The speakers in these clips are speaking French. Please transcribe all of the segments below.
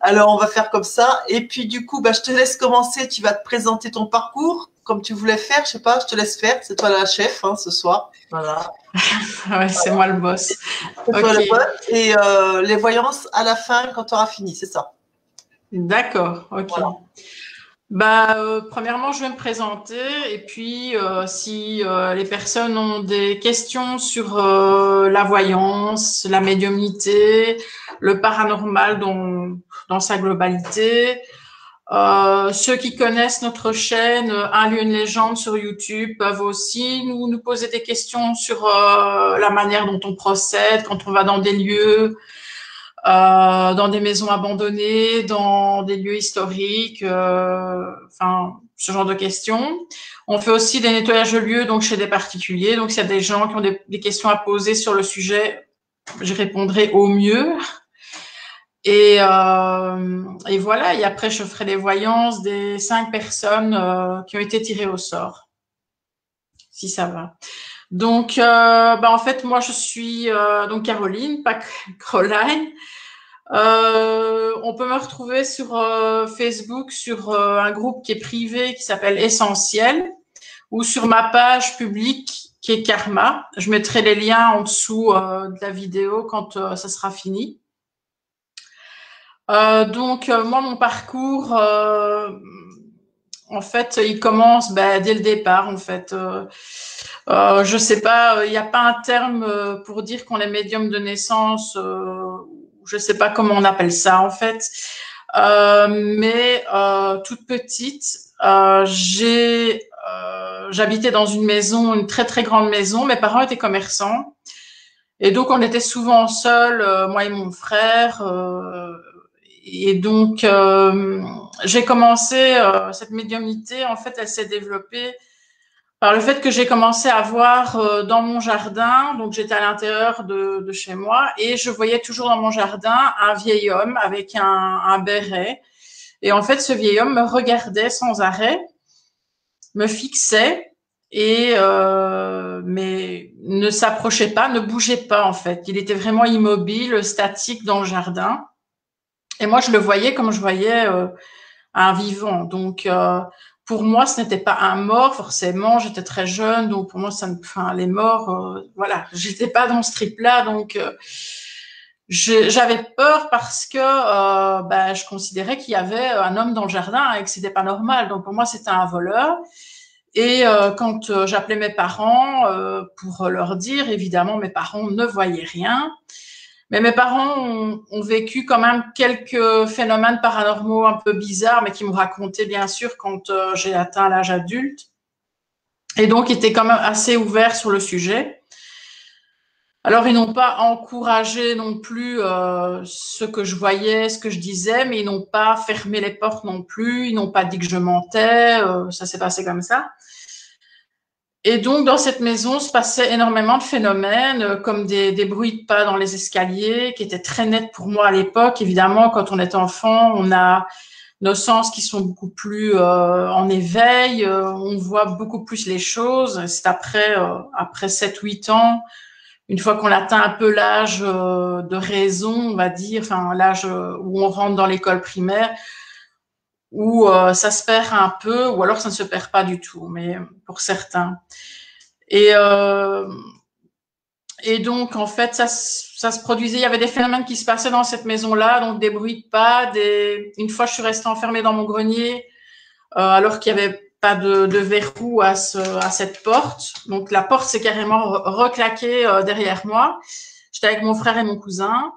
Alors, on va faire comme ça. Et puis, du coup, bah, je te laisse commencer. Tu vas te présenter ton parcours comme tu voulais faire. Je sais pas, je te laisse faire. C'est toi la chef hein, ce soir. Voilà. ouais, c'est moi le boss. Et euh, les voyances à la fin quand tu auras fini, c'est ça? D'accord, ok. Bah, euh, premièrement, je vais me présenter et puis euh, si les personnes ont des questions sur la voyance, la médiumnité, le paranormal dans, dans sa globalité, euh, ceux qui connaissent notre chaîne Un lieu, une légende sur YouTube peuvent aussi nous, nous poser des questions sur euh, la manière dont on procède quand on va dans des lieux, euh, dans des maisons abandonnées, dans des lieux historiques, enfin ce genre de questions. On fait aussi des nettoyages de lieux donc chez des particuliers. Donc s'il y a des gens qui ont des, des questions à poser sur le sujet, je répondrai au mieux. Et, euh, et, voilà, et après, je ferai les voyances des cinq personnes euh, qui ont été tirées au sort, si ça va. Donc, euh, bah, en fait, moi, je suis euh, donc Caroline, pas Caroline. Euh, on peut me retrouver sur Facebook, sur un groupe qui est privé, qui s'appelle Essentiel, ou sur ma page publique qui est Karma. Je mettrai les liens en dessous de la vidéo quand ça sera fini. Euh, donc euh, moi mon parcours euh, en fait il commence bah, dès le départ en fait euh, je sais pas il n'y a pas un terme pour dire qu'on est médium de naissance je sais pas comment on appelle ça en fait mais toute petite j'ai j'habitais dans une maison une très très grande maison mes parents étaient commerçants et donc on était souvent seuls moi et mon frère et donc, euh, j'ai commencé euh, cette médiumnité. En fait, elle s'est développée par le fait que j'ai commencé à voir euh, dans mon jardin. Donc, j'étais à l'intérieur de, de, chez moi et je voyais toujours dans mon jardin un vieil homme avec un, un béret. Et en fait, ce vieil homme me regardait sans arrêt, me fixait et euh, mais ne s'approchait pas, ne bougeait pas en fait. Il était vraiment immobile, statique dans le jardin. Et moi, je le voyais comme je voyais euh, un vivant. Donc, euh, pour moi, ce n'était pas un mort forcément. J'étais très jeune, donc pour moi, ça ne, enfin, les morts, euh, voilà, j'étais pas dans ce trip-là, donc euh, j'avais peur parce que euh, ben, je considérais qu'il y avait un homme dans le jardin et que c'était pas normal. Donc pour moi, c'était un voleur. Et quand j'appelais mes parents pour leur dire, évidemment, mes parents ne voyaient rien. Mais mes parents ont, vécu quand même quelques phénomènes paranormaux un peu bizarres, mais qui me racontaient bien sûr quand euh, j'ai atteint l'âge adulte. Et donc, ils étaient quand même assez ouverts sur le sujet. Alors, ils n'ont pas encouragé non plus euh, ce que je voyais, ce que je disais, mais ils n'ont pas fermé les portes non plus. Ils n'ont pas dit que je mentais. Euh, ça s'est passé comme ça. Et donc, dans cette maison, se passait énormément de phénomènes, euh, comme des, des, bruits de pas dans les escaliers, qui étaient très nets pour moi à l'époque. Évidemment, quand on est enfant, on a nos sens qui sont beaucoup plus euh, en éveil, euh, on voit beaucoup plus les choses. C'est après, euh, après 7-8 ans, une fois qu'on atteint un peu l'âge euh, de raison, on va dire, enfin l'âge où on rentre dans l'école primaire, où euh, ça se perd un peu, ou alors ça ne se perd pas du tout, mais pour certains. Et, euh, et donc, en fait, ça, ça se produisait, il y avait des phénomènes qui se passaient dans cette maison-là, donc des bruits de pas, des... une fois je suis restée enfermée dans mon grenier, euh, alors qu'il n'y avait pas de, de verrou à, ce, à cette porte. Donc la porte s'est carrément reclaquée euh, derrière moi. J'étais avec mon frère et mon cousin.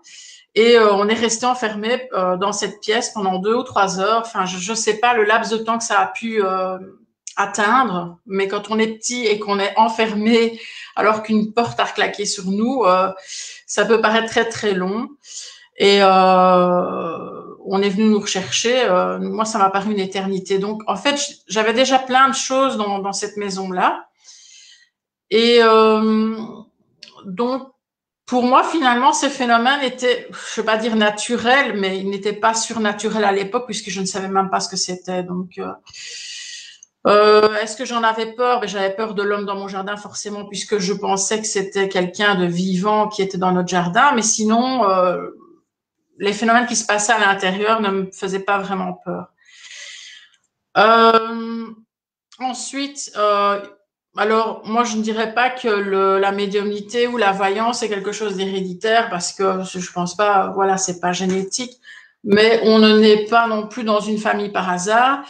Et euh, on est resté enfermé euh, dans cette pièce pendant deux ou trois heures. Enfin, je ne sais pas le laps de temps que ça a pu euh, atteindre, mais quand on est petit et qu'on est enfermé alors qu'une porte a claqué sur nous, ça peut paraître très très long. Et on est venu nous rechercher. moi, ça m'a paru une éternité. Donc, en fait, j'avais déjà plein de choses dans, dans cette maison-là. Et donc, pour moi, finalement, ces phénomènes étaient, je ne vais pas dire naturels, mais ils n'étaient pas surnaturels à l'époque puisque je ne savais même pas ce que c'était. Donc, euh, euh, est-ce que j'en avais peur? Ben, J'avais peur de l'homme dans mon jardin, forcément, puisque je pensais que c'était quelqu'un de vivant qui était dans notre jardin. Mais sinon, euh, les phénomènes qui se passaient à l'intérieur ne me faisaient pas vraiment peur. Euh, ensuite, euh, alors moi je ne dirais pas que le, la médiumnité ou la voyance est quelque chose d'héréditaire parce que je pense pas, voilà, c'est pas génétique, mais on ne naît pas non plus dans une famille par hasard.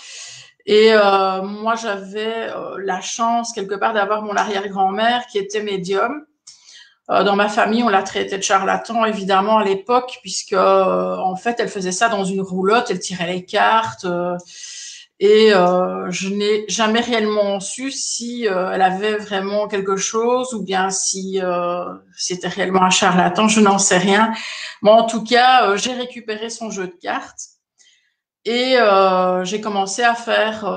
Et euh, moi j'avais euh, la chance quelque part d'avoir mon arrière-grand-mère qui était médium. Euh, dans ma famille, on l'a traité de charlatan, évidemment, à l'époque, puisque en fait, elle faisait ça dans une roulotte, elle tirait les cartes. Et euh, je n'ai jamais réellement su si euh, elle avait vraiment quelque chose ou bien si euh, c'était réellement un charlatan, je n'en sais rien. Mais en tout cas, euh, j'ai récupéré son jeu de cartes et euh, j'ai commencé à faire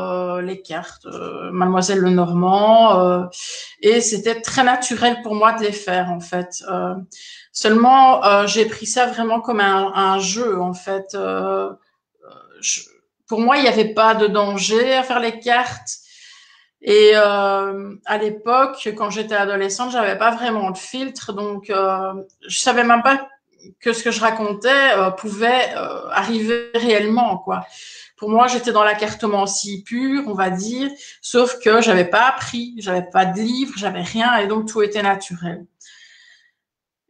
les cartes, Mademoiselle Lenormand, et c'était très naturel pour moi de les faire en fait. seulement, j'ai pris ça vraiment comme un, un jeu en fait. Je, pour moi, il n'y avait pas de danger à faire les cartes. Et euh, à l'époque, quand j'étais adolescente, j'avais pas vraiment de filtre, donc euh, je savais même pas que ce que je racontais euh, pouvait euh, arriver réellement, quoi. Pour moi, j'étais dans la cartomancie pure, on va dire, sauf que j'avais pas appris, j'avais pas de livre, j'avais rien, et donc tout était naturel.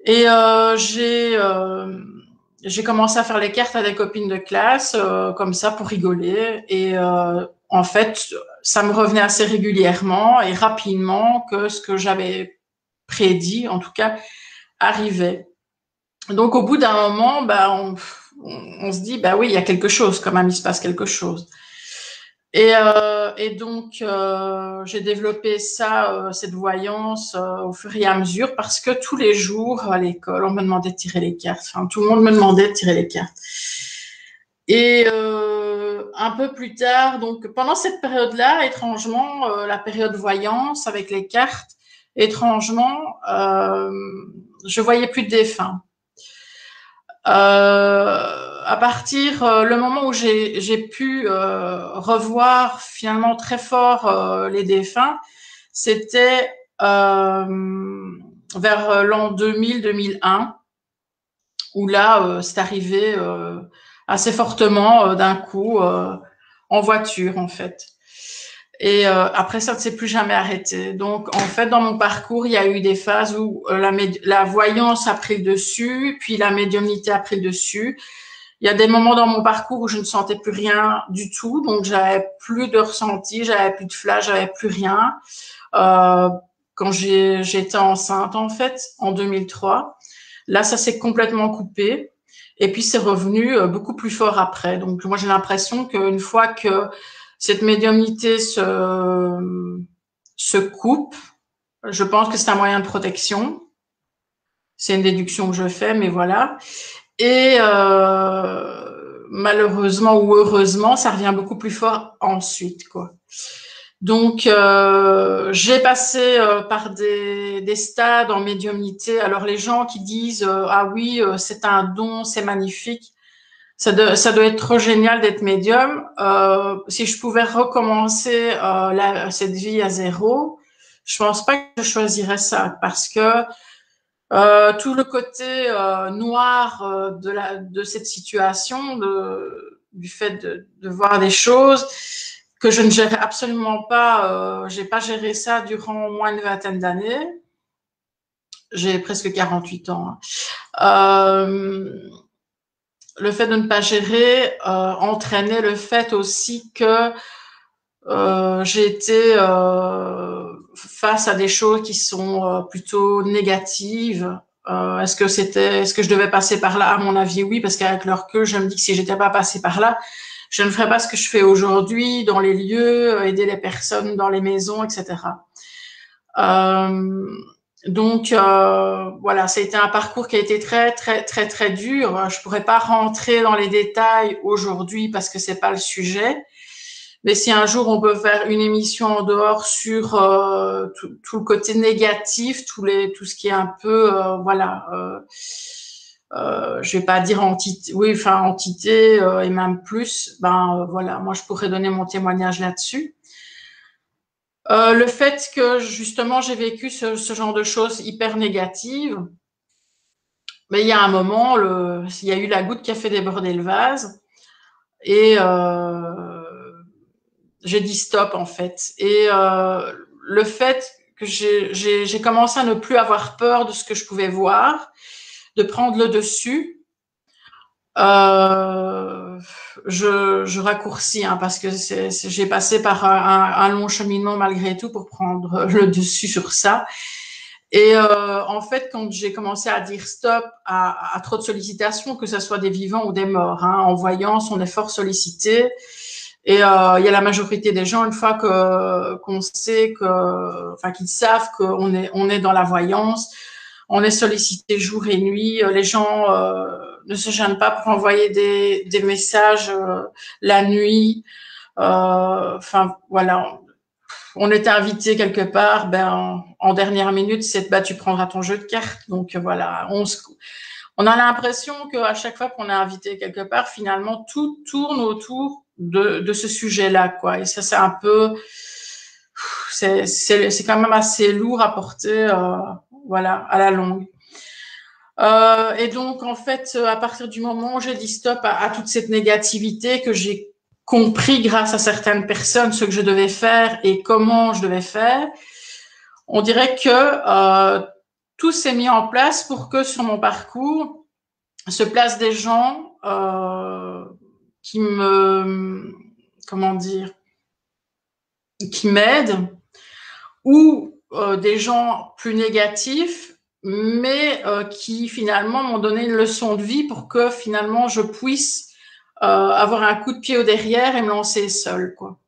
Et euh, j'ai j'ai commencé à faire les cartes à des copines de classe, euh, comme ça, pour rigoler. Et euh, en fait, ça me revenait assez régulièrement et rapidement que ce que j'avais prédit, en tout cas, arrivait. Donc, au bout d'un moment, bah, on, on, se dit, bah oui, il y a quelque chose, quand même, il se passe quelque chose. Et, euh, et donc, euh, j'ai développé ça, euh, cette voyance, au fur et à mesure, parce que tous les jours à l'école, on me demandait de tirer les cartes. Enfin, tout le monde me demandait de tirer les cartes. Et un peu plus tard, donc pendant cette période-là, étrangement, la période voyance avec les cartes, étrangement, je voyais plus de défunts. Euh, à partir euh, le moment où j'ai pu euh, revoir finalement très fort euh, les défunts, c'était vers l'an 2000-2001, où là, c'est arrivé assez fortement d'un coup en voiture en fait. Et après, ça ne s'est plus jamais arrêté. Donc, en fait, dans mon parcours, il y a eu des phases où la, la voyance a pris le dessus, puis la médiumnité a pris le dessus. Il y a des moments dans mon parcours où je ne sentais plus rien du tout, donc j'avais plus de ressenti, j'avais plus de flash, j'avais plus rien. Euh, quand j'étais enceinte en fait en 2003, là ça s'est complètement coupé et puis c'est revenu euh, beaucoup plus fort après. Donc moi j'ai l'impression qu'une fois que cette médiumnité se se coupe, je pense que c'est un moyen de protection. C'est une déduction que je fais, mais voilà. Et euh, malheureusement ou heureusement, ça revient beaucoup plus fort ensuite, quoi. Donc, euh, j'ai passé euh, par des, des, stades en médiumnité. Alors, les gens qui disent euh, ah oui, euh, c'est un don, c'est magnifique, ça, ça, doit être trop génial d'être médium. si je pouvais recommencer la, cette vie à zéro, je pense pas que je choisirais ça parce que euh, tout le côté euh, noir euh, de, cette situation, du fait de, voir des choses que je ne gérais absolument pas. J'ai pas géré ça durant moins d'une vingtaine d'années. J'ai presque 48 ans. Hein. le fait de ne pas gérer entraînait le fait aussi que j'ai été face à des choses qui sont euh, plutôt négatives euh, Est-ce que c'était, est-ce que je devais passer par là? À mon avis, oui, parce qu'avec leur queue, je me dis que si j'étais pas passé par là, je ne ferais pas ce que je fais aujourd'hui dans les lieux, euh, aider les personnes dans les maisons, etc. Euh, donc euh, voilà, ça a été un parcours qui a été très très très très dur. Je pourrais pas rentrer dans les détails aujourd'hui parce que c'est pas le sujet. Mais si un jour on peut faire une émission en dehors sur euh, tout, le côté négatif, tout, ce qui est un peu, euh, voilà, euh, euh, je vais pas dire entité, oui, enfin entité et même plus, ben voilà, moi je pourrais donner mon témoignage là-dessus. le fait que justement j'ai vécu ce, genre de choses hyper négatives, mais il y a un moment, il y a eu la goutte qui a fait déborder le vase. Et j'ai dit stop, en fait. Et euh, le fait que j'ai commencé à ne plus avoir peur de ce que je pouvais voir, de prendre le dessus, euh, je, je, raccourcis hein, parce que j'ai passé par un, long cheminement malgré tout pour prendre le dessus sur ça. Et euh, en fait, quand j'ai commencé à dire stop à, à, trop de sollicitations, que ce soit des vivants ou des morts, hein, en voyant son effort sollicité, et euh, il y a la majorité des gens, une fois que qu'on sait que, enfin, qu'ils savent qu'on est on est dans la voyance, on est sollicité jour et nuit. Les gens euh, ne se gênent pas pour envoyer des, des messages euh, la nuit. Euh, enfin, voilà on était invité quelque part, ben, en, dernière minute, c'est bah, tu prendras ton jeu de cartes. Donc voilà, on, on a l'impression qu'à chaque fois qu'on est invité quelque part, finalement, tout tourne autour de, de ce sujet-là, quoi. Et ça, c'est un peu, c'est, quand même assez lourd à porter, euh, voilà, à la longue. Euh, et donc, en fait, à partir du moment où j'ai dit stop à toute cette négativité que j'ai compris grâce à certaines personnes ce que je devais faire et comment je devais faire, on dirait que euh, tout s'est mis en place pour que sur mon parcours se placent des gens euh, qui me, comment dire, qui m'aident ou euh, des gens plus négatifs mais euh, qui finalement m'ont donné une leçon de vie pour que finalement je puisse euh, avoir un coup de pied au derrière et me lancer seul, quoi.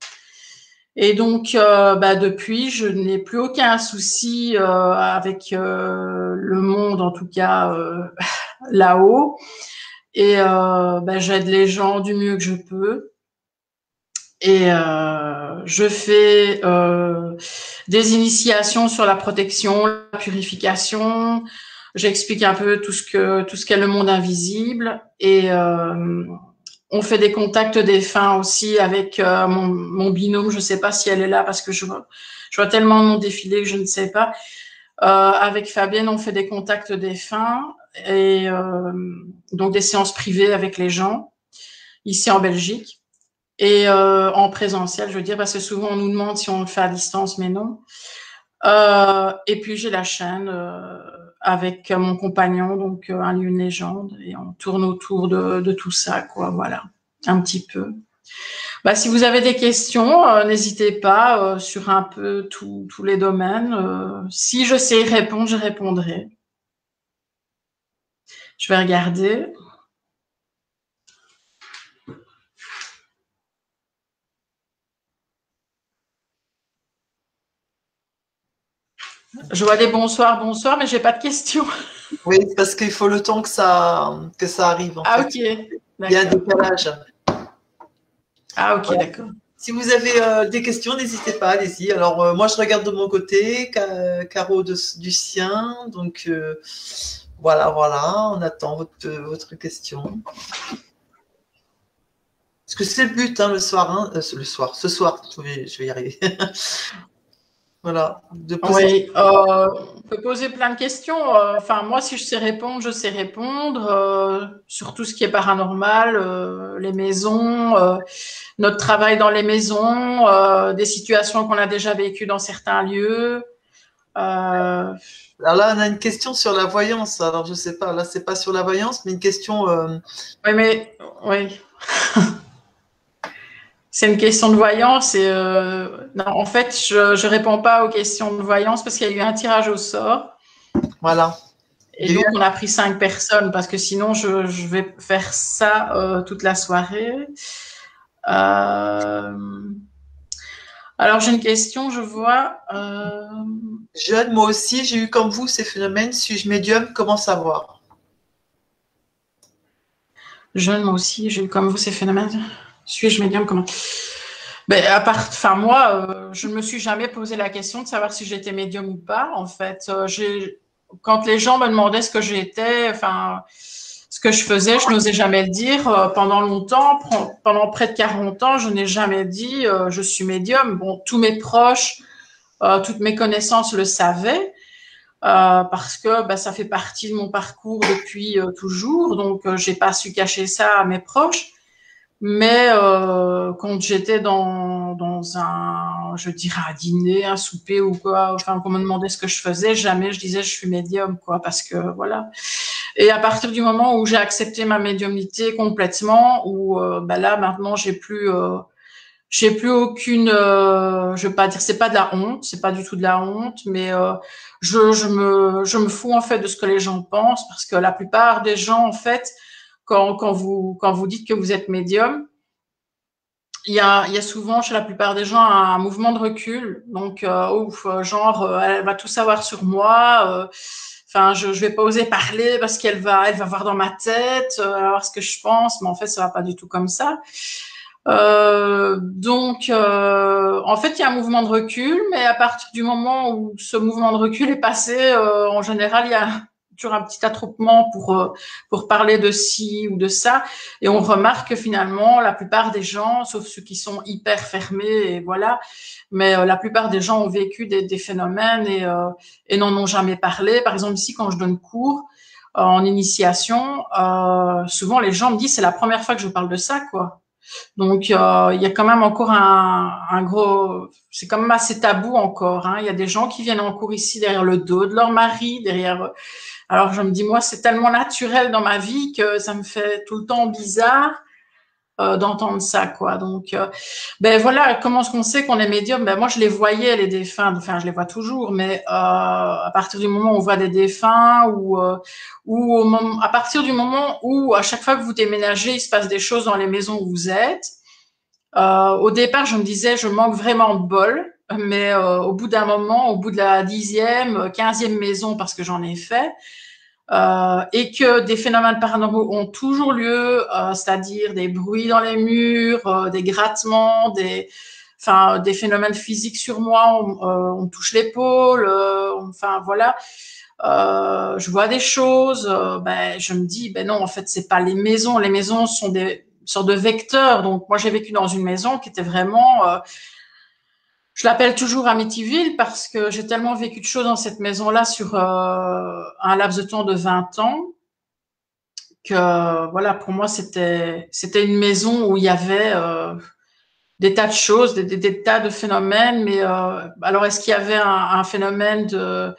Et donc, bah, depuis, je n'ai plus aucun souci avec le monde, en tout cas là-haut. Et bah, j'aide les gens du mieux que je peux. Et je fais des initiations sur la protection, la purification. J'explique un peu tout ce que tout ce qu'est le monde invisible et on fait des contacts défunts aussi avec euh, mon, binôme. Je ne sais pas si elle est là parce que je vois, je vois tellement mon défilé que je ne sais pas. Euh, avec Fabienne, on fait des contacts défunts et euh, donc des séances privées avec les gens ici en Belgique et en présentiel, je veux dire, parce que souvent on nous demande si on le fait à distance, mais non. et puis j'ai la chaîne avec mon compagnon, donc euh, un lieu de légende, et on tourne autour de, tout ça, quoi, voilà, un petit peu. Bah, si vous avez des questions, euh, n'hésitez pas euh, sur un peu tous les domaines. si je sais répondre, je répondrai. Je vais regarder. Je vois des bonsoirs, bonsoir, mais j'ai pas de questions. Oui, parce qu'il faut le temps que ça, que ça arrive. ah, ok. Il y a un décalage. Ah, ok, d'accord. Si vous avez euh, des questions, n'hésitez pas, allez-y. Alors, euh, moi, je regarde de mon côté, Caro du sien. Donc, euh, voilà, voilà, on attend votre, votre question. Parce que c'est le but, hein, le soir, hein, le soir, ce soir, je vais, y arriver. Voilà. oui, euh, on peut poser plein de questions. Euh, enfin, moi, si je sais répondre, je sais répondre euh, sur tout ce qui est paranormal, les maisons, notre travail dans les maisons, des situations qu'on a déjà vécues dans certains lieux. Alors là, on a une question sur la voyance. Alors, je sais pas, là, c'est pas sur la voyance, mais une question. Oui, mais oui. c'est une question de voyance et euh, non, en fait, je ne réponds pas aux questions de voyance parce qu'il y a eu un tirage au sort. Voilà. Et, donc, on a pris cinq personnes parce que sinon, je, vais faire ça euh, toute la soirée. Euh, alors, j'ai une question, je vois. Jeune, moi aussi, j'ai eu comme vous ces phénomènes. Suis-je médium? Comment savoir? Jeune, moi aussi, j'ai eu comme vous ces phénomènes. Suis-je médium? Comment? Ben, à part, enfin moi, euh, je ne me suis jamais posé la question de savoir si j'étais médium ou pas. En fait, euh, quand les gens me demandaient ce que j'étais, enfin, que je faisais, je n'osais jamais le dire. Euh, pendant longtemps, pendant près de 40 ans, je n'ai jamais dit je suis médium. Bon, tous mes proches, toutes mes connaissances le savaient. Euh, parce que bah, ça fait partie de mon parcours depuis euh, toujours, donc euh, j'ai pas su cacher ça à mes proches. Mais euh, quand j'étais dans, dans un, je dirais un dîner, un souper ou quoi, enfin qu'on me demandait ce que je faisais, jamais je disais je suis médium, quoi, parce que voilà. Et à partir du moment où j'ai accepté ma médiumnité complètement, où euh, bah là maintenant j'ai plus, euh, j'ai plus aucune, euh, je veux pas dire, c'est pas de la honte, c'est pas du tout de la honte, mais euh, je, je me, je me fous en fait de ce que les gens pensent, parce que la plupart des gens en fait quand, quand, vous, quand vous dites que vous êtes médium, il y, a, il y a souvent chez la plupart des gens un mouvement de recul. Donc, ouf, genre, elle va tout savoir sur moi. Euh, enfin, je, je vais pas oser parler parce qu'elle va, elle va voir dans ma tête, euh, voir ce que je pense. Mais en fait, ça va pas du tout comme ça. Euh, donc, euh, en fait, il y a un mouvement de recul, mais à partir du moment où ce mouvement de recul est passé, en général, il y a toujours un petit attroupement pour euh, pour parler de ci ou de ça et on remarque que finalement la plupart des gens sauf ceux qui sont hyper fermés et voilà mais euh, la plupart des gens ont vécu des, des phénomènes et euh, et n'en ont jamais parlé par exemple ici quand je donne cours en initiation souvent les gens me disent c'est la première fois que je parle de ça quoi donc euh, il y a quand même encore un, un gros, c'est quand même assez tabou encore. Hein. Il y a des gens qui viennent en cours ici derrière le dos de leur mari, derrière alors je me dis, moi, c'est tellement naturel dans ma vie que ça me fait tout le temps bizarre euh, d'entendre ça, quoi. Donc, euh, ben voilà, comment est-ce qu'on sait qu'on est médium? Ben moi, je les voyais les défunts, enfin, je les vois toujours, mais euh, à partir du moment où on voit des défunts ou ou au à partir du moment où à chaque fois que vous déménagez, il se passe des choses dans les maisons où vous êtes. au départ, je me disais, je manque vraiment de bol mais euh, au bout d'un moment, au bout de la dixième, quinzième maison, parce que j'en ai fait, euh, et que des phénomènes paranormaux ont toujours lieu, euh, c'est-à-dire des bruits dans les murs, euh, des grattements, des, enfin, des phénomènes physiques sur moi, on, euh, on touche l'épaule, enfin voilà. je vois des choses, ben, je me dis, ben non, en fait, c'est pas les maisons. Les maisons sont des sortes de vecteurs. Donc, moi, j'ai vécu dans une maison qui était vraiment je l'appelle toujours Amityville parce que j'ai tellement vécu de choses dans cette maison-là sur euh, un laps de temps de 20 ans que voilà, pour moi, c'était une maison où il y avait euh, des tas de choses, des, tas de phénomènes. Mais euh, alors, est-ce qu'il y avait un, phénomène de,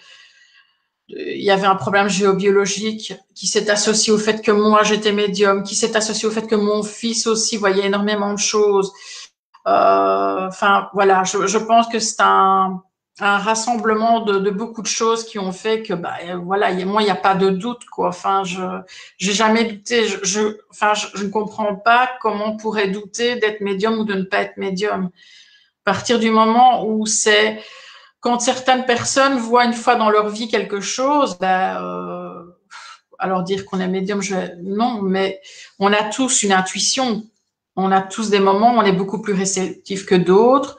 il y avait un problème géobiologique qui s'est associé au fait que moi j'étais médium, qui s'est associé au fait que mon fils aussi voyait énormément de choses? Euh, enfin, voilà, je, je, pense que c'est un, un rassemblement de, de, beaucoup de choses qui ont fait que, bah, voilà, y a, moi, il n'y a pas de doute, quoi. Enfin, je j'ai jamais douté. Je, je enfin, je, ne comprends pas comment on pourrait douter d'être médium ou de ne pas être médium. À partir du moment où c'est quand certaines personnes voient une fois dans leur vie quelque chose, ben, euh, alors dire qu'on est médium, je non, mais on a tous une intuition. On a tous des moments où on est beaucoup plus réceptif que d'autres.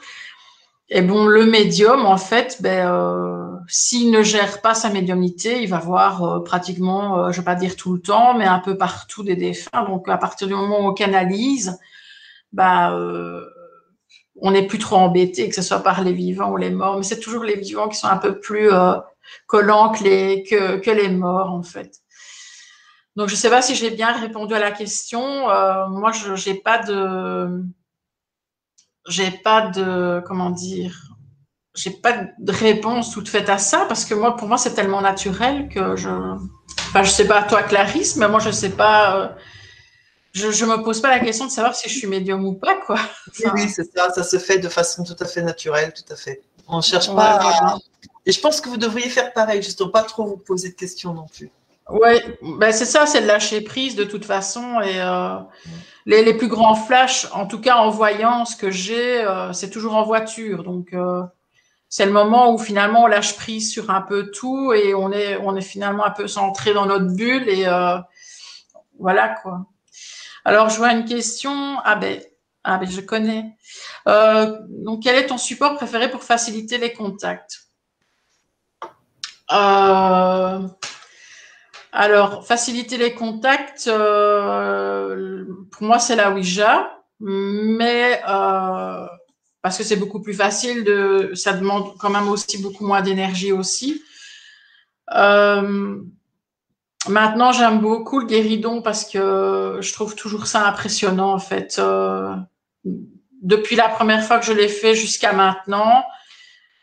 Et bon, le médium, en fait, ben, euh, s'il ne gère pas sa médiumnité, il va voir euh, pratiquement, euh, je vais pas dire tout le temps, mais un peu partout des défunts. Donc, à partir du moment où on canalise, ben, on n'est plus trop embêté, que ce soit par les vivants ou les morts. Mais c'est toujours les vivants qui sont un peu plus collants que les, que les morts, en fait. Donc, je ne sais pas si j'ai bien répondu à la question. Euh, moi, je n'ai pas de, j'ai pas de, comment dire, j'ai pas de réponse toute faite à ça parce que moi, pour moi, c'est tellement naturel que je, enfin, je sais pas toi, Clarisse, mais moi, je sais pas. Euh, je, je me pose pas la question de savoir si je suis médium ou pas, quoi. Enfin, oui, c'est ça. Ça se fait de façon tout à fait naturelle, tout à fait. On cherche pas. Ouais, à... Et je pense que vous devriez faire pareil, justement, pas trop vous poser de questions non plus. Ouais, ben c'est ça, c'est de lâcher prise de toute façon. Et euh, les, plus grands flashs, en tout cas en voyant ce que j'ai, euh, c'est toujours en voiture. Donc euh, c'est le moment où finalement on lâche prise sur un peu tout et on est on est finalement un peu centré dans notre bulle et euh, voilà quoi. Alors je vois une question. Ah ben ah ben je connais. Euh, donc quel est ton support préféré pour faciliter les contacts? Euh, alors, faciliter les contacts, euh, pour moi, c'est la Ouija, mais euh, parce que c'est beaucoup plus facile, de, ça demande quand même aussi beaucoup moins d'énergie aussi. Euh, maintenant, j'aime beaucoup le guéridon parce que je trouve toujours ça impressionnant en fait. Euh, depuis la première fois que je l'ai fait jusqu'à maintenant,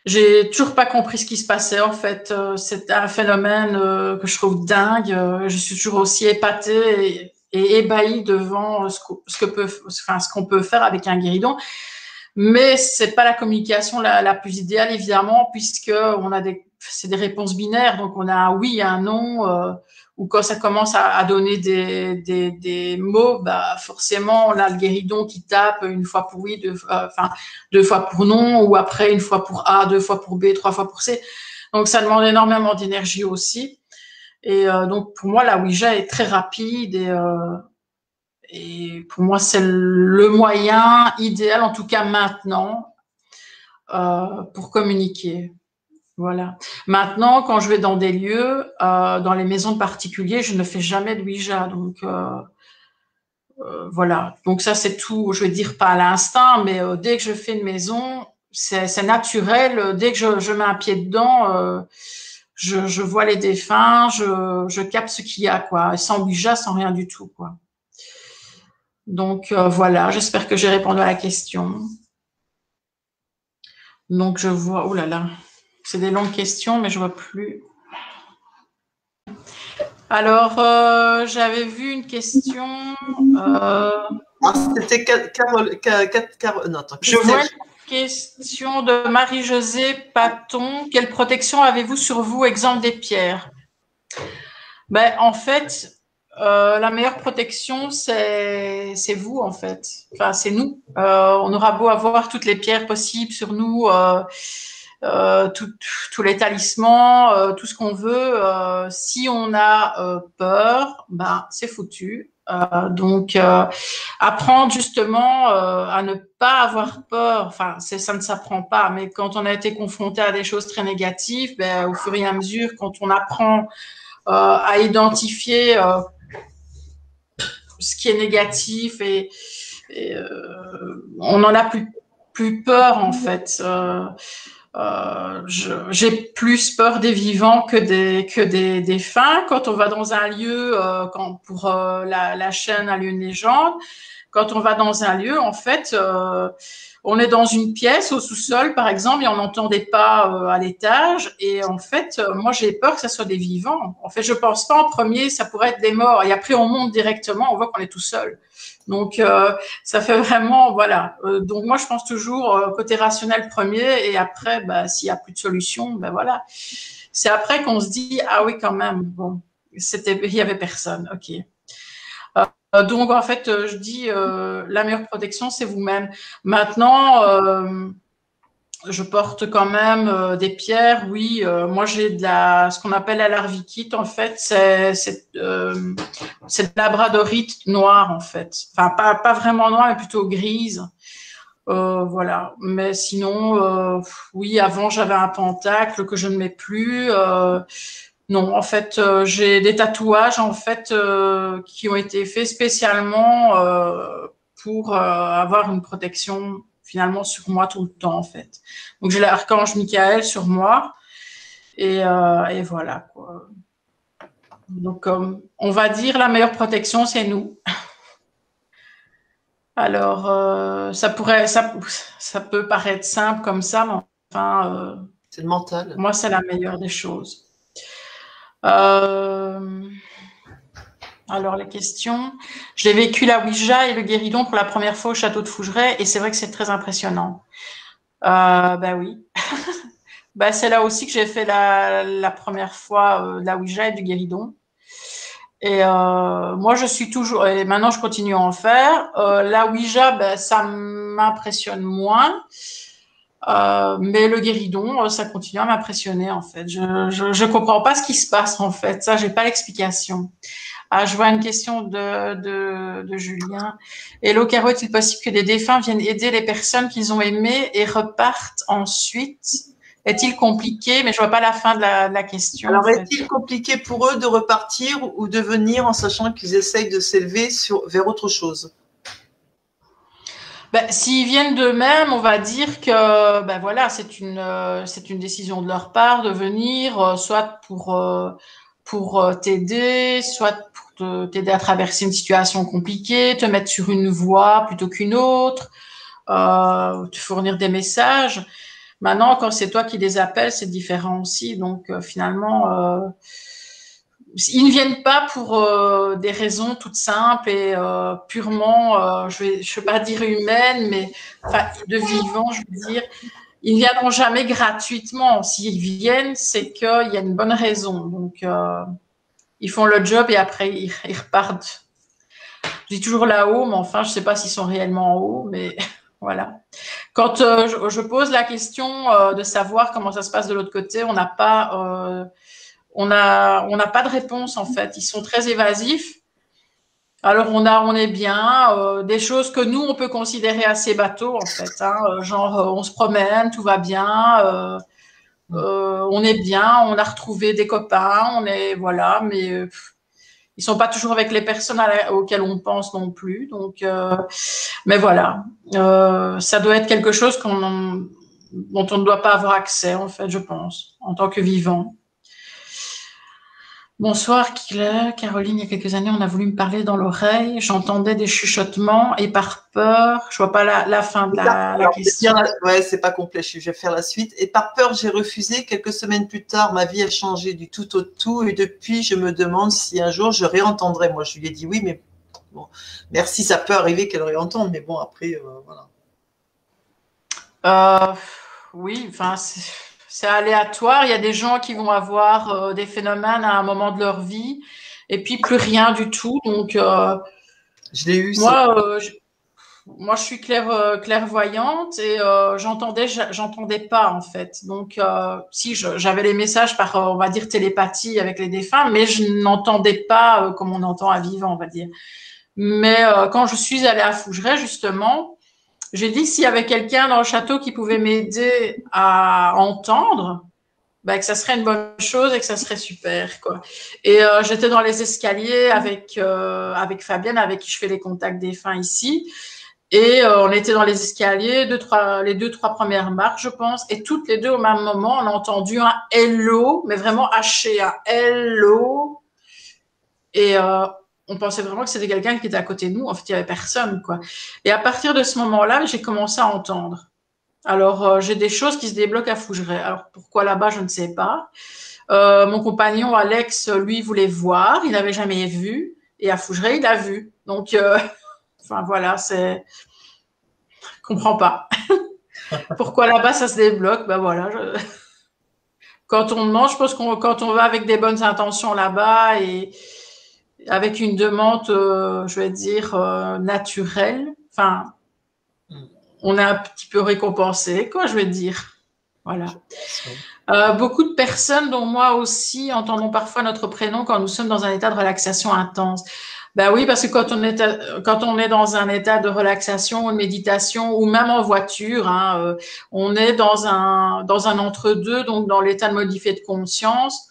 j'ai toujours pas compris ce qui se passait en fait. Euh, c'est un phénomène que je trouve dingue. je suis toujours aussi épatée et, ébahie devant ce, que peut, enfin ce qu'on peut faire avec un guéridon. Mais c'est pas la communication la, la plus idéale évidemment puisque on a des c'est des réponses binaires, donc on a un oui, un non, euh, ou quand ça commence à, donner des, mots, bah forcément on a le guéridon qui tape une fois pour oui, deux, euh, enfin deux fois pour non, ou après une fois pour A, deux fois pour B, trois fois pour C. Donc ça demande énormément d'énergie aussi. Et euh, donc pour moi la Ouija est très rapide et, euh, et pour moi c'est le moyen idéal, en tout cas maintenant, pour communiquer. Voilà. Maintenant, quand je vais dans des lieux, euh, dans les maisons de particuliers, je ne fais jamais de Ouija. Donc euh, euh, voilà. Donc ça, c'est tout. Je vais dire pas à l'instinct, mais dès que je fais une maison, c'est naturel. Dès que je, mets un pied dedans, je, vois les défunts, je, je capte ce qu'il y a, quoi. Sans Ouija, sans rien du tout, quoi. Donc voilà. J'espère que j'ai répondu à la question. Donc je vois. Oh là là. C'est des longues questions, mais je vois plus. Alors, euh, j'avais vu une question. Euh, ah, c'était Carole. non, je vois une question de Marie-Josée Paton. Quelle protection avez-vous sur vous, exemple des pierres ben, En fait, euh, la meilleure protection, c'est vous, en fait. Enfin, c'est nous. on aura beau avoir toutes les pierres possibles sur nous. Euh, tous les talismans, euh, tout ce qu'on veut. Euh, si on a peur, ben c'est foutu. donc apprendre justement à ne pas avoir peur. Enfin, ça ne s'apprend pas, mais quand on a été confronté à des choses très négatives, ben, au fur et à mesure, quand on apprend à identifier ce qui est négatif et, on n'en a plus plus peur en fait. Euh, j'ai plus peur des vivants que des que des, des. Quand on va dans un lieu, euh, quand pour euh, la, la, chaîne à une légende, quand on va dans un lieu, en fait, euh, on est dans une pièce au sous-sol, par exemple, et on n'entend des pas à l'étage. Et en fait, moi, j'ai peur que ça soit des vivants. En fait, je pense pas en premier, ça pourrait être des morts. Et après, on monte directement, on voit qu'on est tout seul. Donc, euh, ça fait vraiment, voilà. Euh, donc, moi, je pense toujours euh, côté rationnel premier, et après, bah, s'il y a plus de solution, ben voilà. C'est après qu'on se dit, ah oui, quand même, bon, c'était, il y avait personne, ok. donc, en fait, je dis, la meilleure protection, c'est vous-même. Maintenant, je porte quand même euh, des pierres, oui. Euh, moi, j'ai de la, ce qu'on appelle la larvikite, en fait, c'est c'est euh, de la bradorite noire, en fait. Enfin, pas pas vraiment noire, mais plutôt grise. voilà. Mais sinon, oui, avant j'avais un pentacle que je ne mets plus. non, en fait, j'ai des tatouages en fait qui ont été faits spécialement pour avoir une protection finalement sur moi tout le temps en fait. Donc j'ai l'archange Michael sur moi et, euh, et voilà quoi. Donc on va dire la meilleure protection c'est nous. Alors euh, ça pourrait ça, ça peut paraître simple comme ça mais enfin euh, c'est le mental. Moi c'est la meilleure des choses. Euh, alors, les questions. J'ai vécu la Ouija et le guéridon pour la première fois au château de Fougeray et c'est vrai que c'est très impressionnant. Euh, bah oui. bah, c'est là aussi que j'ai fait la, première fois euh, la Ouija et du guéridon. Et euh, moi, je suis toujours, et maintenant je continue à en faire. Euh, la Ouija, bah, ça m'impressionne moins. mais le guéridon, ça continue à m'impressionner en fait. Je, je, comprends pas ce qui se passe en fait. Ça, j'ai pas l'explication. Ah, je vois une question de, de, de Julien. Hello Caro, est-il possible que des défunts viennent aider les personnes qu'ils ont aimées et repartent ensuite? Est-il compliqué? Mais je vois pas la fin de la, de la question. Alors, est-il compliqué pour eux de repartir ou de venir en sachant qu'ils essayent de s'élever sur vers autre chose? Ben, S'ils viennent d'eux-mêmes, on va dire que ben voilà, c'est une c'est une décision de leur part de venir, soit pour pour t'aider, soit t'aider à traverser une situation compliquée, te mettre sur une voie plutôt qu'une autre, euh, te fournir des messages. Maintenant, quand c'est toi qui les appelles, c'est différent aussi. Donc euh, finalement, euh, ils ne viennent pas pour euh, des raisons toutes simples et euh, purement, je vais, je vais pas dire humaines, mais de vivants, je veux dire. Ils ne viendront jamais gratuitement. S'ils viennent, c'est qu'il y a une bonne raison. Donc, ils font le job et après, ils, repartent. Je dis toujours là-haut, mais enfin, je ne sais pas s'ils sont réellement en haut, mais Voilà. Quand euh, je, pose la question euh, de savoir comment ça se passe de l'autre côté, on n'a pas, euh, on a, on n'a pas de réponse en fait. Ils sont très évasifs. Alors on a, on est bien. des choses que nous on peut considérer assez bateaux en fait. Hein, genre on se promène, tout va bien. On est bien, on a retrouvé des copains, on est voilà, mais ils sont pas toujours avec les personnes auxquelles on pense non plus. Donc, euh, mais voilà, euh, ça doit être quelque chose qu'on, dont on ne doit pas avoir accès, en fait, je pense, en tant que vivant. Bonsoir. Caroline, il y a quelques années, on a voulu me parler dans l'oreille. J'entendais des chuchotements et par peur, je vois pas la, fin de la, question. Ouais, c'est pas complet. Je vais faire la suite. Et par peur, j'ai refusé. Quelques semaines plus tard, ma vie a changé du tout au tout. Et depuis, je me demande si un jour je réentendrai. Moi, je lui ai dit oui, mais bon, merci. Ça peut arriver qu'elle réentende, mais bon, après, euh, voilà. Euh, oui, enfin, c'est aléatoire. Il y a des gens qui vont avoir euh, des phénomènes à un moment de leur vie et puis plus rien du tout. Donc, euh, je l'ai eu. Moi, euh, je, moi, je suis clair, clairvoyante et j'entendais, j'entendais pas en fait. Donc, si j'avais les messages par, on va dire télépathie avec les défunts, mais je n'entendais pas comme on entend à vivant, on va dire. Mais quand je suis allée à Fougeray justement, j'ai dit s'il y avait quelqu'un dans le château qui pouvait m'aider à entendre, bah, que ça serait une bonne chose et que ça serait super quoi. Et euh, j'étais dans les escaliers avec euh, avec Fabienne avec qui je fais les contacts des fins ici. Et euh, on était dans les escaliers deux trois les deux trois premières marches je pense. Et toutes les deux au même moment on a entendu un hello mais vraiment haché un hello. Et on pensait vraiment que c'était quelqu'un qui était à côté de nous. En fait, il n'y avait personne, quoi. Et à partir de ce moment-là, j'ai commencé à entendre. Alors, euh, j'ai des choses qui se débloquent à Fougeray. Alors, pourquoi là-bas, je ne sais pas. Euh, mon compagnon Alex, lui, voulait voir. Il n'avait jamais vu. Et à Fougeray, il a vu. Donc, euh, enfin, voilà, c'est... Comprends pas. pourquoi là-bas, ça se débloque? Ben voilà. Quand on demande, je pense qu'on quand on va avec des bonnes intentions là-bas et avec une demande, euh, je vais dire, euh, naturelle. Enfin, on est un petit peu récompensé, quoi, je vais dire. Voilà. Euh, beaucoup de personnes, dont moi aussi, entendons parfois notre prénom quand nous sommes dans un état de relaxation intense. Ben oui, parce que quand on est quand on est dans un état de relaxation ou de méditation ou même en voiture, hein, on est dans un dans un entre deux, donc dans l'état de modifié de conscience,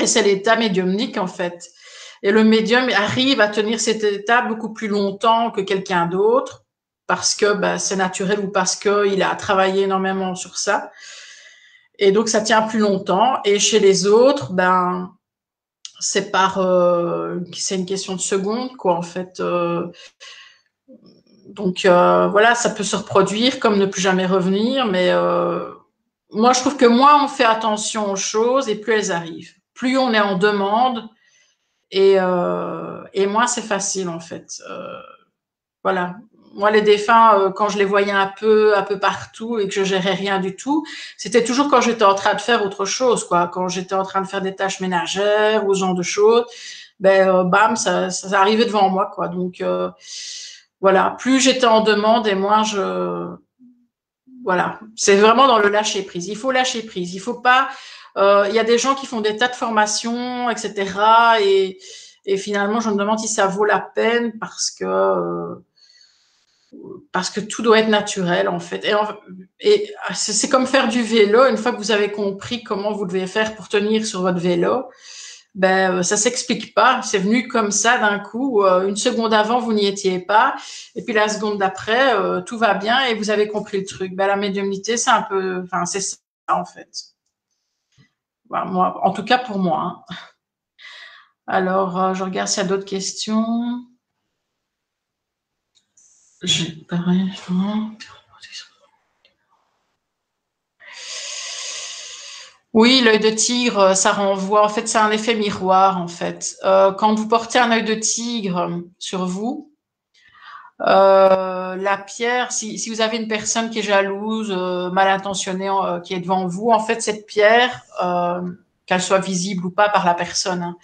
et c'est l'état médiumnique en fait. Et le médium arrive à tenir cet état beaucoup plus longtemps que quelqu'un d'autre parce que ben, c'est naturel ou parce qu'il a travaillé énormément sur ça. Et donc, ça tient plus longtemps. Et chez les autres, ben, c'est par, euh, c'est une question de seconde, quoi, en fait. Euh. donc, euh, voilà, ça peut se reproduire comme ne plus jamais revenir. Mais moi, je trouve que moins on fait attention aux choses et plus elles arrivent. Plus on est en demande, et, euh, et moi, c'est facile en fait. Euh, voilà. Moi, les défunts, euh, quand je les voyais un peu, un peu partout et que je gérais rien du tout, c'était toujours quand j'étais en train de faire autre chose, quoi. Quand j'étais en train de faire des tâches ménagères ou ce genre de choses, ben, euh, bam, ça, ça arrivait devant moi, quoi. Donc, euh, voilà. Plus j'étais en demande et moins je, voilà. C'est vraiment dans le lâcher prise. Il faut lâcher prise. Il faut pas il y a des gens qui font des tas de formations, etc. Et, finalement, je me demande si ça vaut la peine parce que euh, parce que tout doit être naturel en fait. Et, et c'est comme faire du vélo. Une fois que vous avez compris comment vous devez faire pour tenir sur votre vélo, ben ça s'explique pas. C'est venu comme ça d'un coup. une seconde avant, vous n'y étiez pas, et puis la seconde d'après, tout va bien et vous avez compris le truc. Ben la médiumnité, c'est un peu, enfin c'est ça en fait. Moi, en tout cas pour moi. Hein. Alors, je regarde s'il y a d'autres questions. Oui, l'œil de tigre, ça renvoie. En fait, c'est un effet miroir, en fait. Euh, quand vous portez un œil de tigre sur vous, euh, la pierre, si, vous avez une personne qui est jalouse, euh, mal intentionnée, qui est devant vous, en fait, cette pierre, qu'elle soit visible ou pas par la personne, hein,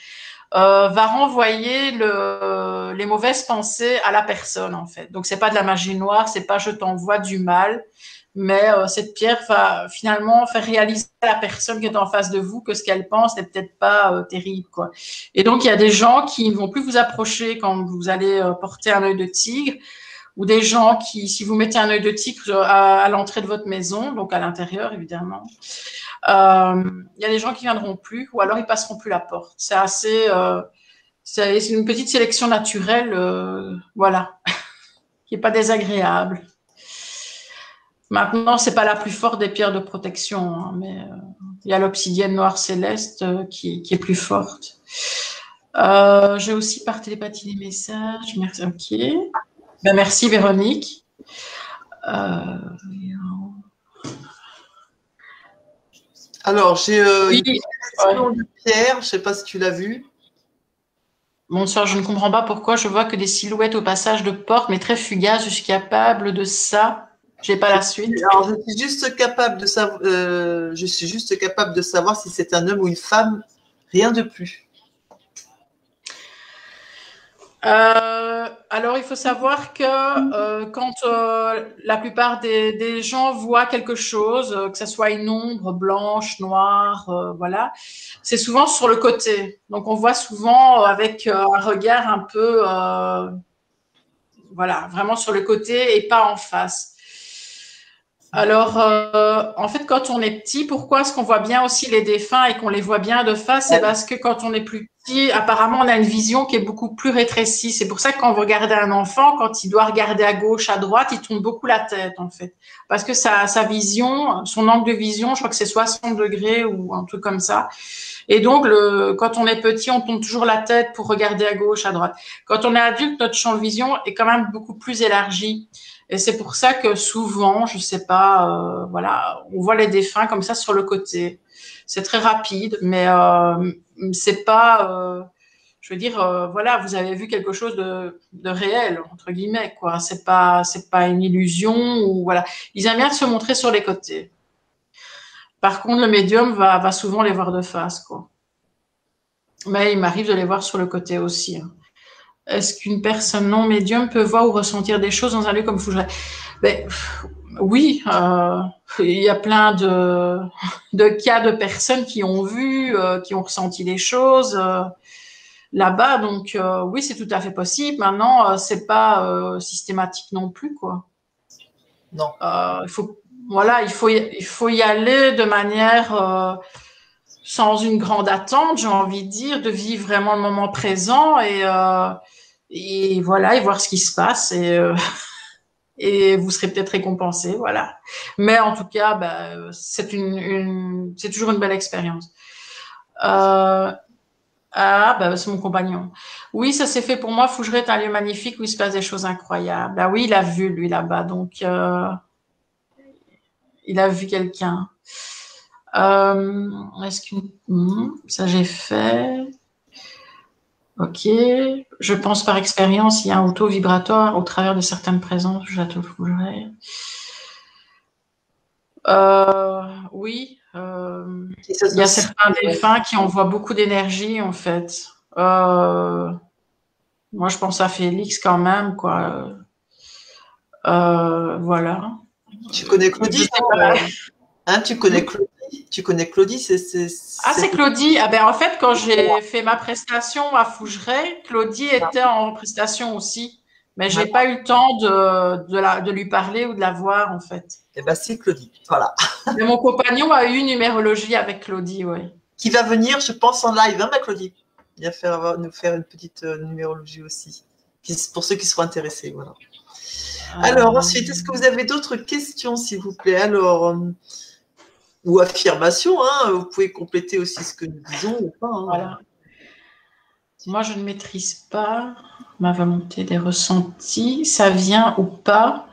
euh, va renvoyer le, les mauvaises pensées à la personne en fait. Donc c'est pas de la magie noire, c'est pas je t'envoie du mal, mais euh, cette pierre va finalement faire réaliser à la personne qui est en face de vous que ce qu'elle pense n'est peut-être pas euh, terrible quoi. Et donc il y a des gens qui ne vont plus vous approcher quand vous allez porter un œil de tigre ou des gens qui, si vous mettez un œil de tigre à, à l'entrée de votre maison, donc à l'intérieur évidemment, il euh, y a des gens qui viendront plus, ou alors ils passeront plus la porte. C'est assez, euh, c'est une petite sélection naturelle, euh, voilà, qui est pas désagréable. Maintenant, c'est pas la plus forte des pierres de protection, hein, mais il y a l'obsidienne noire céleste qui, qui, est plus forte. J'ai aussi par télépathie des messages. Merci. Ok. Ben, merci Véronique. Alors, j'ai euh, une question de Pierre, je ne sais pas si tu l'as vu. Bonsoir, je ne comprends pas pourquoi je vois que des silhouettes au passage de porte, mais très fugaces. Je suis capable de ça. Je n'ai pas la suite. Alors, je suis juste capable de savoir. Euh, je suis juste capable de savoir si c'est un homme ou une femme. Rien de plus. Euh, alors, il faut savoir que euh, quand euh, la plupart des, gens voient quelque chose, que ce soit une ombre blanche, noire, voilà, c'est souvent sur le côté. Donc, on voit souvent avec un regard un peu, voilà, vraiment sur le côté et pas en face. Alors, en fait, quand on est petit, pourquoi est-ce qu'on voit bien aussi les défunts et qu'on les voit bien de face? C'est parce que quand on est plus apparemment, on a une vision qui est beaucoup plus rétrécie. C'est pour ça que quand vous regardez un enfant, quand il doit regarder à gauche, à droite, il tourne beaucoup la tête, en fait. Parce que sa, sa vision, son angle de vision, je crois que c'est 60 degrés ou un truc comme ça. Et donc, le, quand on est petit, on tourne toujours la tête pour regarder à gauche, à droite. Quand on est adulte, notre champ de vision est quand même beaucoup plus élargi. Et c'est pour ça que souvent, je sais pas, euh, voilà, on voit les défunts comme ça sur le côté. C'est très rapide, mais euh, c'est pas, euh, je veux dire, euh, voilà, vous avez vu quelque chose de, réel entre guillemets, quoi. C'est pas, c'est pas une illusion ou voilà. Ils aiment bien se montrer sur les côtés. Par contre, le médium va, souvent les voir de face, quoi. Mais il m'arrive de les voir sur le côté aussi. Hein. Est-ce qu'une personne non médium peut voir ou ressentir des choses dans un lieu comme Fougeray? Ben, oui, euh, il y a plein de, de, cas de personnes qui ont vu, euh, qui ont ressenti des choses euh, là-bas. Donc oui, c'est tout à fait possible. Maintenant, c'est pas systématique non plus, quoi. Non. il faut, voilà, il faut, y, il faut y aller de manière sans une grande attente, j'ai envie de dire, de vivre vraiment le moment présent et et voilà et voir ce qui se passe et et vous serez peut-être récompensé, voilà. Mais en tout cas, bah, c'est toujours une belle expérience. Euh, ah, bah, c'est mon compagnon. Oui, ça s'est fait pour moi. Fougeray est un lieu magnifique où il se passe des choses incroyables. Ah oui, il a vu lui là-bas, donc euh, il a vu quelqu'un. Euh, est-ce que hmm, ça j'ai fait Ok. Je pense par expérience, il y a un auto vibratoire au travers de certaines présences. Je euh, oui. Euh, il y a certains défunts qui envoient beaucoup d'énergie, en fait. Euh, moi, je pense à Félix quand même, quoi. Voilà. Tu connais Claudie hein, Tu connais Claudie tu connais Claudie Ah, c'est Claudie. Ah ben, en fait, quand j'ai fait ma prestation à Fougeray, Claudie était en prestation aussi. Mais j'ai pas eu le temps de, de, la, de lui parler ou de la voir, en fait. Eh ben, c'est Claudie. Voilà. Mais mon compagnon a eu une numérologie avec Claudie, oui. Qui va venir, je pense, en live, hein, ma Claudie? Bien faire nous faire une petite numérologie aussi, pour ceux qui seront intéressés. Voilà. Alors ensuite, est-ce que vous avez d'autres questions, s'il vous plaît? Alors ou affirmations, hein, vous pouvez compléter aussi ce que nous disons ou pas. Hein. Voilà. Moi, je ne maîtrise pas ma volonté des ressentis. Ça vient ou pas.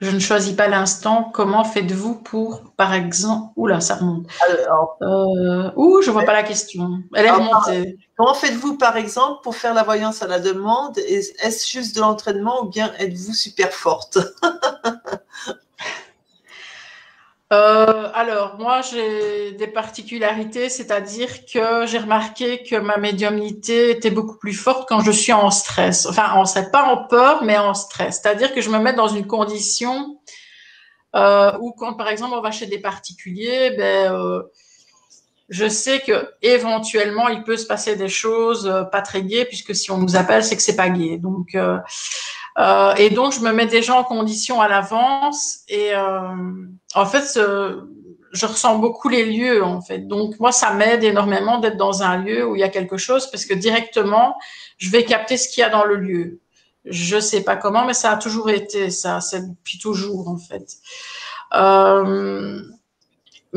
Je ne choisis pas l'instant. Comment faites-vous pour, par exemple, oula, ça remonte. Alors, euh, ouh, je vois pas la question. Elle est remontée. Comment faites-vous, par exemple, pour faire la voyance à la demande? Est-ce juste de l'entraînement ou bien êtes-vous super forte? Euh, alors, moi, j'ai des particularités, c'est-à-dire que j'ai remarqué que ma médiumnité était beaucoup plus forte quand je suis en stress. Enfin, on serait pas en peur, mais en stress. C'est-à-dire que je me mets dans une condition euh, où, quand par exemple on va chez des particuliers, ben, euh, je sais que éventuellement il peut se passer des choses euh, pas très gaies, puisque si on nous appelle, c'est que c'est pas gai. Donc euh, et donc, je me mets déjà en condition à l'avance. Et euh, en fait, je ressens beaucoup les lieux, en fait. Donc, moi, ça m'aide énormément d'être dans un lieu où il y a quelque chose, parce que directement, je vais capter ce qu'il y a dans le lieu. Je sais pas comment, mais ça a toujours été ça. C'est depuis toujours, en fait. Euh,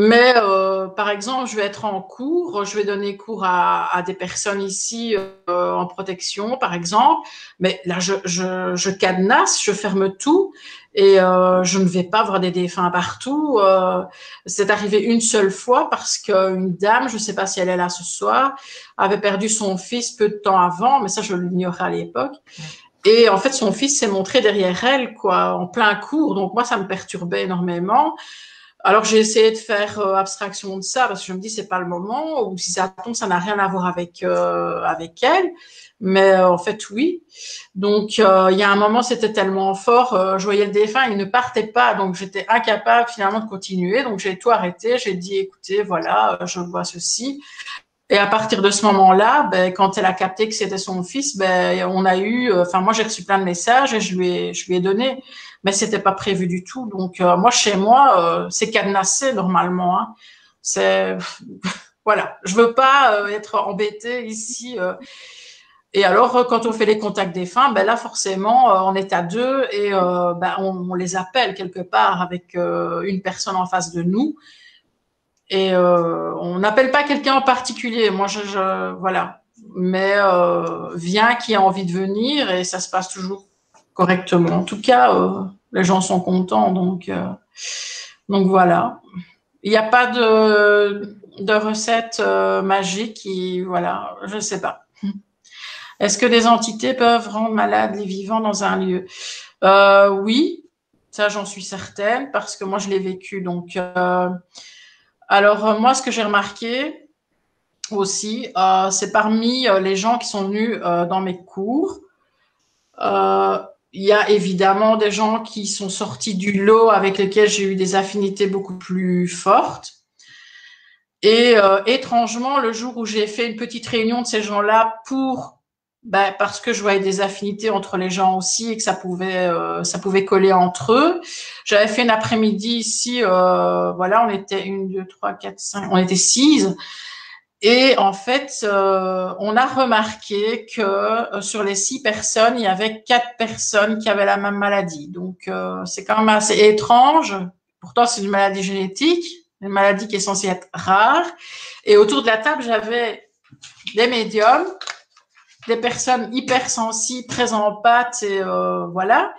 mais euh, par exemple, je vais être en cours, je vais donner cours à, à des personnes ici euh, en protection, par exemple. Mais là, je, je, je cadenasse, je ferme tout et euh, je ne vais pas voir des défunts partout. Euh, c'est arrivé une seule fois parce qu'une dame, je ne sais pas si elle est là ce soir, avait perdu son fils peu de temps avant, mais ça, je l'ignorais à l'époque. Et en fait, son fils s'est montré derrière elle, quoi, en plein cours. Donc moi, ça me perturbait énormément. Alors j'ai essayé de faire euh, abstraction de ça parce que je me dis c'est pas le moment ou si ça tombe ça n'a rien à voir avec euh, avec elle. Mais euh, en fait oui. Donc il y a un moment c'était tellement fort, je voyais le défunt, il ne partait pas donc j'étais incapable finalement de continuer. Donc j'ai tout arrêté, j'ai dit écoutez voilà je vois ceci. Et à partir de ce moment-là, ben, quand elle a capté que c'était son fils, ben, on a eu, enfin moi j'ai reçu plein de messages et je lui ai, je lui ai donné mais c'était pas prévu du tout. Donc euh, moi chez moi, euh, c'est cadenassé normalement. Hein. C'est voilà, je veux pas euh, être embêtée ici. Et alors, quand on fait les contacts des fins, ben là, forcément, on est à deux et ben, on, les appelle quelque part avec une personne en face de nous. Et on n'appelle pas quelqu'un en particulier. Moi, je, voilà. Mais vient qui a envie de venir et ça se passe toujours correctement. En tout cas, euh, les gens sont contents, donc euh, donc voilà. Il n'y a pas de recette euh, magique qui voilà, je ne sais pas. Est-ce que des entités peuvent rendre malades les vivants dans un lieu? Oui, ça j'en suis certaine parce que moi je l'ai vécu. Donc alors moi ce que j'ai remarqué aussi, c'est parmi les gens qui sont venus dans mes cours. Il y a évidemment des gens qui sont sortis du lot avec lesquels j'ai eu des affinités beaucoup plus fortes. Et euh, étrangement, le jour où j'ai fait une petite réunion de ces gens-là pour, ben, parce que je voyais des affinités entre les gens aussi et que ça pouvait, euh, ça pouvait coller entre eux. J'avais fait une après-midi ici, euh, voilà, on était une, deux, trois, quatre, cinq, on était six. Et en fait, euh, on a remarqué que euh, sur les six personnes, il y avait quatre personnes qui avaient la même maladie. Donc, euh, c'est quand même assez étrange. Pourtant, c'est une maladie génétique, une maladie qui est censée être rare. Et autour de la table, j'avais des médiums, des personnes hypersensibles, très en pâte, et voilà.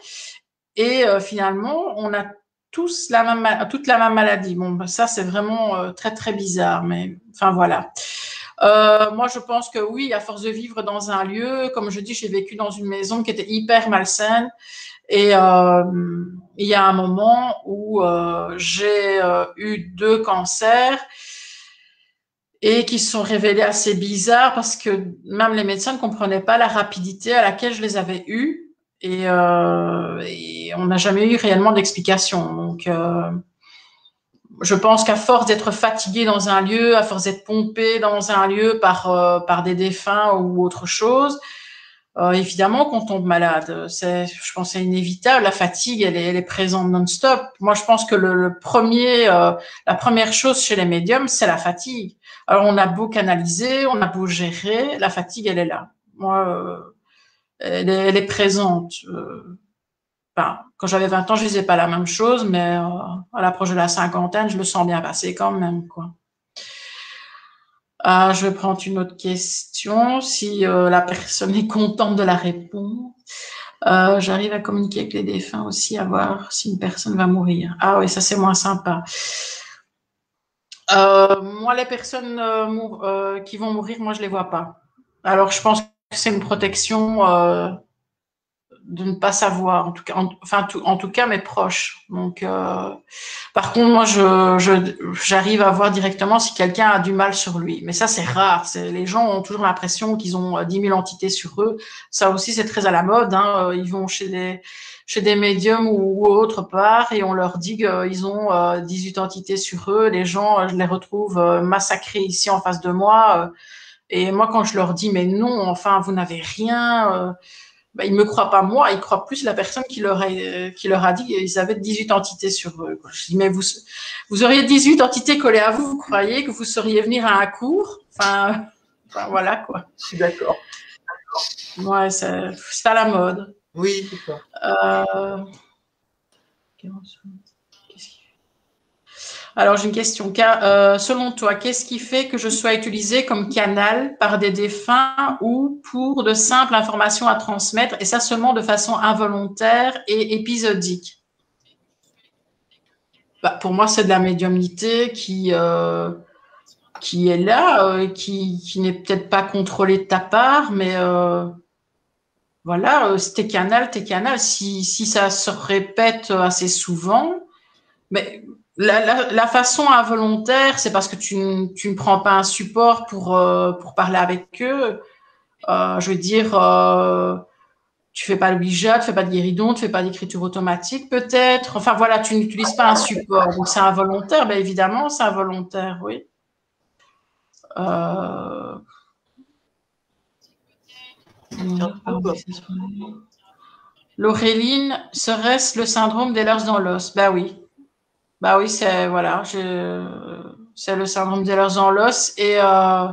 Et finalement, on a toute la même maladie. Bon, ben, ça, c'est vraiment euh, très, très bizarre, mais enfin, voilà. Euh, moi, je pense que oui, à force de vivre dans un lieu, comme je dis, j'ai vécu dans une maison qui était hyper malsaine. Et euh, il y a un moment où j'ai eu deux cancers et qui se sont révélés assez bizarres parce que même les médecins ne comprenaient pas la rapidité à laquelle je les avais eus. Et, euh, et on n'a jamais eu réellement d'explication. Donc, euh, je pense qu'à force d'être fatigué dans un lieu, à force d'être pompé dans un lieu par euh, par des défunts ou autre chose, euh, évidemment qu'on tombe malade. C'est, je pense, c'est inévitable. La fatigue, elle est, elle est présente non-stop. Moi, je pense que le, premier, euh, la première chose chez les médiums, c'est la fatigue. Alors, on a beau canaliser, on a beau gérer, la fatigue, elle est là. Moi, euh, elle, est, présente. Enfin, quand j'avais 20 ans, je disais pas la même chose, mais à l'approche de la cinquantaine, je le sens bien passer quand même, quoi. Ah, je vais prendre une autre question. Si euh, la personne est contente de la réponse, euh, j'arrive à communiquer avec les défunts aussi, à voir si une personne va mourir. Ah oui, ça c'est moins sympa. Euh, moi, les personnes qui vont mourir, moi je les vois pas. Alors je pense c'est une protection de ne pas savoir, en tout cas, enfin, en tout cas, mes proches. Donc, euh, par contre, moi, je, j'arrive à voir directement si quelqu'un a du mal sur lui. Mais ça, c'est rare. Les gens ont toujours l'impression qu'ils ont 10 euh, 000 entités sur eux. Ça aussi, c'est très à la mode. Hein. Ils vont chez des, chez des médiums ou, autre part et on leur dit qu'ils ont euh, 18 entités sur eux. Les gens, je les retrouve euh, massacrés ici en face de moi. Et moi, quand je leur dis, mais non, enfin, vous n'avez rien bah, ils me croient pas moi, ils croient plus la personne qui leur a, qui leur a dit qu'ils avaient 18 entités sur eux. Je dis, mais vous, vous auriez 18 entités collées à vous, vous croyez que vous sauriez venir à un cours? Enfin, enfin, voilà quoi. Je suis d'accord. Ouais, c'est à la mode. Oui, c'est ça. Euh... Alors, j'ai une question. Euh, selon toi, qu'est-ce qui fait que je sois utilisé comme canal par des défunts ou pour de simples informations à transmettre, et ça seulement de façon involontaire et épisodique? Bah, Pour moi, c'est de la médiumnité qui, euh, qui est là, euh, qui, qui n'est peut-être pas contrôlée de ta part, mais voilà, tes canal, tes canal. Si, si ça se répète assez souvent, mais la, façon involontaire, c'est parce que tu, ne prends pas un support pour, euh, pour parler avec eux. Euh, je veux dire, euh, tu fais pas le bijat, tu fais pas de guéridon, tu fais pas d'écriture automatique, peut-être. Enfin voilà, tu n'utilises pas un support. Donc c'est involontaire, bien évidemment, c'est involontaire, oui. Euh... Laureline, serait-ce le syndrome des leurs dans l'os? Ben oui, bah oui, c'est voilà, c'est le syndrome des leurs en l'os et euh,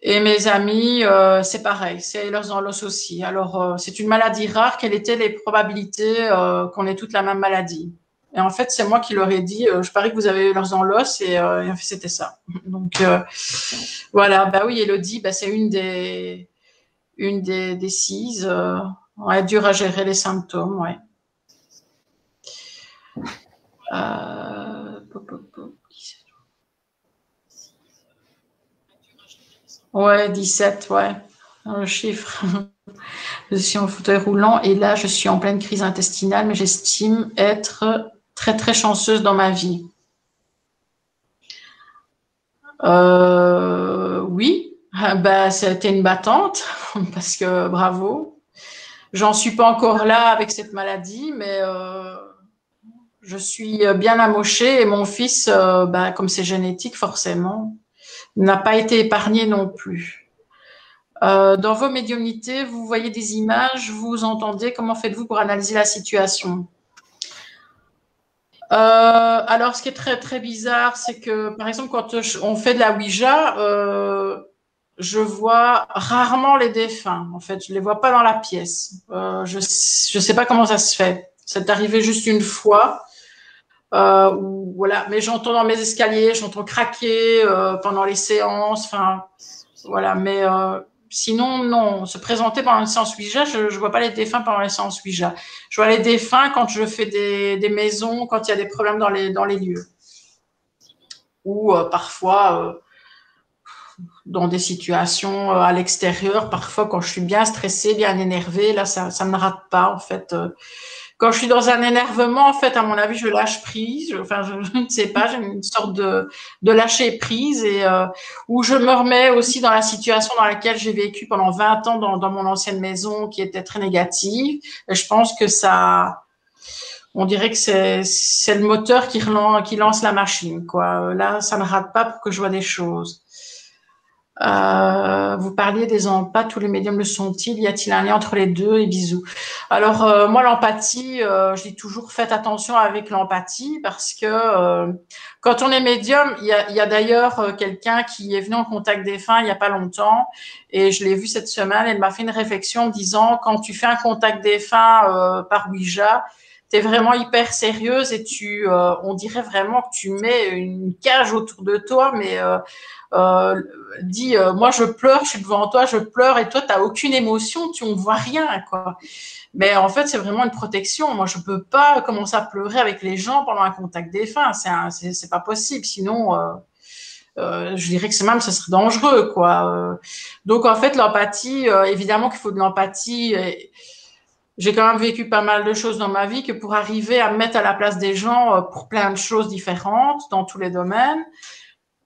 et mes amis, euh, c'est pareil, c'est leurs en l'os aussi. Alors euh, c'est une maladie rare. Quelles étaient les probabilités qu'on ait toutes la même maladie? Et en fait, c'est moi qui leur ai dit, je parie que vous avez leurs en l'os et, en fait c'était ça. Donc voilà, bah oui, Elodie, bah, c'est une des une des, des six. dur à gérer les symptômes, ouais. Euh, ouais, 17, ouais. Le chiffre. je suis en fauteuil roulant et là, je suis en pleine crise intestinale, mais j'estime être très, très chanceuse dans ma vie. Euh, oui, bah, c'était une battante parce que bravo. J'en suis pas encore là avec cette maladie, mais euh, je suis euh, bien amochée et mon fils, euh, bah, comme c'est génétique forcément, n'a pas été épargné non plus. Euh, dans vos médiumnités, vous voyez des images, vous entendez, comment faites-vous pour analyser la situation? Alors, ce qui est très très bizarre, c'est que par exemple, quand on fait de la Ouija, je vois rarement les défunts. En fait, je les vois pas dans la pièce. je ne sais pas comment ça se fait. C'est arrivé juste une fois. Euh, voilà, mais j'entends dans mes escaliers, j'entends craquer euh, pendant les séances, enfin voilà, mais euh, sinon non, se présenter pendant une séance Ouija, je, je vois pas les défunts pendant les séances Ouija. Je vois les défunts quand je fais des, des maisons, quand il y a des problèmes dans les dans les lieux, ou euh, parfois euh, dans des situations à l'extérieur, parfois quand je suis bien stressée, bien énervée, là ça ça ne rate pas en fait quand je suis dans un énervement, en fait, à mon avis, je lâche prise. enfin, je, ne sais pas, j'ai une sorte de, de lâcher prise et euh, où je me remets aussi dans la situation dans laquelle j'ai vécu pendant 20 ans dans, dans mon ancienne maison, qui était très négative. Et je pense que ça, on dirait que c'est c'est le moteur qui relance, qui lance la machine. Quoi. Là, ça ne rate pas pour que je vois des choses. Euh, vous parliez des empathes, tous les médiums le sont-ils? Y a-t-il un lien entre les deux? Et bisous. Alors euh, moi, l'empathie, euh, je dis toujours faites attention avec l'empathie parce que euh, quand on est médium, il y a, y a d'ailleurs quelqu'un qui est venu en contact défunt il y a pas longtemps et je l'ai vu cette semaine. Elle m'a fait une réflexion en disant quand tu fais un contact défunt par Ouija, tu es vraiment hyper sérieuse et tu, on dirait vraiment que tu mets une cage autour de toi, mais euh, dit euh, moi je pleure, je suis devant toi, je pleure et toi tu aucune émotion, tu ne vois rien quoi. Mais en fait c'est vraiment une protection. Moi je peux pas commencer à pleurer avec les gens pendant un contact défunt, c'est c'est pas possible. Sinon euh, euh, je dirais que c'est même ça serait dangereux quoi. Donc en fait l'empathie, évidemment qu'il faut de l'empathie. J'ai quand même vécu pas mal de choses dans ma vie que pour arriver à me mettre à la place des gens pour plein de choses différentes dans tous les domaines.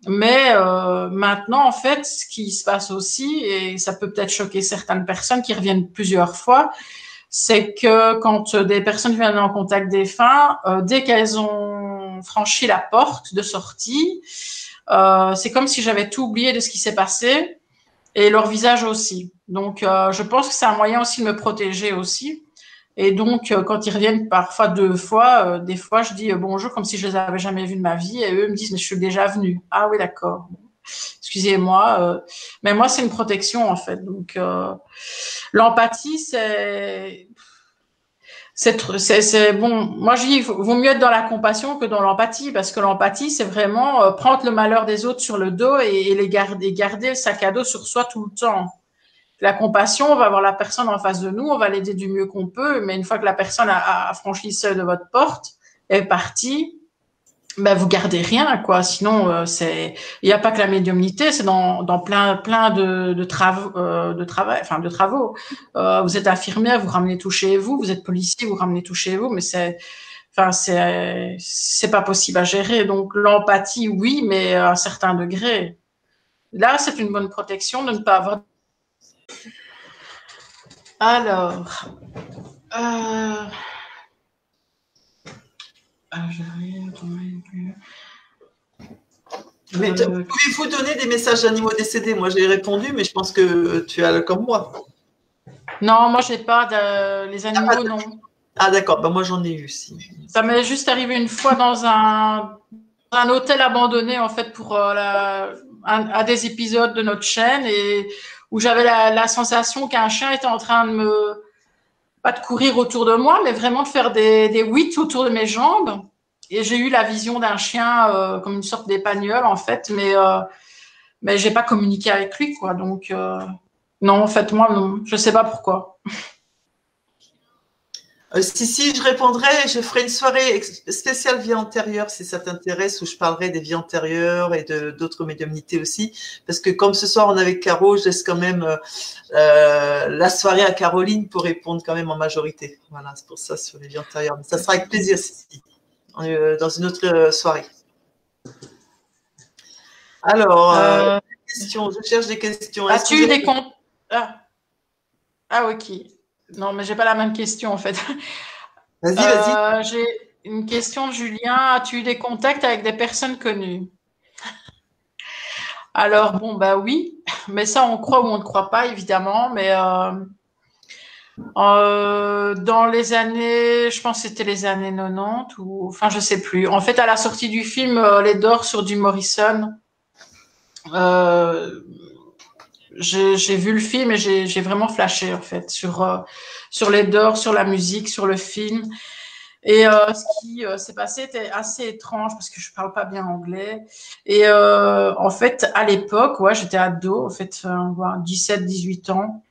Mais euh, maintenant, en fait, ce qui se passe aussi, et ça peut peut-être choquer certaines personnes qui reviennent plusieurs fois, c'est que quand des personnes viennent en contact fins, euh, dès qu'elles ont franchi la porte de sortie, euh, c'est comme si j'avais tout oublié de ce qui s'est passé et leur visage aussi. Donc, euh, je pense que c'est un moyen aussi de me protéger aussi. Et donc, euh, quand ils reviennent parfois deux fois, euh, des fois, je dis euh, bonjour comme si je les avais jamais vus de ma vie, et eux me disent mais je suis déjà venu. Ah oui, d'accord. Excusez-moi, mais moi c'est une protection en fait. Donc, l'empathie, c'est bon. Moi, je dis, vaut mieux être dans la compassion que dans l'empathie, parce que l'empathie, c'est vraiment prendre le malheur des autres sur le dos et les garder, garder le sac à dos sur soi tout le temps. La compassion, on va avoir la personne en face de nous, on va l'aider du mieux qu'on peut, mais une fois que la personne a, franchi le seuil de votre porte, est partie, ben vous gardez rien quoi. Sinon, euh, c'est il n'y a pas que la médiumnité, c'est dans, dans plein plein de, de travaux euh, de travail, enfin de travaux. Euh, vous êtes infirmière, vous ramenez tout chez vous. Vous êtes policier, vous ramenez tout chez vous, mais c'est enfin c'est c'est pas possible à gérer. Donc l'empathie, oui, mais à un certain degré. Là, c'est une bonne protection de ne pas avoir alors, euh... Ah, euh, pouvez-vous donner des messages d'animaux décédés? Moi, j'ai répondu, mais je pense que tu as comme moi. Non, moi, je n'ai pas de... les animaux, ah, non. Ah, d'accord. Ben, moi, j'en ai eu aussi. Ça m'est juste arrivé une fois dans un, un hôtel abandonné, en fait, pour euh, la... un, des épisodes de notre chaîne. Et où j'avais la, sensation qu'un chien était en train de me, pas de courir autour de moi, mais vraiment de faire des, des huit autour de mes jambes. Et j'ai eu la vision d'un chien euh, comme une sorte d'épagnol en fait, mais euh, mais j'ai pas communiqué avec lui quoi. Donc euh, non, en fait moi non, je sais pas pourquoi. Euh, si, si, je répondrai, je ferai une soirée spéciale vie antérieure si ça t'intéresse, où je parlerai des vies antérieures et de d'autres médiumnités aussi. Parce que comme ce soir on est avec Caro, je laisse quand même euh, euh, la soirée à Caroline pour répondre quand même en majorité. Voilà, c'est pour ça sur les vies antérieures. Mais ça sera avec plaisir si, dans une autre soirée. Alors, questions, je cherche des questions. As-tu des comptes ah. ah, ok. Non, mais j'ai pas la même question en fait. Vas-y, vas-y. Euh, j'ai une question de Julien. As-tu eu des contacts avec des personnes connues? Alors, bon, bah oui, mais ça, on croit ou on ne croit pas, évidemment. Mais euh, euh, dans les années, je pense que c'était les années 90 ou, enfin, je sais plus. En fait, à la sortie du film Les Dors sur du Morrison, j'ai vu le film et j'ai vraiment flashé en fait sur euh, sur les dors, sur la musique, sur le film. Et euh, ce qui euh, s'est passé était assez étrange parce que je parle pas bien anglais. Et en fait, à l'époque, ouais, j'étais ado, en fait, 17-18 ans.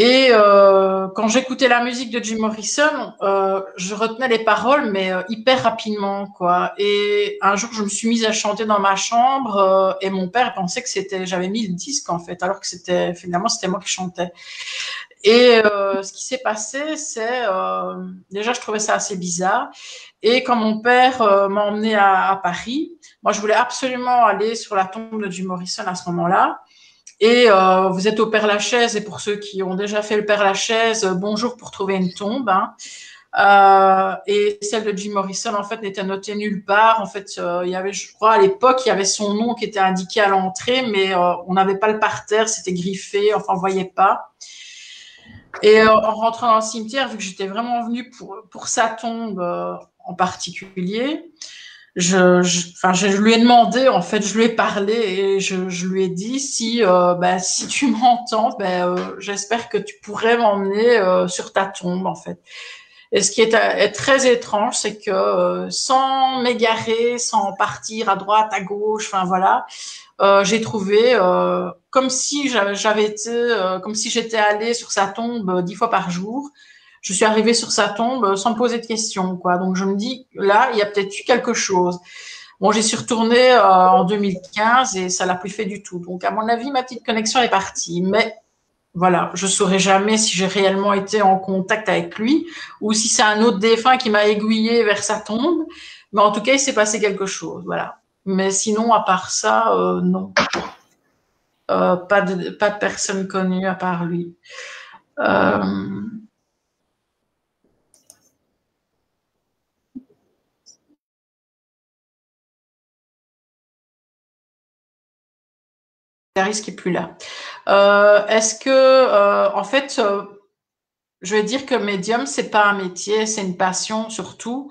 Et euh, quand j'écoutais la musique de Jim Morrison, euh, je retenais les paroles, mais euh, hyper rapidement, quoi. Et un jour, je me suis mise à chanter dans ma chambre, euh, et mon père pensait que c'était, j'avais mis le disque en fait, alors que c'était finalement c'était moi qui chantais. Et euh, ce qui s'est passé, c'est déjà, je trouvais ça assez bizarre. Et quand mon père m'a emmené à, à, Paris, moi, je voulais absolument aller sur la tombe de Jim Morrison à ce moment-là. Et euh, vous êtes au Père Lachaise, et pour ceux qui ont déjà fait le Père Lachaise, euh, bonjour pour trouver une tombe. Hein. Euh, et celle de Jim Morrison, en fait, n'était notée nulle part. En fait, euh, il y avait, je crois, à l'époque, il y avait son nom qui était indiqué à l'entrée, mais euh, on n'avait pas le parterre, c'était griffé, enfin, on voyait pas. Et en rentrant dans le cimetière, vu que j'étais vraiment venue pour, pour sa tombe en particulier, je, enfin, je lui ai demandé, en fait, je lui ai parlé et je, je lui ai dit si, euh, bah, si tu m'entends, ben, euh, j'espère que tu pourrais m'emmener euh, sur ta tombe, en fait. Et ce qui est, très étrange, c'est que sans m'égarer, sans partir à droite, à gauche, enfin voilà, j'ai trouvé comme si j'avais été, comme si j'étais allée sur sa tombe dix fois par jour je suis arrivée sur sa tombe euh, sans poser de questions, quoi. Donc je me dis, là, il y a peut-être eu quelque chose. Bon, j'y suis retournée euh, en 2015 et ça l'a plus fait du tout. Donc à mon avis, ma petite connexion est partie. Mais voilà, je saurais jamais si j'ai réellement été en contact avec lui ou si c'est un autre défunt qui m'a aiguillé vers sa tombe. Mais en tout cas, il s'est passé quelque chose, voilà. Mais sinon, à part ça, euh, non. pas de pas de personne connue à part lui. Euh, qui est plus là. Euh, est-ce que, euh, en fait, euh, je vais dire que médium, c'est pas un métier, c'est une passion surtout.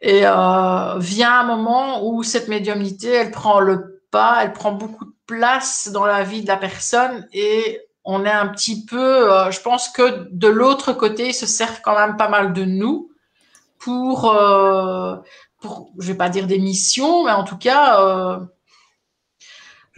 Et vient un moment où cette médiumnité, elle prend le pas, elle prend beaucoup de place dans la vie de la personne et on est un petit peu, je pense que de l'autre côté, ils se servent quand même pas mal de nous pour, pour, je vais pas dire des missions, mais en tout cas,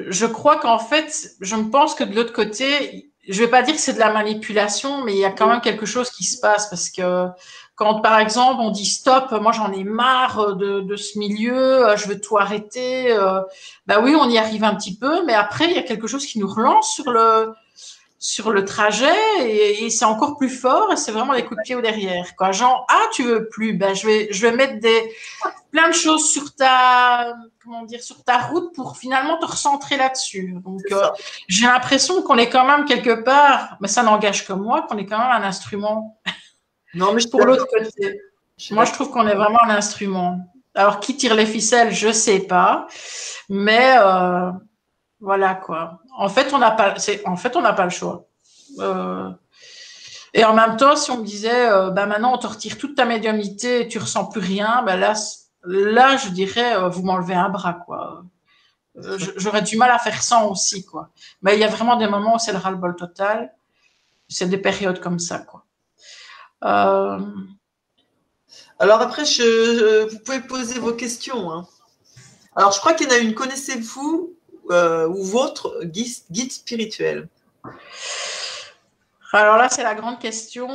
je crois qu'en fait, je me pense que de l'autre côté, je vais pas dire que c'est de la manipulation, mais il y a quand même quelque chose qui se passe parce que quand, par exemple, on dit stop, moi j'en ai marre de, de, ce milieu, je veux tout arrêter. Euh, bah oui, on y arrive un petit peu, mais après il y a quelque chose qui nous relance sur le sur le trajet et, et c'est encore plus fort et c'est vraiment des coups de pied au derrière quoi genre ah tu veux plus ben je vais je vais mettre des plein de choses sur ta comment dire sur ta route pour finalement te recentrer là-dessus. Donc euh, j'ai l'impression qu'on est quand même quelque part mais ça n'engage que moi qu'on est quand même un instrument non mais pour l'autre côté. Moi je trouve qu'on est vraiment un instrument. Alors qui tire les ficelles je sais pas mais euh, voilà quoi. En fait, on n'a pas, en fait, on n'a pas le choix. Euh, et en même temps, si on me disait, euh, bah maintenant on te retire toute ta médiumnité, et tu ressens plus rien, bah là, là, je dirais, euh, vous m'enlevez un bras, quoi. j'aurais du mal à faire sans aussi, quoi. Mais il y a vraiment des moments où c'est le ras-le-bol total. C'est des périodes comme ça, quoi. Alors après, je, vous pouvez poser vos questions. Hein. Alors, je crois qu'il y en a une. Connaissez-vous euh, ou votre guide, spirituel? Alors là, c'est la grande question.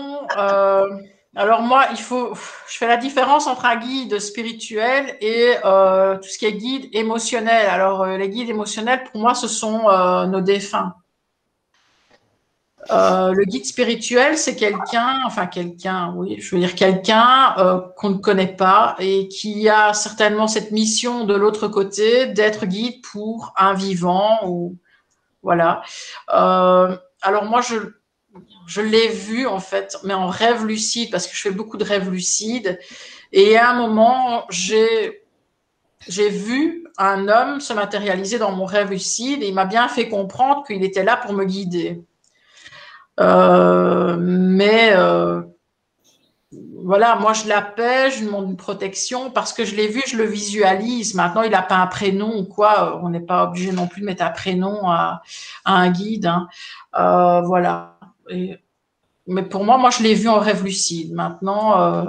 Euh, alors moi, il faut, je fais la différence entre un guide spirituel et euh, tout ce qui est guide émotionnel. Alors les guides émotionnels, pour moi, ce sont nos défunts. Euh, le guide spirituel, c'est quelqu'un, enfin quelqu'un, oui, je veux dire quelqu'un euh, qu'on ne connaît pas et qui a certainement cette mission de l'autre côté d'être guide pour un vivant ou voilà. Euh, alors moi, je je l'ai vu en fait, mais en rêve lucide parce que je fais beaucoup de rêves lucides. Et à un moment, j'ai j'ai vu un homme se matérialiser dans mon rêve lucide et il m'a bien fait comprendre qu'il était là pour me guider. Euh, mais euh, voilà, moi je l'appelle, je lui demande une protection parce que je l'ai vu, je le visualise. Maintenant, il n'a pas un prénom ou quoi. On n'est pas obligé non plus de mettre un prénom à, un guide. Hein. Euh, voilà. Mais pour moi, moi je l'ai vu en rêve lucide. Maintenant, euh,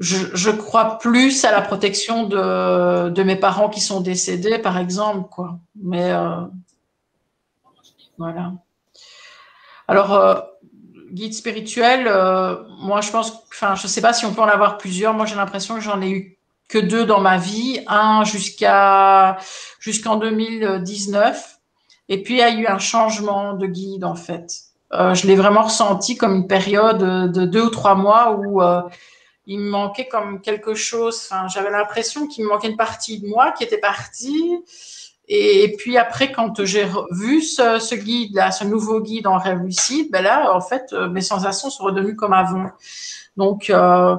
je, crois plus à la protection de, de, mes parents qui sont décédés, par exemple, quoi. Mais euh, voilà. Alors, euh, guide spirituel, moi je pense, enfin je sais pas si on peut en avoir plusieurs. Moi j'ai l'impression que j'en ai eu que deux dans ma vie, un jusqu'à jusqu'en 2019, et puis il y a eu un changement de guide en fait. Euh, je l'ai vraiment ressenti comme une période de deux ou trois mois où il me manquait comme quelque chose. Enfin, j'avais l'impression qu'il me manquait une partie de moi qui était partie et, puis après, quand j'ai vu ce, ce guide-là, ce nouveau guide en rêve lucide, ben là, en fait, euh, mes sensations sont redevenues comme avant. Donc, euh,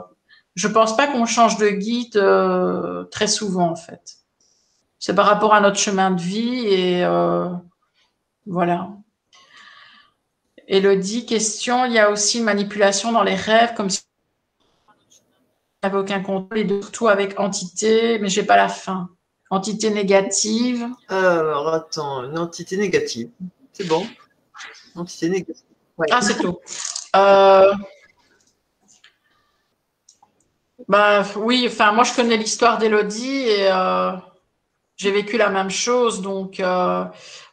je pense pas qu'on change de guide euh, très souvent en fait. C'est par rapport à notre chemin de vie et euh, voilà. Elodie, question, il y a aussi une manipulation dans les rêves comme si n'avait aucun contrôle et de tout avec entité, mais j'ai pas la fin. Entité négative. Alors attends, une entité négative. C'est bon. Entité négative. Ah, c'est tout. Euh, bah oui, enfin moi je connais l'histoire d'Elodie et euh, j'ai vécu la même chose, donc euh,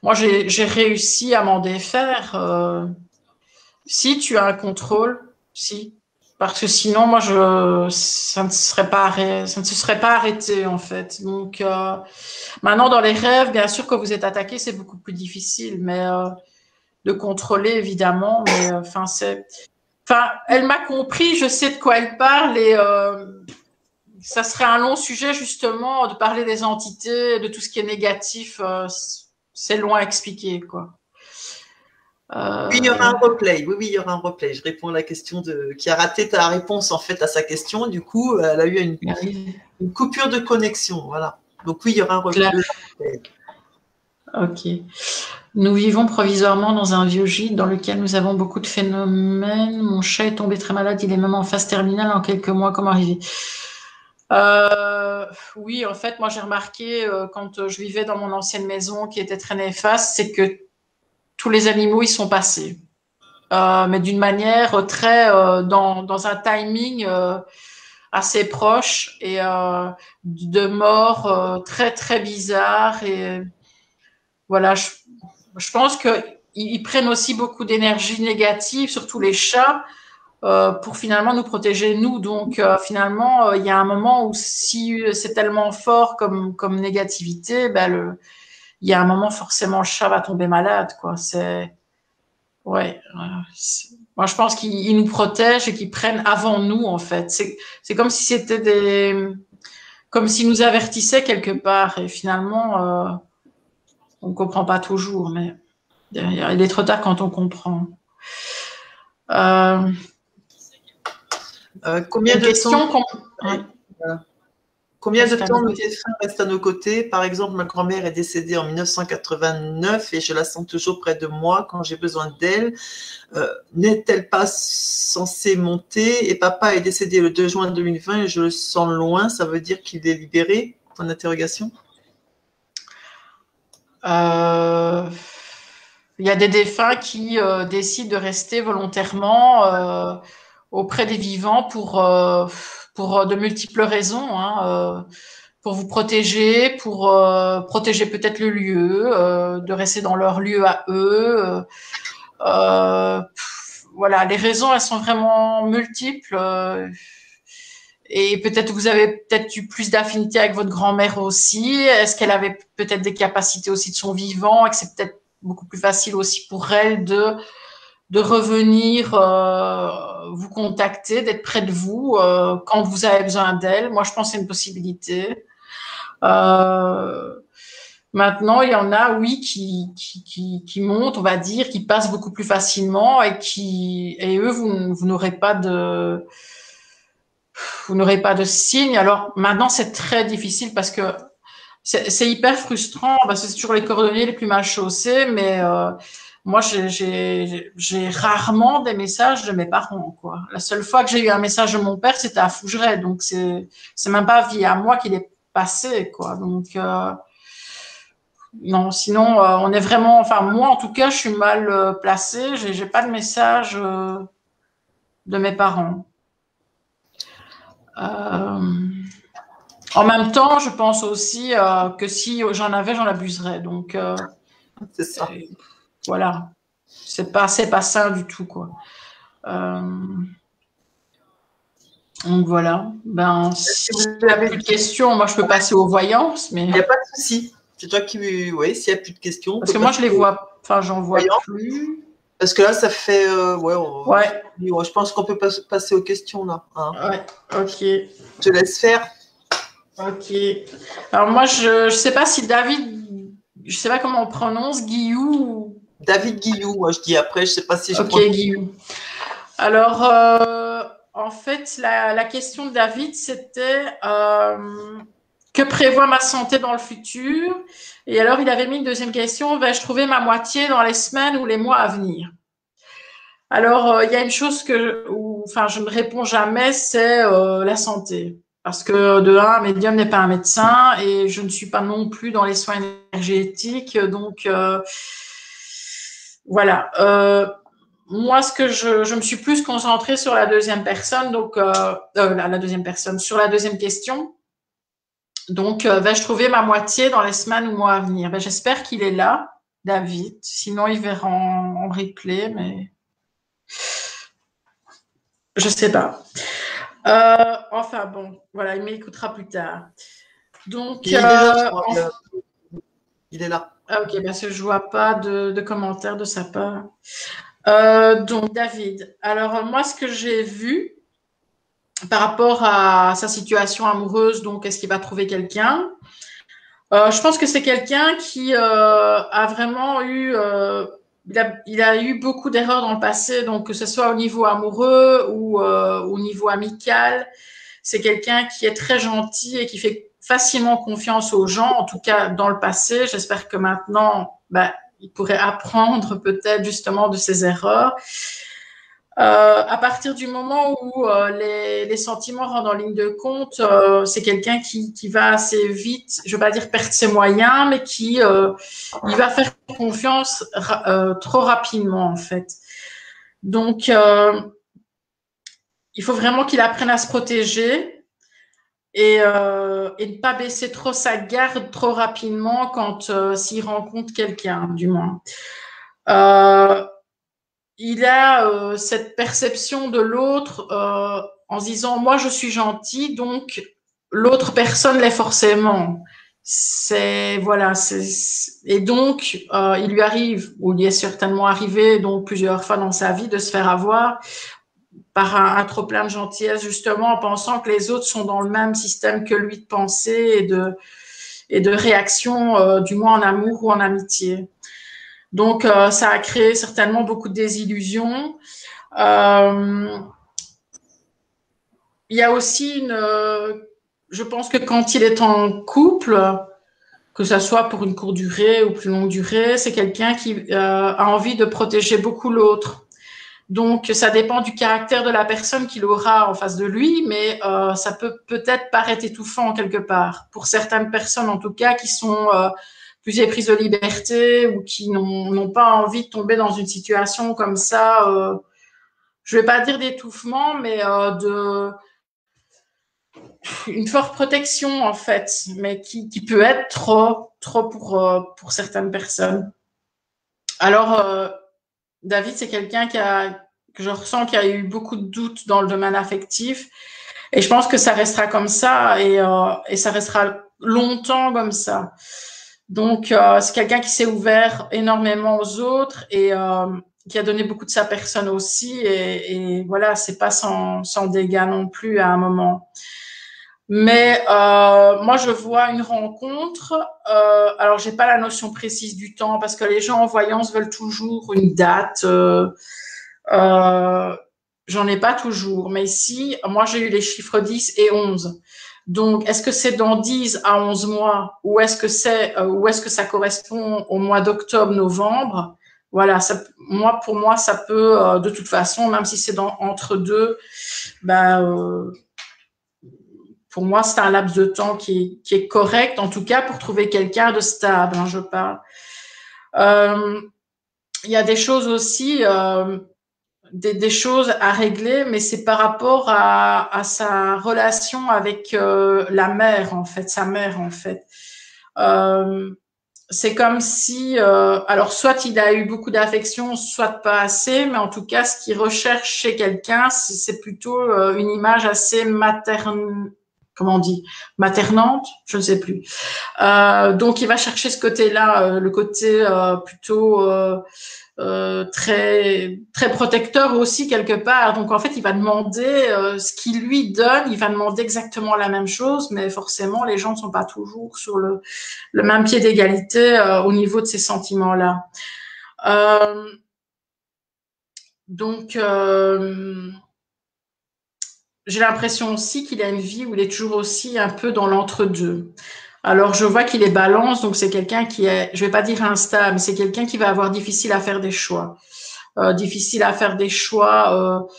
moi j'ai réussi à m'en défaire. Euh, si tu as un contrôle, si, parce que sinon moi je ça ne serait pas arrêté, ça ne se serait pas arrêté en fait. Donc maintenant dans les rêves, bien sûr que vous êtes attaqué, c'est beaucoup plus difficile, mais de contrôler évidemment, mais enfin c'est Enfin, elle m'a compris, je sais de quoi elle parle et euh, ça serait un long sujet justement de parler des entités, de tout ce qui est négatif. Euh, c'est loin à expliquer, quoi. Euh, oui, il y aura un replay. Oui, oui, il y aura un replay. Je réponds à la question de qui a raté ta réponse en fait à sa question. Du coup, elle a eu une, une coupure de connexion. Voilà. Donc oui, il y aura un replay. Ok. Nous vivons provisoirement dans un vieux gîte dans lequel nous avons beaucoup de phénomènes. Mon chat est tombé très malade, il est même en phase terminale en quelques mois. Comment arriver? Euh, Oui, en fait, moi j'ai remarqué euh, quand je vivais dans mon ancienne maison qui était très néfaste, c'est que tous les animaux y sont passés, euh, mais d'une manière très dans, dans un timing assez proche et de mort très très bizarre et voilà. Je, je pense qu'ils prennent aussi beaucoup d'énergie négative, surtout les chats, euh, pour finalement nous protéger nous. Donc euh, finalement, euh, il y a un moment où si c'est tellement fort comme comme négativité, ben il y a un moment forcément le chat va tomber malade, quoi. C'est ouais. Moi, je pense qu'ils nous protègent et qu'ils prennent avant nous, en fait. C'est comme si c'était des comme s'ils nous avertissaient quelque part et finalement on ne comprend pas toujours, mais il est trop tard quand on comprend. Euh, euh, combien de temps Combien de temps nos défunts restent à nos côtés Par exemple, ma grand-mère est décédée en 1989 et je la sens toujours près de moi quand j'ai besoin d'elle. Euh, n'est-elle pas censée monter Et papa est décédé le 2 juin 2020 et je le sens loin. Ça veut dire qu'il est libéré? Point d'interrogation. Euh, il y a des défunts qui euh, décident de rester volontairement euh, auprès des vivants pour, pour de multiples raisons. Hein, pour vous protéger, pour protéger peut-être le lieu, de rester dans leur lieu à eux. voilà, les raisons, elles sont vraiment multiples. Et peut-être vous avez peut-être eu plus d'affinité avec votre grand-mère aussi. Est-ce qu'elle avait peut-être des capacités aussi de son vivant et que c'est peut-être beaucoup plus facile aussi pour elle de de revenir euh, vous contacter, d'être près de vous euh, quand vous avez besoin d'elle. Moi, je pense que c'est une possibilité. Euh, maintenant, il y en a, oui, qui, qui, qui, qui, montent, on va dire, qui passent beaucoup plus facilement et qui et eux, vous, n'aurez pas de vous n'aurez pas de signe. Alors maintenant, c'est très difficile parce que c'est hyper frustrant parce que c'est toujours les coordonnées les plus mal chaussées, mais euh, moi, j'ai rarement des messages de mes parents. Quoi. La seule fois que j'ai eu un message de mon père, c'était à Fougeray, donc c'est même pas via moi qu'il est passé. Quoi. Donc euh, non, sinon euh, on est vraiment, enfin moi en tout cas, je suis mal euh, placée. J'ai pas de message de mes parents. En même temps, je pense aussi que si j'en avais, j'en abuserais. Donc, c'est ça. Voilà. C'est pas, c'est pas ça du tout, quoi. donc voilà. Ben, si vous avez plus de questions, moi je peux passer aux voyances, mais. Il n'y a pas de souci. C'est toi qui, oui, s'il n'y a plus de questions. Parce que moi je les vois, enfin j'en vois plus. Parce que là, ça fait. Euh, ouais, ouais. Je pense qu'on peut passer aux questions là. Hein. Ouais, ok. Je te laisse faire. Ok. Alors, moi, je ne sais pas si David. Je ne sais pas comment on prononce, Guillou. David Guillou, moi je dis après, je ne sais pas si je Ok, Guillou. Alors, euh, en fait, la, question de David, c'était euh, que prévoit ma santé dans le futur? Et alors, il avait mis une deuxième question vais-je trouver ma moitié dans les semaines ou les mois à venir? Alors, euh, il y a une chose que, enfin, je ne réponds jamais, c'est la santé. Parce que de un, un médium n'est pas un médecin et je ne suis pas non plus dans les soins énergétiques, donc voilà. Euh, moi, ce que je, je, me suis plus concentrée sur la deuxième personne, donc euh, euh la, deuxième personne, sur la deuxième question. Donc, vais-je trouver ma moitié dans les semaines ou mois à venir? Ben, J'espère qu'il est là, David. Sinon, il verra en, replay, mais je sais pas. Enfin bon, voilà, il m'écoutera plus tard. Donc, il est là. Il est là. Ah, ok, parce que je vois pas de, commentaires de sa part. Euh, donc David, alors moi ce que j'ai vu par rapport à sa situation amoureuse, donc est-ce qu'il va trouver quelqu'un? Euh, Je pense que c'est quelqu'un qui euh, a vraiment eu, il, a, eu beaucoup d'erreurs dans le passé, donc que ce soit au niveau amoureux ou au niveau amical. C'est quelqu'un qui est très gentil et qui fait facilement confiance aux gens, en tout cas dans le passé. J'espère que maintenant, bah, il pourrait apprendre peut-être justement de ses erreurs. Euh, à partir du moment où euh, les, les, sentiments rentrent en ligne de compte, euh, c'est quelqu'un qui, qui, va assez vite, je vais pas dire perdre ses moyens, mais qui euh, il va faire confiance euh, trop rapidement en fait. Donc il faut vraiment qu'il apprenne à se protéger et, euh, ne pas baisser trop sa garde trop rapidement quand euh, s'il rencontre quelqu'un, du moins. Euh, il a euh, cette perception de l'autre euh, en se disant moi je suis gentil donc l'autre personne l'est forcément. C'est voilà, et donc il lui arrive ou il est certainement arrivé donc plusieurs fois dans sa vie de se faire avoir par un, trop plein de gentillesse, justement, en pensant que les autres sont dans le même système que lui de pensée et de, et réaction, euh, du moins en amour ou en amitié. Donc, euh, ça a créé certainement beaucoup de désillusions. Euh, il y a aussi une, je pense que quand il est en couple, que ce soit pour une courte durée ou plus longue durée, c'est quelqu'un qui a envie de protéger beaucoup l'autre. Donc, ça dépend du caractère de la personne qu'il aura en face de lui, mais euh, ça peut peut-être paraître étouffant quelque part. Pour certaines personnes, en tout cas, qui sont euh, plus éprises de liberté ou qui n'ont pas envie de tomber dans une situation comme ça, euh, je vais pas dire d'étouffement, mais euh, de une forte protection en fait, mais qui, peut être trop, trop pour pour certaines personnes. Alors David, c'est quelqu'un qui a, que je ressens qui a eu beaucoup de doutes dans le domaine affectif. Et je pense que ça restera comme ça et, euh, et ça restera longtemps comme ça. Donc, euh, c'est quelqu'un qui s'est ouvert énormément aux autres et euh, qui a donné beaucoup de sa personne aussi. Et, et voilà, c'est pas sans, sans dégâts non plus à un moment. Mais moi, je vois une rencontre. Euh, alors, j'ai pas la notion précise du temps parce que les gens en voyance veulent toujours une date. J'en ai pas toujours. Mais ici, moi, j'ai eu les chiffres 10 et 11. Donc, est-ce que c'est dans 10 à 11 mois ou est-ce que c'est euh, ou est-ce que ça correspond au mois d'octobre, novembre? Voilà, ça, moi, pour moi, ça peut euh, de toute façon, même si c'est dans entre deux, ben pour moi, c'est un laps de temps qui, qui, est correct, en tout cas pour trouver quelqu'un de stable, hein, je parle. Euh, il y a des choses aussi, euh, des, des, choses à régler, mais c'est par rapport à, à, sa relation avec euh, la mère, en fait, sa mère, en fait. Euh, c'est comme si, euh, alors soit il a eu beaucoup d'affection, soit pas assez, mais en tout cas, ce qu'il recherche chez quelqu'un, c'est plutôt euh, une image assez materne, comment on dit, maternante, je ne sais plus. Euh, donc il va chercher ce côté-là, euh, le côté plutôt euh, euh, très très protecteur aussi quelque part. Donc en fait, il va demander ce qu'il lui donne, il va demander exactement la même chose, mais forcément les gens ne sont pas toujours sur le, le même pied d'égalité au niveau de ces sentiments-là. donc j'ai l'impression aussi qu'il a une vie où il est toujours aussi un peu dans l'entre-deux. Alors, je vois qu'il est balance, donc c'est quelqu'un qui est, je vais pas dire instable, c'est quelqu'un qui va avoir difficile à faire des choix. Euh, difficile à faire des choix. Euh,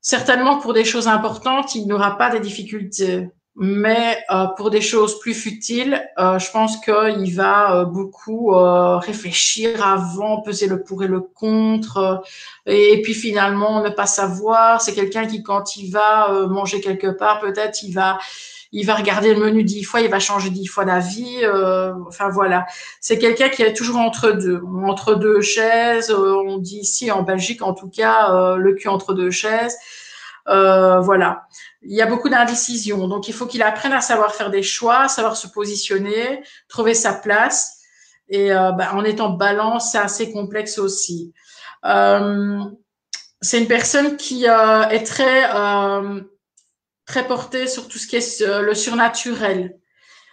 certainement pour des choses importantes, il n'aura pas de difficultés. Mais euh, pour des choses plus futiles, euh, je pense qu'il va euh, beaucoup réfléchir avant, peser le pour et le contre, et, puis finalement ne pas savoir. C'est quelqu'un qui, quand il va manger quelque part, peut-être il va il va regarder le menu dix fois, il va changer dix fois d'avis. enfin voilà, c'est quelqu'un qui est toujours entre deux, entre deux chaises. on dit ici en Belgique, en tout cas, le cul entre deux chaises. Euh, voilà. Il y a beaucoup d'indécision. Donc, il faut qu'il apprenne à savoir faire des choix, savoir se positionner, trouver sa place. Et euh, bah, en étant balance, c'est assez complexe aussi. Euh, c'est une personne qui est très très portée sur tout ce qui est le surnaturel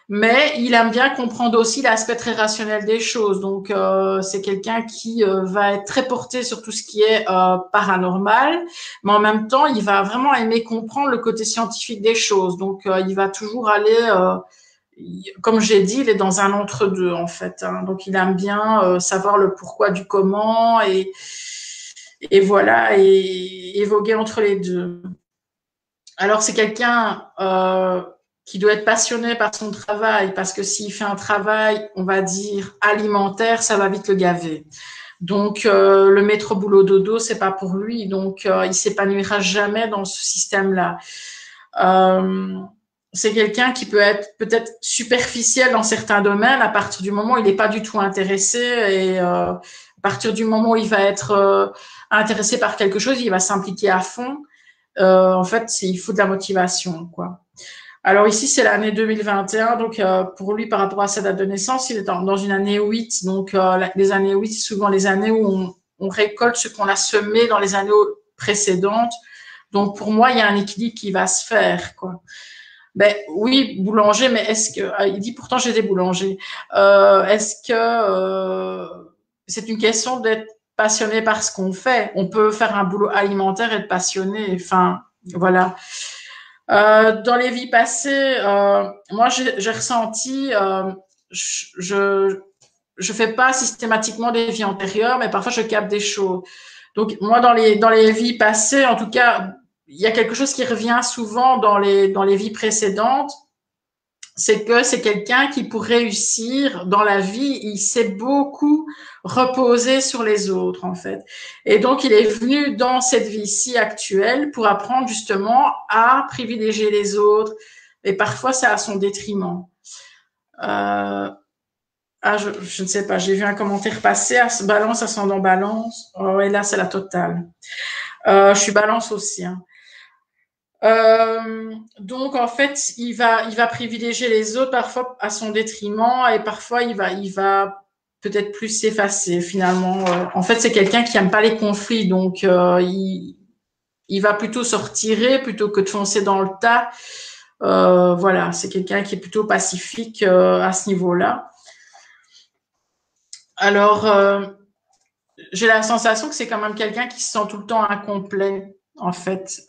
mais il aime bien comprendre aussi l'aspect très rationnel des choses. Donc, euh, c'est quelqu'un qui euh, va être très porté sur tout ce qui est euh, paranormal, mais en même temps, il va vraiment aimer comprendre le côté scientifique des choses. Donc, il va toujours aller, comme j'ai dit, il est dans un entre-deux en fait. Hein. Donc, il aime bien savoir le pourquoi du comment et et voilà, et évoquer entre les deux. Alors, c'est quelqu'un qui doit être passionné par son travail, parce que s'il fait un travail, on va dire alimentaire, ça va vite le gaver. Donc euh, le métro boulot dodo, c'est pas pour lui, donc euh, il s'épanouira jamais dans ce système-là. Euh, c'est quelqu'un qui peut être peut-être superficiel dans certains domaines à partir du moment où il n'est pas du tout intéressé et euh, à partir du moment où il va être euh, intéressé par quelque chose, il va s'impliquer à fond. En fait, il faut de la motivation, quoi. Alors ici, c'est l'année 2021, donc euh, pour lui, par rapport à sa date de naissance, il est dans, une année 8. Donc euh, les années 8, c'est souvent les années où on, récolte ce qu'on a semé dans les années précédentes. Donc pour moi, il y a un équilibre qui va se faire. Quoi. Ben oui, boulanger, mais est-ce que ah, il dit pourtant j'étais boulanger. Euh, est-ce que c'est une question d'être passionné par ce qu'on fait On peut faire un boulot alimentaire et être passionné. Enfin voilà. Euh, dans les vies passées, euh, moi, j'ai ressenti, euh, je, je fais pas systématiquement des vies antérieures, mais parfois je capte des choses. Donc moi, dans les dans les vies passées, en tout cas, il y a quelque chose qui revient souvent dans les dans les vies précédentes c'est que c'est quelqu'un qui, pour réussir dans la vie, il s'est beaucoup reposé sur les autres, en fait. Et donc, il est venu dans cette vie-ci actuelle pour apprendre justement à privilégier les autres. Et parfois, c'est à son détriment. Euh, ah, je, je, ne sais pas, j'ai vu un commentaire passer, à balance, ascendant balance. Oh, et là, c'est la totale. Euh, je suis balance aussi. Hein. Euh, donc en fait, il va, il va privilégier les autres parfois à son détriment et parfois il va, il va peut-être plus s'effacer finalement. Euh, en fait, c'est quelqu'un qui aime pas les conflits, donc euh, il, il va plutôt se retirer plutôt que de foncer dans le tas. Voilà, c'est quelqu'un qui est plutôt pacifique à ce niveau-là. Alors, j'ai la sensation que c'est quand même quelqu'un qui se sent tout le temps incomplet en fait.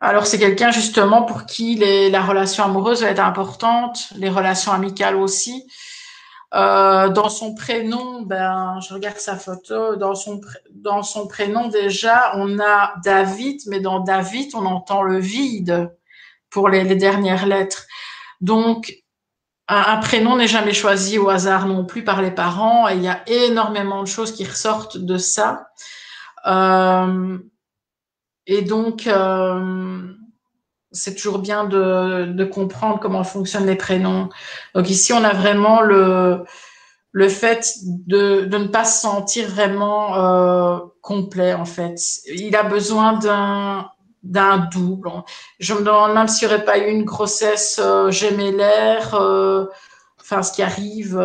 Alors c'est quelqu'un justement pour qui la relation amoureuse va être importante, les relations amicales aussi. Euh, dans son prénom, ben, je regarde sa photo. Dans son dans son prénom déjà, on a David, mais dans David, on entend le vide pour les, les dernières lettres. Donc un, un prénom n'est jamais choisi au hasard non plus par les parents. Et il y a énormément de choses qui ressortent de ça. Euh, et donc, euh, c'est toujours bien de, de, comprendre comment fonctionnent les prénoms. Donc ici, on a vraiment le, le fait de, de ne pas se sentir vraiment euh, complet, en fait. Il a besoin d'un d'un double. Je me demande même s'il n'y aurait pas eu une grossesse euh, gémellaire, euh, enfin ce qui arrive.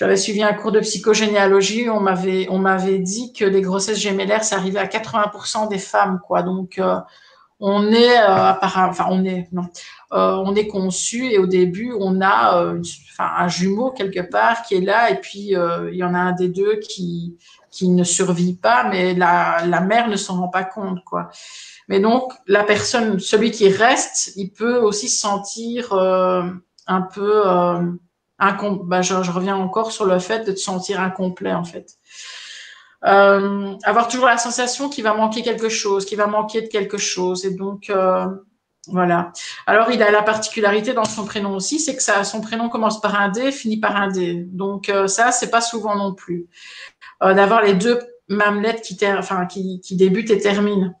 Euh, j'avais suivi un cours de psychogénéalogie, on m'avait on m'avait dit que les grossesses gémellaires ça arrivait à 80% des femmes quoi. Donc euh, on est apparemment, enfin on est non, on est conçu et au début on a enfin un jumeau quelque part qui est là et puis il y en a un des deux qui qui ne survit pas, mais la, la mère ne s'en rend pas compte, quoi. Mais donc, la personne, celui qui reste, il peut aussi se sentir euh, un peu bah, je, reviens encore sur le fait de te sentir incomplet, en fait. Euh, avoir toujours la sensation qu'il va manquer quelque chose, qu'il va manquer de quelque chose. Et donc, euh, voilà. Alors, il a la particularité dans son prénom aussi, c'est que ça, son prénom commence par un D, finit par un D. Donc, euh, ça, c'est pas souvent non plus. D'avoir les deux mêmes lettres qui débutent et terminent.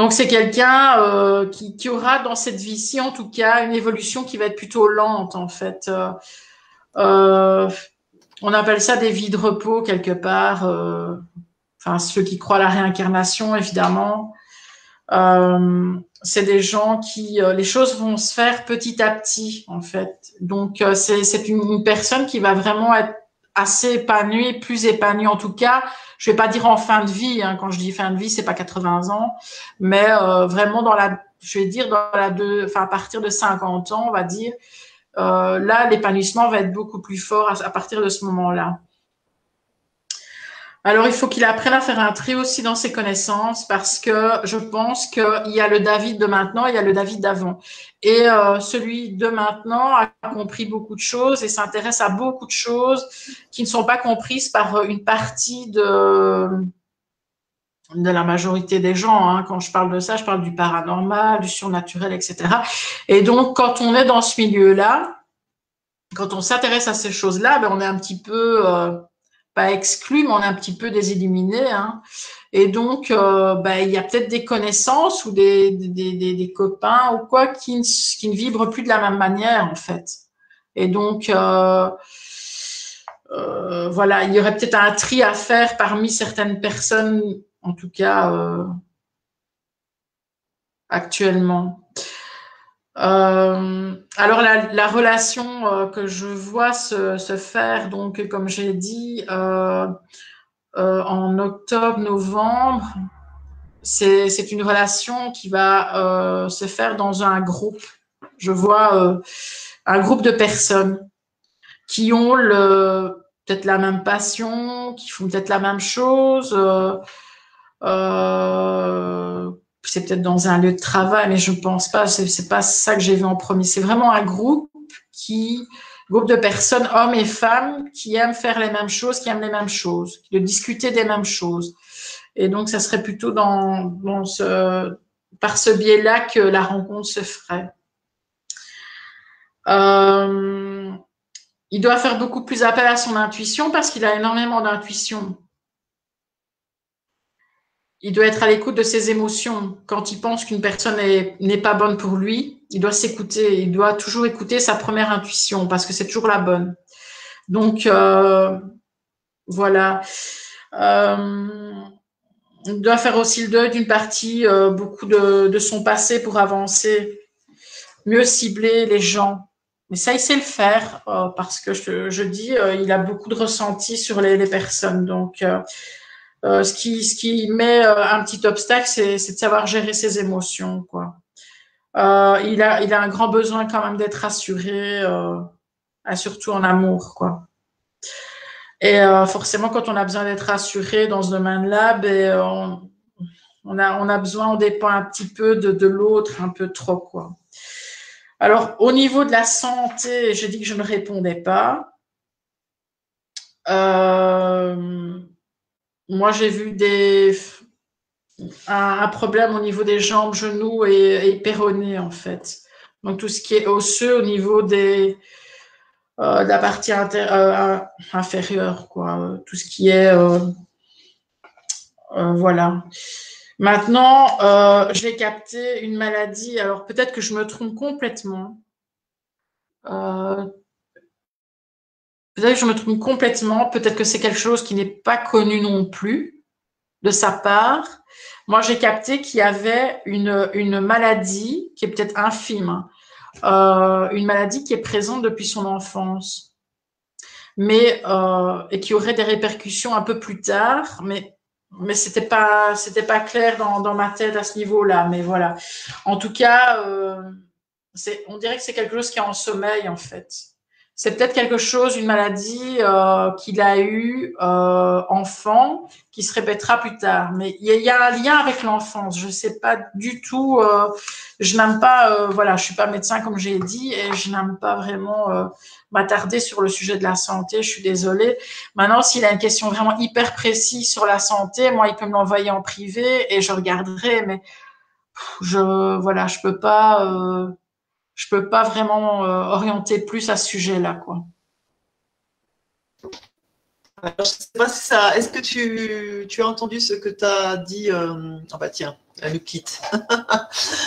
Donc c'est quelqu'un euh, qui, aura dans cette vie-ci, en tout cas, une évolution qui va être plutôt lente, en fait. Euh, euh on appelle ça des vies de repos quelque part. Enfin, ceux qui croient à la réincarnation, évidemment. C'est des gens qui, les choses vont se faire petit à petit, en fait. Donc c'est une personne qui va vraiment être assez épanoui, plus épanoui en tout cas. Je vais pas dire en fin de vie. Hein. Quand je dis fin de vie, c'est pas 80 ans, mais euh, vraiment dans la, je vais dire dans la deux, à partir de 50 ans, on va dire. Euh, là, l'épanouissement va être beaucoup plus fort à partir de ce moment-là. Alors, il faut qu'il apprenne à faire un tri aussi dans ses connaissances parce que je pense qu'il y a le David de maintenant, il y a le David d'avant. Et euh, celui de maintenant a compris beaucoup de choses et s'intéresse à beaucoup de choses qui ne sont pas comprises par une partie de, de la majorité des gens. Hein. Quand je parle de ça, je parle du paranormal, du surnaturel, etc. Et donc, quand on est dans ce milieu-là, quand on s'intéresse à ces choses-là, ben, on est un petit peu... Euh, pas exclu, mais on est un petit peu désilluminé. Hein. Et donc, euh, bah, il y a peut-être des connaissances ou des, copains ou quoi qui ne, qui vibrent plus de la même manière, en fait. Et donc, euh, euh, voilà, il y aurait peut-être un tri à faire parmi certaines personnes, en tout cas actuellement. Euh, alors la, la relation euh, que je vois se, se, faire, donc comme j'ai dit, euh, euh en octobre-novembre, c'est une relation qui va euh, se faire dans un groupe. Je vois un groupe de personnes qui ont peut-être la même passion, qui font peut-être la même chose. Euh, c'est peut-être dans un lieu de travail, mais je pense pas. C'est pas ça que j'ai vu en premier. C'est vraiment un groupe qui, groupe de personnes, hommes et femmes, qui aiment faire les mêmes choses, qui aiment les mêmes choses, de discuter des mêmes choses. Et donc, ça serait plutôt dans, dans ce, par ce biais-là que la rencontre se ferait. Euh, il doit faire beaucoup plus appel à son intuition parce qu'il a énormément d'intuition il doit être à l'écoute de ses émotions. Quand il pense qu'une personne n'est pas bonne pour lui, il doit s'écouter. Il doit toujours écouter sa première intuition parce que c'est toujours la bonne. Donc, euh, voilà. Euh, il doit faire aussi le deuil d'une partie, euh, beaucoup de, son passé pour avancer, mieux cibler les gens. Mais ça, il sait le faire parce que je, dis, il a beaucoup de ressenti sur les, les personnes. Donc, euh, ce, qui, ce qui met euh, un petit obstacle, c'est, de savoir gérer ses émotions. Quoi. Euh, il, a, il a un grand besoin quand même d'être rassuré, euh, surtout en amour. Quoi. Et euh, forcément, quand on a besoin d'être rassuré dans ce domaine-là, ben, on, on, a, on a besoin, on dépend un petit peu de, de l'autre, un peu trop. Quoi. Alors, au niveau de la santé, j'ai dit que je ne répondais pas. Euh, moi, j'ai vu des, un, problème au niveau des jambes, genoux et, et en fait. Donc, tout ce qui est osseux au niveau des, euh, de la partie euh, inférieure, quoi. Tout ce qui est. Euh, voilà. Maintenant, j'ai capté une maladie. Alors, peut-être que je me trompe complètement. Je me trompe complètement. Peut-être que c'est quelque chose qui n'est pas connu non plus de sa part. Moi, j'ai capté qu'il y avait une, maladie qui est peut-être infime, euh, une maladie qui est présente depuis son enfance, mais euh, et qui aurait des répercussions un peu plus tard. Mais mais c'était pas c'était pas clair dans, ma tête à ce niveau-là. Mais voilà. En tout cas, euh, on dirait que c'est quelque chose qui est en sommeil en fait. C'est peut-être quelque chose, une maladie euh, qu'il a eu euh, enfant, qui se répétera plus tard. Mais il y, y, a un lien avec l'enfance. Je sais pas du tout. Euh, je n'aime pas. Euh, voilà, je suis pas médecin comme j'ai dit, et je n'aime pas vraiment m'attarder sur le sujet de la santé. Je suis désolée. Maintenant, s'il a une question vraiment hyper précise sur la santé, moi, il peut me l'envoyer en privé et je regarderai. Mais je, voilà, je peux pas, je peux pas vraiment euh, orienter plus à ce sujet-là. Alors, je sais pas si ça. Est-ce que tu, as entendu ce que tu as dit. Ah bah tiens, elle nous quitte.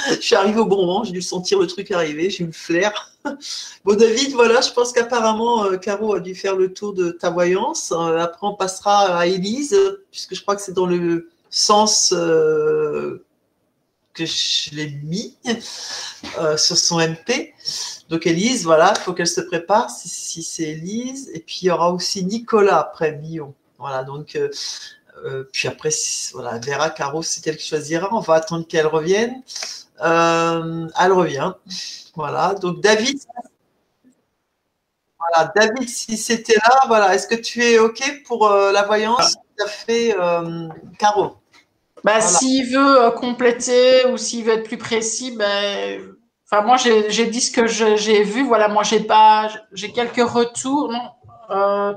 je suis arrivée au bon moment, j'ai dû sentir le truc arriver, j'ai eu le flair. bon, David, voilà, je pense qu'apparemment, euh, Caro a dû faire le tour de ta voyance. Après, on passera à Élise, puisque je crois que c'est dans le sens que je l'ai mis euh, sur son MP. Donc, Élise, voilà, il faut qu'elle se prépare si, c'est Élise. Et puis, il y aura aussi Nicolas après Billon. Voilà, donc. Euh, euh, puis après, voilà, Vera, Caro, c'est elle qui choisira. On va attendre qu'elle revienne. Euh, elle revient. Voilà. Donc David, voilà, David, si c'était là, voilà. Est-ce que tu es ok pour euh, la voyance Tout à fait, euh, Caro? Bah, voilà. s'il veut compléter ou s'il veut être plus précis, ben. Enfin, moi, j'ai dit ce que j'ai vu. Voilà, moi, j'ai pas, j'ai quelques retours. Non.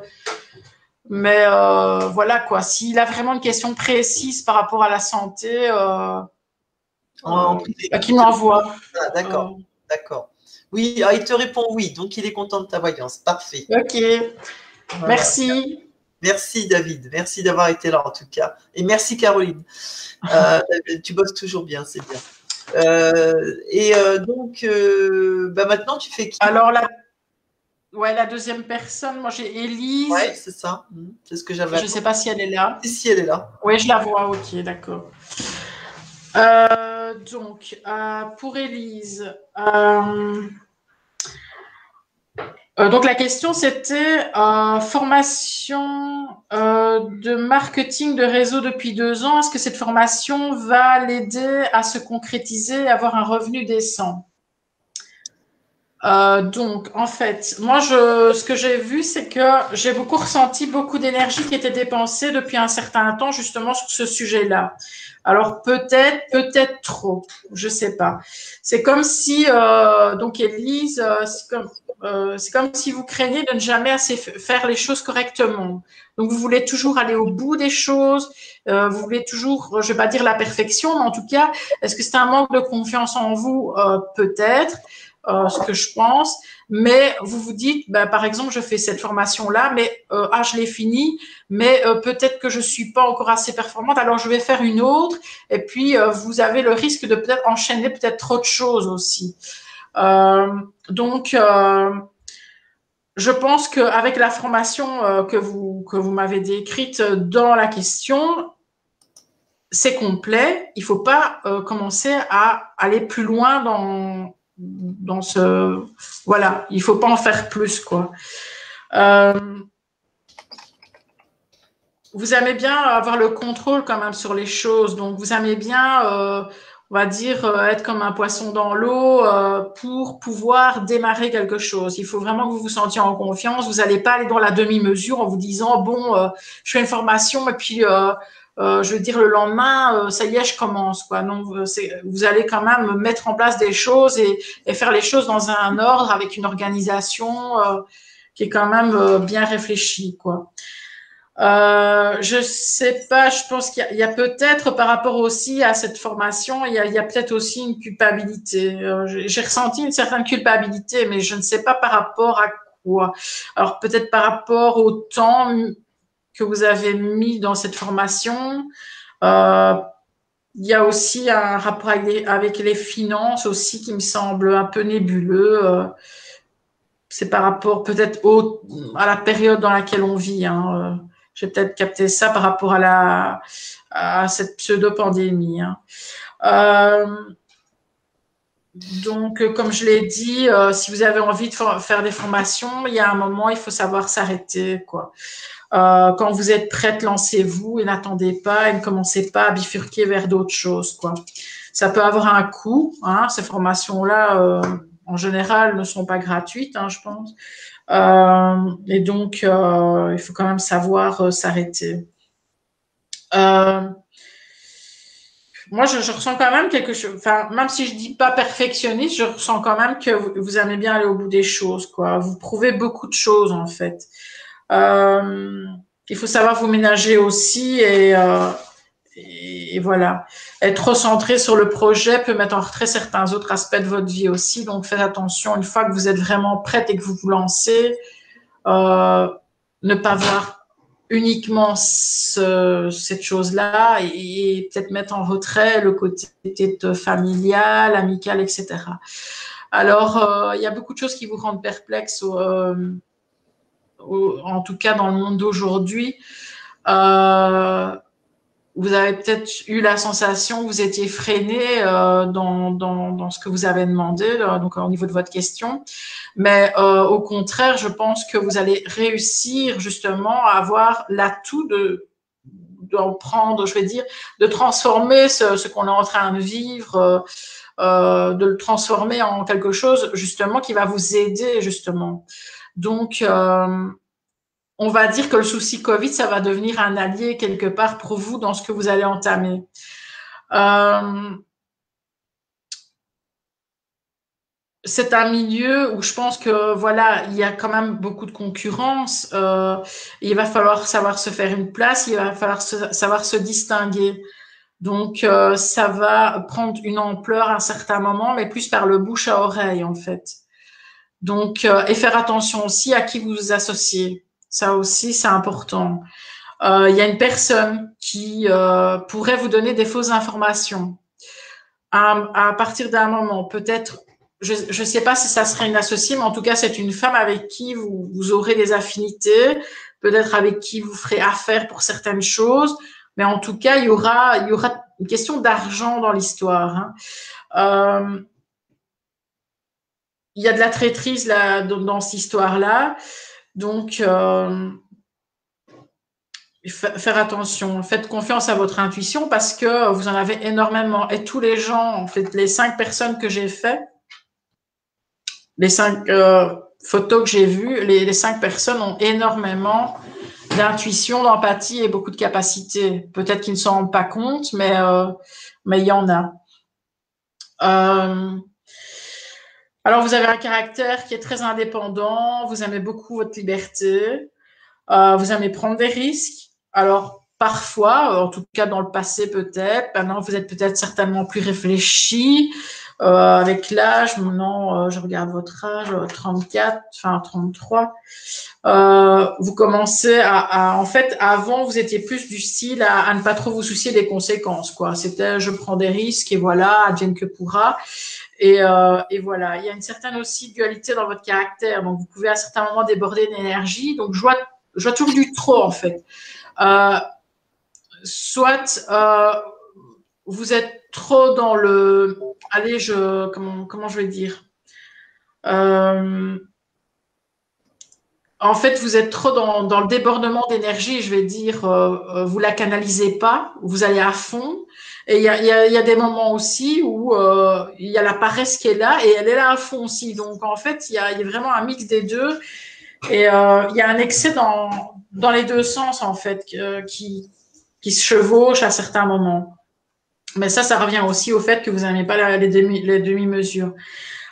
Mais euh, voilà quoi, s'il a vraiment une question précise par rapport à la santé, euh, oh, euh, qu'il m'envoie. Ah, d'accord, d'accord. Oui, ah, il te répond oui, donc il est content de ta voyance. Parfait. Ok, voilà. merci. Merci David, merci d'avoir été là en tout cas. Et merci Caroline. Euh, tu bosses toujours bien, c'est bien. Euh, et donc, bah maintenant tu fais qui? Alors la Ouais, la deuxième personne, moi j'ai Élise. Ouais, c'est ça. Mmh. C'est ce que j'avais. Je ne sais pas si elle est là. Si, si, elle est là. Oui, je la vois, ok, d'accord. Euh, donc, euh, pour Élise, euh, donc la question c'était formation de marketing de réseau depuis deux ans. Est-ce que cette formation va l'aider à se concrétiser et avoir un revenu décent? Euh, donc, en fait, moi, je, ce que j'ai vu, c'est que j'ai beaucoup ressenti beaucoup d'énergie qui était dépensée depuis un certain temps justement sur ce sujet-là. Alors peut-être, peut-être trop, je sais pas. C'est comme si, euh, donc Elise, euh, c'est comme, euh, comme si vous craignez de ne jamais assez faire les choses correctement. Donc vous voulez toujours aller au bout des choses, euh, vous voulez toujours, je vais pas dire la perfection, mais en tout cas, est-ce que c'est un manque de confiance en vous? Peut-être euh, ce que je pense, mais vous vous dites, bah, par exemple, je fais cette formation-là, mais euh, ah, je l'ai finie, mais euh, peut-être que je suis pas encore assez performante, alors je vais faire une autre, et puis euh, vous avez le risque de peut-être enchaîner peut-être trop de choses aussi. Euh, donc, je pense qu'avec la formation que vous que vous m'avez décrite dans la question, c'est complet. Il faut pas commencer à aller plus loin dans dans ce voilà il faut pas en faire plus quoi. Euh, vous aimez bien avoir le contrôle quand même sur les choses. Donc vous aimez bien euh, on va dire euh, être comme un poisson dans l'eau pour pouvoir démarrer quelque chose. Il faut vraiment que vous vous sentiez en confiance. Vous n'allez pas aller dans la demi-mesure en vous disant bon je fais une formation et puis euh, je veux dire le lendemain, euh, ça y est, je commence. Quoi. Non, vous allez quand même mettre en place des choses et, et, faire les choses dans un ordre avec une organisation euh, qui est quand même euh, bien réfléchie. Quoi. Euh, je sais pas, je pense qu'il y a, a peut-être par rapport aussi à cette formation, il y a, il y a peut-être aussi une culpabilité. J'ai ressenti une certaine culpabilité, mais je ne sais pas par rapport à quoi. Alors peut-être par rapport au temps que vous avez mis dans cette formation. Euh, il y a aussi un rapport avec les, finances aussi qui me semble un peu nébuleux. Euh, c'est par rapport peut-être à la période dans laquelle on vit. Hein. J'ai peut-être capté ça par rapport à, la, cette pseudo-pandémie. Hein. Euh, donc, euh, comme je l'ai dit, euh, si vous avez envie de faire des formations, il y a un moment, il faut savoir s'arrêter, quoi. Euh, quand vous êtes prête, lancez-vous et n'attendez pas et ne commencez pas à bifurquer vers d'autres choses. Ça peut avoir un coût, hein, ces formations-là, en général, ne sont pas gratuites, hein, je pense. et donc, il faut quand même savoir s'arrêter. Euh, moi, je, ressens quand même quelque chose. Enfin, même si je dis pas perfectionniste, je ressens quand même que vous, aimez bien aller au bout des choses. Vous prouvez beaucoup de choses, en fait. Euh, il faut savoir vous ménager aussi et, euh, et, voilà. Être centré sur le projet peut mettre en retrait certains autres aspects de votre vie aussi. Donc, faites attention. Une fois que vous êtes vraiment prête et que vous vous lancez, euh, ne pas voir uniquement cette chose-là et, peut-être mettre en retrait le côté familial, amical, etc. Alors, euh, il y a beaucoup de choses qui vous rendent perplexe, euh, en tout cas dans le monde d'aujourd'hui. Euh, vous avez peut-être eu la sensation que vous étiez freiné euh, dans, dans, ce que vous avez demandé, euh, donc au niveau de votre question. Mais euh, au contraire, je pense que vous allez réussir justement à avoir l'atout de d'en prendre, je vais dire, de transformer ce, qu'on est en train de vivre, euh, de le transformer en quelque chose justement qui va vous aider justement. Donc, on va dire que le souci Covid, ça va devenir un allié quelque part pour vous dans ce que vous allez entamer. Euh, c'est un milieu où je pense que voilà, il y a quand même beaucoup de concurrence. Euh, il va falloir savoir se faire une place, il va falloir savoir se distinguer. Donc euh, ça va prendre une ampleur à un certain moment, mais plus par le bouche à oreille en fait. Donc et faire attention aussi à qui vous vous associez. Ça aussi, c'est important. Euh, il y a une personne qui euh, pourrait vous donner des fausses informations. À, partir d'un moment, peut-être, je ne sais pas si ça serait une associée, mais en tout cas, c'est une femme avec qui vous, vous aurez des affinités, peut-être avec qui vous ferez affaire pour certaines choses, mais en tout cas, il y aura, y aura une question d'argent dans l'histoire. Hein. Euh, il y a de la traîtrise dans cette histoire-là. Donc, euh, faire attention, faites confiance à votre intuition parce que vous en avez énormément. Et tous les gens, en fait, les cinq personnes que j'ai fait, les cinq euh, photos que j'ai vues, les, cinq personnes ont énormément d'intuition, d'empathie et beaucoup de capacités. Peut-être qu'ils ne s'en rendent pas compte, mais euh, mais il y en a. Alors, vous avez un caractère qui est très indépendant, vous aimez beaucoup votre liberté, euh, vous aimez prendre des risques. Alors, parfois, en tout cas dans le passé peut-être, maintenant vous êtes peut-être certainement plus réfléchi. Euh, avec l'âge, maintenant euh, je regarde votre âge, 34, enfin 33, euh, vous commencez à, en fait, avant vous étiez plus du style à, à, ne pas trop vous soucier des conséquences, quoi. C'était je prends des risques et voilà, advienne que pourra. Et, euh, et, voilà, il y a une certaine aussi dualité dans votre caractère. Donc, vous pouvez à certains moments déborder d'énergie. Donc, je vois, je toujours du trop, en fait. Euh, soit euh, vous êtes trop dans le... Allez. Comment, je vais dire en fait, vous êtes trop dans, dans le débordement d'énergie, je vais dire, vous la canalisez pas, vous allez à fond, et il y a, y, a, y a, des moments aussi où euh, il y a la paresse qui est là et elle est là à fond aussi. Donc en fait, il y a, y a, vraiment un mix des deux. Et euh, il y a un excès dans, dans les deux sens en fait qui, qui se chevauche à certains moments. Mais ça, ça revient aussi au fait que vous n'aimez pas les demi, les demi-mesures.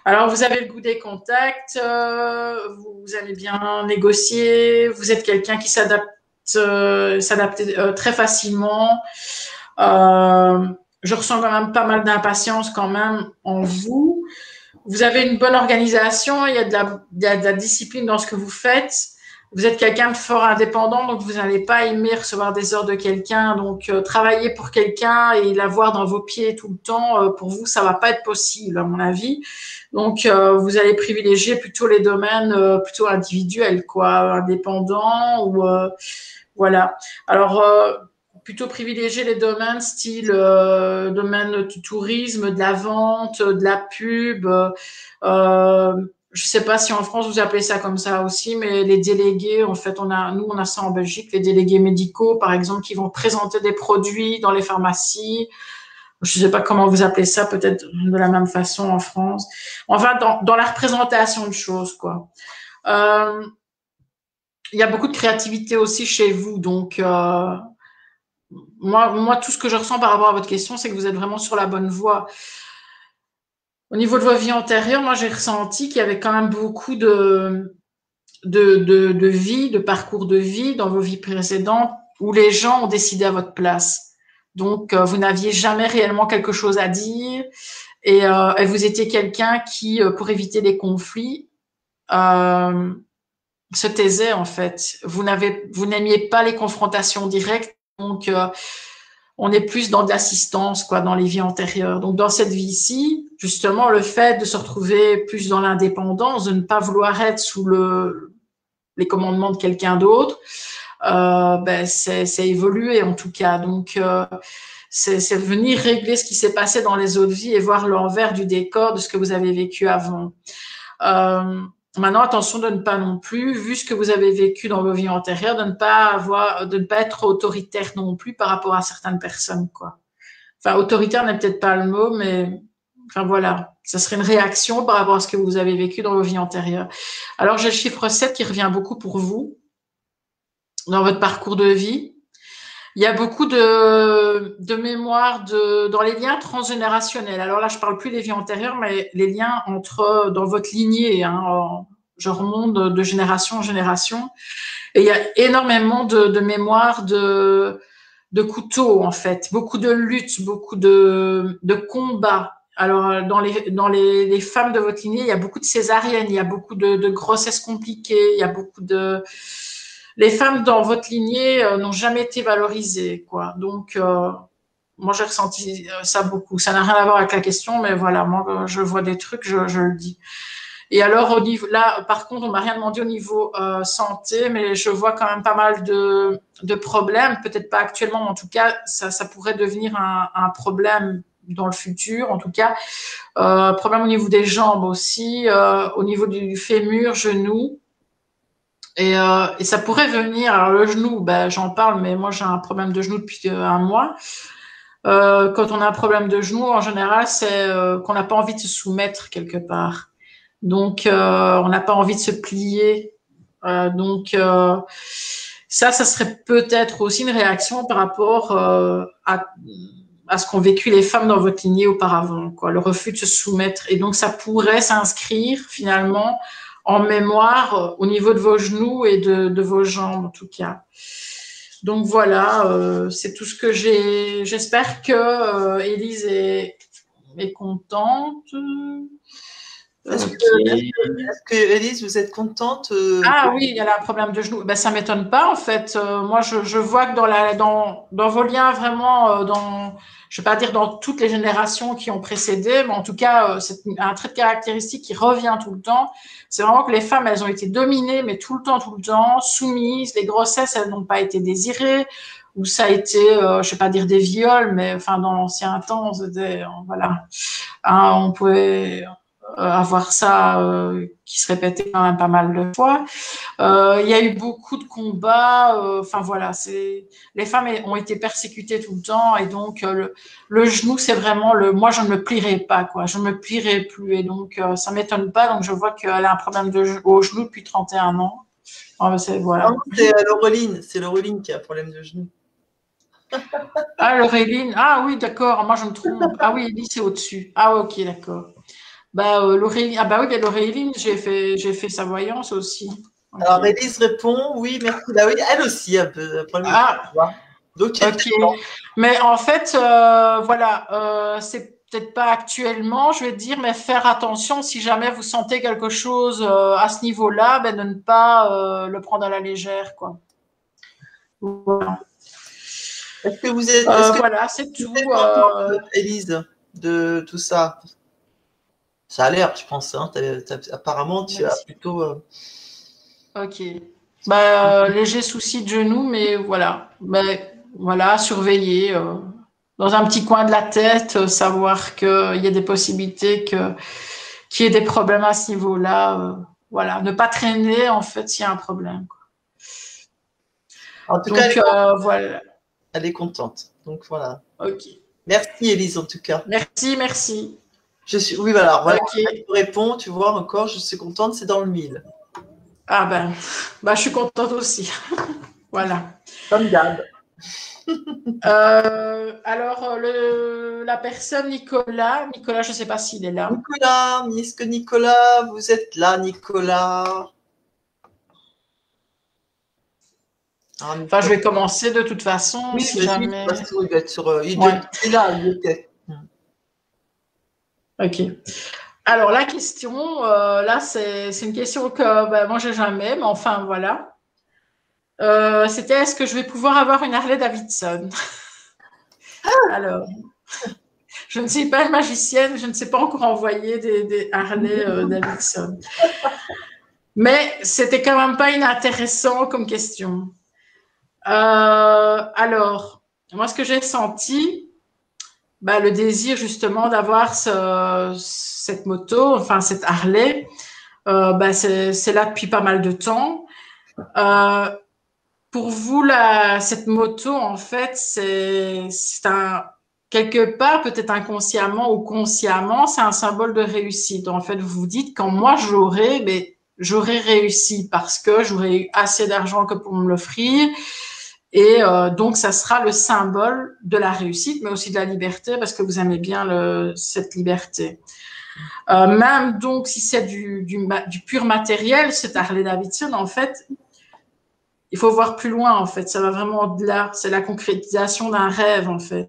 Alors, vous avez le goût des contacts, euh, vous, vous, allez bien négocier, vous êtes quelqu'un qui s'adapte, euh, s'adapte euh, très facilement. Euh, je ressens quand même pas mal d'impatience quand même en vous. Vous avez une bonne organisation, il y, a de la, il y a de la discipline dans ce que vous faites. Vous êtes quelqu'un de fort indépendant, donc vous n'allez pas aimer recevoir des ordres de quelqu'un. Donc, euh, travailler pour quelqu'un et l'avoir dans vos pieds tout le temps, euh, pour vous, ça va pas être possible, à mon avis. Donc, euh, vous allez privilégier plutôt les domaines plutôt individuels, quoi, indépendants ou voilà. Alors, plutôt privilégier les domaines style euh, domaine du tourisme, de la vente, de la pub. Euh, je sais pas si en France vous appelez ça comme ça aussi, mais les délégués, en fait, on a, nous, on a ça en Belgique, les délégués médicaux, par exemple, qui vont présenter des produits dans les pharmacies. Je sais pas comment vous appelez ça, peut-être de la même façon en France. Enfin, dans, dans la représentation de choses, quoi. Euh, il y a beaucoup de créativité aussi chez vous, donc euh, moi, moi, tout ce que je ressens par rapport à votre question, c'est que vous êtes vraiment sur la bonne voie. Au niveau de vos vies antérieures, moi, j'ai ressenti qu'il y avait quand même beaucoup de, de, de, de vie, de parcours de vie dans vos vies précédentes où les gens ont décidé à votre place. Donc, euh, vous n'aviez jamais réellement quelque chose à dire et, euh, et vous étiez quelqu'un qui, euh, pour éviter les conflits, euh, se taisait en fait. Vous n'avez, vous n'aimiez pas les confrontations directes, donc euh, on est plus dans l'assistance, quoi, dans les vies antérieures. Donc dans cette vie-ci, justement, le fait de se retrouver plus dans l'indépendance, de ne pas vouloir être sous le les commandements de quelqu'un d'autre, euh, ben c'est, évolué en tout cas. Donc euh, c'est, c'est venir régler ce qui s'est passé dans les autres vies et voir l'envers du décor de ce que vous avez vécu avant. Euh, Maintenant, attention de ne pas non plus, vu ce que vous avez vécu dans vos vies antérieures, de ne pas avoir, de ne pas être autoritaire non plus par rapport à certaines personnes, quoi. Enfin, autoritaire n'est peut-être pas le mot, mais enfin voilà, ça serait une réaction par rapport à ce que vous avez vécu dans vos vies antérieures. Alors, j'ai le chiffre 7 qui revient beaucoup pour vous dans votre parcours de vie. Il y a beaucoup de, de mémoire de, dans les liens transgénérationnels. Alors là, je parle plus des vies antérieures, mais les liens entre dans votre lignée. Hein, je remonte de, de, génération en génération. Et il y a énormément de, de mémoire de, de couteaux, en fait. Beaucoup de luttes, beaucoup de, de combats. Alors, dans les, dans les, les femmes de votre lignée, il y a beaucoup de césariennes, il y a beaucoup de, de grossesses compliquées, il y a beaucoup de les femmes dans votre lignée euh, n'ont jamais été valorisées, quoi. Donc, euh, moi, j'ai ressenti euh, ça beaucoup. Ça n'a rien à voir avec la question, mais voilà, moi, je vois des trucs, je, le dis. Et alors, au niveau, là, par contre, on m'a rien demandé au niveau euh, santé, mais je vois quand même pas mal de, de problèmes. Peut-être pas actuellement, mais en tout cas, ça, ça pourrait devenir un, un problème dans le futur, en tout cas. Euh, problème au niveau des jambes aussi, euh, au niveau du fémur, genou. Et, euh, et, ça pourrait venir. Alors le genou, ben, j'en parle, mais moi j'ai un problème de genou depuis euh, un mois. Euh, quand on a un problème de genou, en général, c'est euh, qu'on n'a pas envie de se soumettre quelque part. Donc euh, on n'a pas envie de se plier. Euh, donc ça, ça serait peut-être aussi une réaction par rapport à, à ce qu'ont vécu les femmes dans votre lignée auparavant, quoi, le refus de se soumettre. Et donc ça pourrait s'inscrire finalement en mémoire euh, au niveau de vos genoux et de, vos jambes en tout cas. Donc voilà, euh, c'est tout ce que j'ai. J'espère que euh, Élise est, est contente. Est-ce que, Elise, vous êtes contente euh, Ah oui, il y a un problème de genou. Ben, ça m'étonne pas, en fait. Euh, moi, je, je, vois que dans, la, dans, dans vos liens, vraiment, euh, dans, je vais pas dire dans toutes les générations qui ont précédé, mais en tout cas, c'est un trait de caractéristique qui revient tout le temps. C'est vraiment que les femmes, elles ont été dominées, mais tout le temps, tout le temps, soumises. Les grossesses, elles n'ont pas été désirées ou ça a été, euh, je sais pas dire des viols, mais enfin dans l'ancien temps, c'était, voilà, hein, on pouvait, euh, avoir ça euh, qui se répétait quand même pas mal de fois. Euh, il y a eu beaucoup de combats. Enfin voilà, c'est les femmes ont été persécutées tout le temps et donc le, le, genou c'est vraiment le. Moi je ne me plierai pas quoi, je ne me plierai plus et donc ça m'étonne pas. Donc je vois qu'elle a un problème de, au genou depuis 31 ans. c'est voilà. C'est Laureline, c'est Laureline qui a un problème de genou. ah, Laureline, ah oui, d'accord, moi je me trompe. Ah oui, Ellie, c'est au-dessus. Ah ok, d'accord. Bah, euh, ah bah oui, Laureline, j'ai fait, j'ai fait sa voyance aussi. Alors, Élise répond, oui, merci. Bah oui, elle aussi, un peu. Ah, Donc, Mais en fait, euh, voilà, euh, c'est peut-être pas actuellement, je vais dire, mais faire attention si jamais vous sentez quelque chose euh, à ce niveau-là, ben, de ne pas le prendre à la légère, quoi. Voilà. Est-ce que vous êtes. Euh, voilà, c'est tout. Élise, de tout ça? Ça a l'air, je pense. Hein, apparemment, tu as plutôt. Euh, ok. Bah, euh, léger souci de genou, mais voilà. Bah, voilà, surveiller dans un petit coin de la tête, savoir qu'il y a des possibilités que qu'il y ait des problèmes à ce niveau-là. voilà, ne pas traîner en fait s'il y a un problème. En tout cas, voilà. Elle est contente. Donc voilà. Ok. Merci Elise en tout cas. Merci, merci. Je suis, oui, voilà, voilà. Okay. réponds, tu vois, encore, je suis contente, c'est dans le mille. Ah ben, bah, je suis contente aussi. voilà. Comme d'hab. Euh, alors, le, la personne Nicolas, Nicolas, je ne sais pas s'il est là. Nicolas, est-ce que Nicolas, vous êtes là, Nicolas Enfin, je vais commencer de toute façon. Oui, si jamais... il doit être sur. Euh, il, doit être là, il était. Ok. Alors la question, euh, là c'est une question que ben, moi j'ai jamais, mais enfin voilà. Euh, c'était est-ce que je vais pouvoir avoir une Harley Davidson? Alors, je ne suis pas une magicienne, je ne sais pas encore envoyer des, Harley euh, Davidson. Mais c'était quand même pas inintéressant comme question. alors, moi ce que j'ai senti, bah, le désir justement d'avoir cette moto, enfin cette Harley, euh, bah, c'est là depuis pas mal de temps. Euh, pour vous, la, cette moto, en fait, c'est un quelque part, peut-être inconsciemment ou consciemment, c'est un symbole de réussite. En fait, vous vous dites quand moi j'aurai, mais j'aurais réussi parce que j'aurais eu assez d'argent que pour me l'offrir et euh, donc, ça sera le symbole de la réussite, mais aussi de la liberté, parce que vous aimez bien le, cette liberté. Euh, même donc, si c'est du, du, du, pur matériel, c'est Harley Davidson, en fait, il faut voir plus loin, en fait. Ça va vraiment au-delà. C'est la concrétisation d'un rêve, en fait.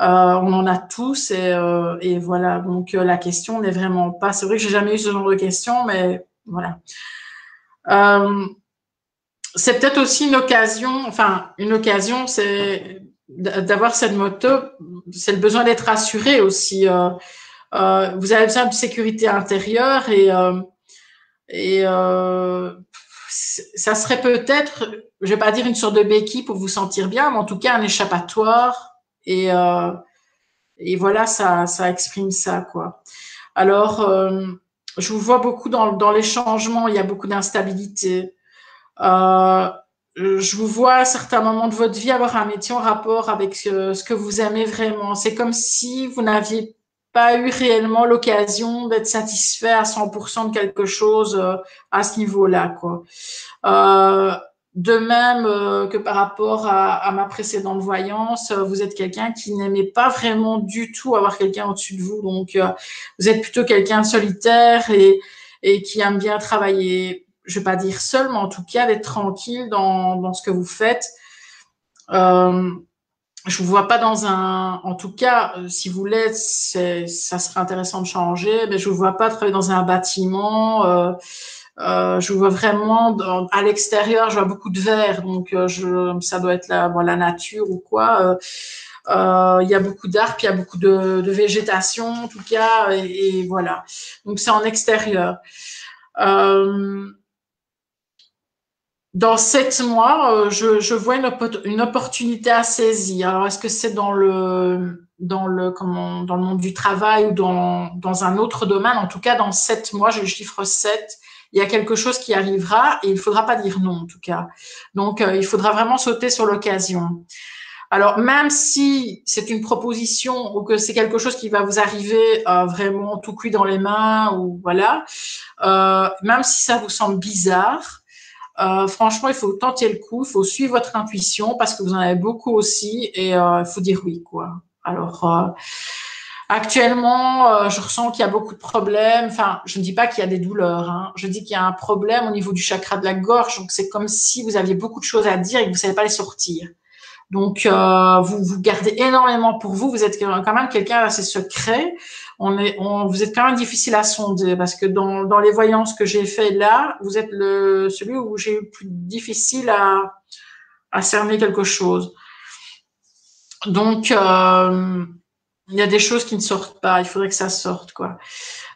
Euh, on en a tous et, euh, et voilà. Donc, euh, la question n'est vraiment pas. C'est vrai que j'ai jamais eu ce genre de question, mais voilà. Euh, c'est peut-être aussi une occasion, enfin, une occasion, c'est d'avoir cette moto, c'est le besoin d'être rassuré aussi. Euh, euh, vous avez besoin de sécurité intérieure et, euh, et euh, ça serait peut-être, je vais pas dire une sorte de béquille pour vous sentir bien, mais en tout cas un échappatoire et, euh, et voilà, ça, ça exprime ça, quoi. Alors, euh, je vous vois beaucoup dans, dans les changements, il y a beaucoup d'instabilité. Euh, je vous vois à certains moments de votre vie avoir un métier en rapport avec ce, que vous aimez vraiment. C'est comme si vous n'aviez pas eu réellement l'occasion d'être satisfait à 100% de quelque chose euh, à ce niveau-là. Quoi. Euh, de même euh, que par rapport à, ma précédente voyance, vous êtes quelqu'un qui n'aimait pas vraiment du tout avoir quelqu'un au-dessus de vous. Donc, vous êtes plutôt quelqu'un solitaire et, et qui aime bien travailler je vais pas dire seul, mais en tout cas d'être tranquille dans, dans ce que vous faites. Euh, je vous vois pas dans un, en tout cas, euh, si vous l'êtes, ça serait intéressant de changer. Mais je vous vois pas travailler dans un bâtiment. Euh, euh, je vois vraiment à l'extérieur. Je vois beaucoup de verre, donc euh, ça doit être la, la nature ou quoi. Euh, il y a beaucoup d'arbres, il y a beaucoup de, végétation, en tout cas, et, voilà. Donc c'est en extérieur. Dans sept mois, euh, je, je, vois une, opportunité à saisir. Alors, est-ce que c'est dans le dans le comment dans le monde du travail ou dans dans un autre domaine? En tout cas, dans sept mois, le chiffre 7. Il y a quelque chose qui arrivera et il faudra pas dire non en tout cas. Donc, euh, il faudra vraiment sauter sur l'occasion. Alors, même si c'est une proposition ou que c'est quelque chose qui va vous arriver euh, vraiment tout cuit dans les mains ou voilà, euh, même si ça vous semble bizarre, euh, franchement, il faut tenter le coup, il faut suivre votre intuition parce que vous en avez beaucoup aussi et euh, il faut dire oui, quoi. Alors, euh, actuellement, je ressens qu'il y a beaucoup de problèmes. Enfin, je ne dis pas qu'il y a des douleurs. Hein. Je dis qu'il y a un problème au niveau du chakra de la gorge. Donc, c'est comme si vous aviez beaucoup de choses à dire et que vous ne savez pas les sortir. Donc, vous vous gardez énormément pour vous. Vous êtes quand même quelqu'un assez secret on vous êtes quand même difficile à sonder parce que dans, les voyances que j'ai fait là, vous êtes celui où j'ai eu plus difficile à, cerner quelque chose. Donc, euh, il y a des choses qui ne sortent pas. Il faudrait que ça sorte, quoi.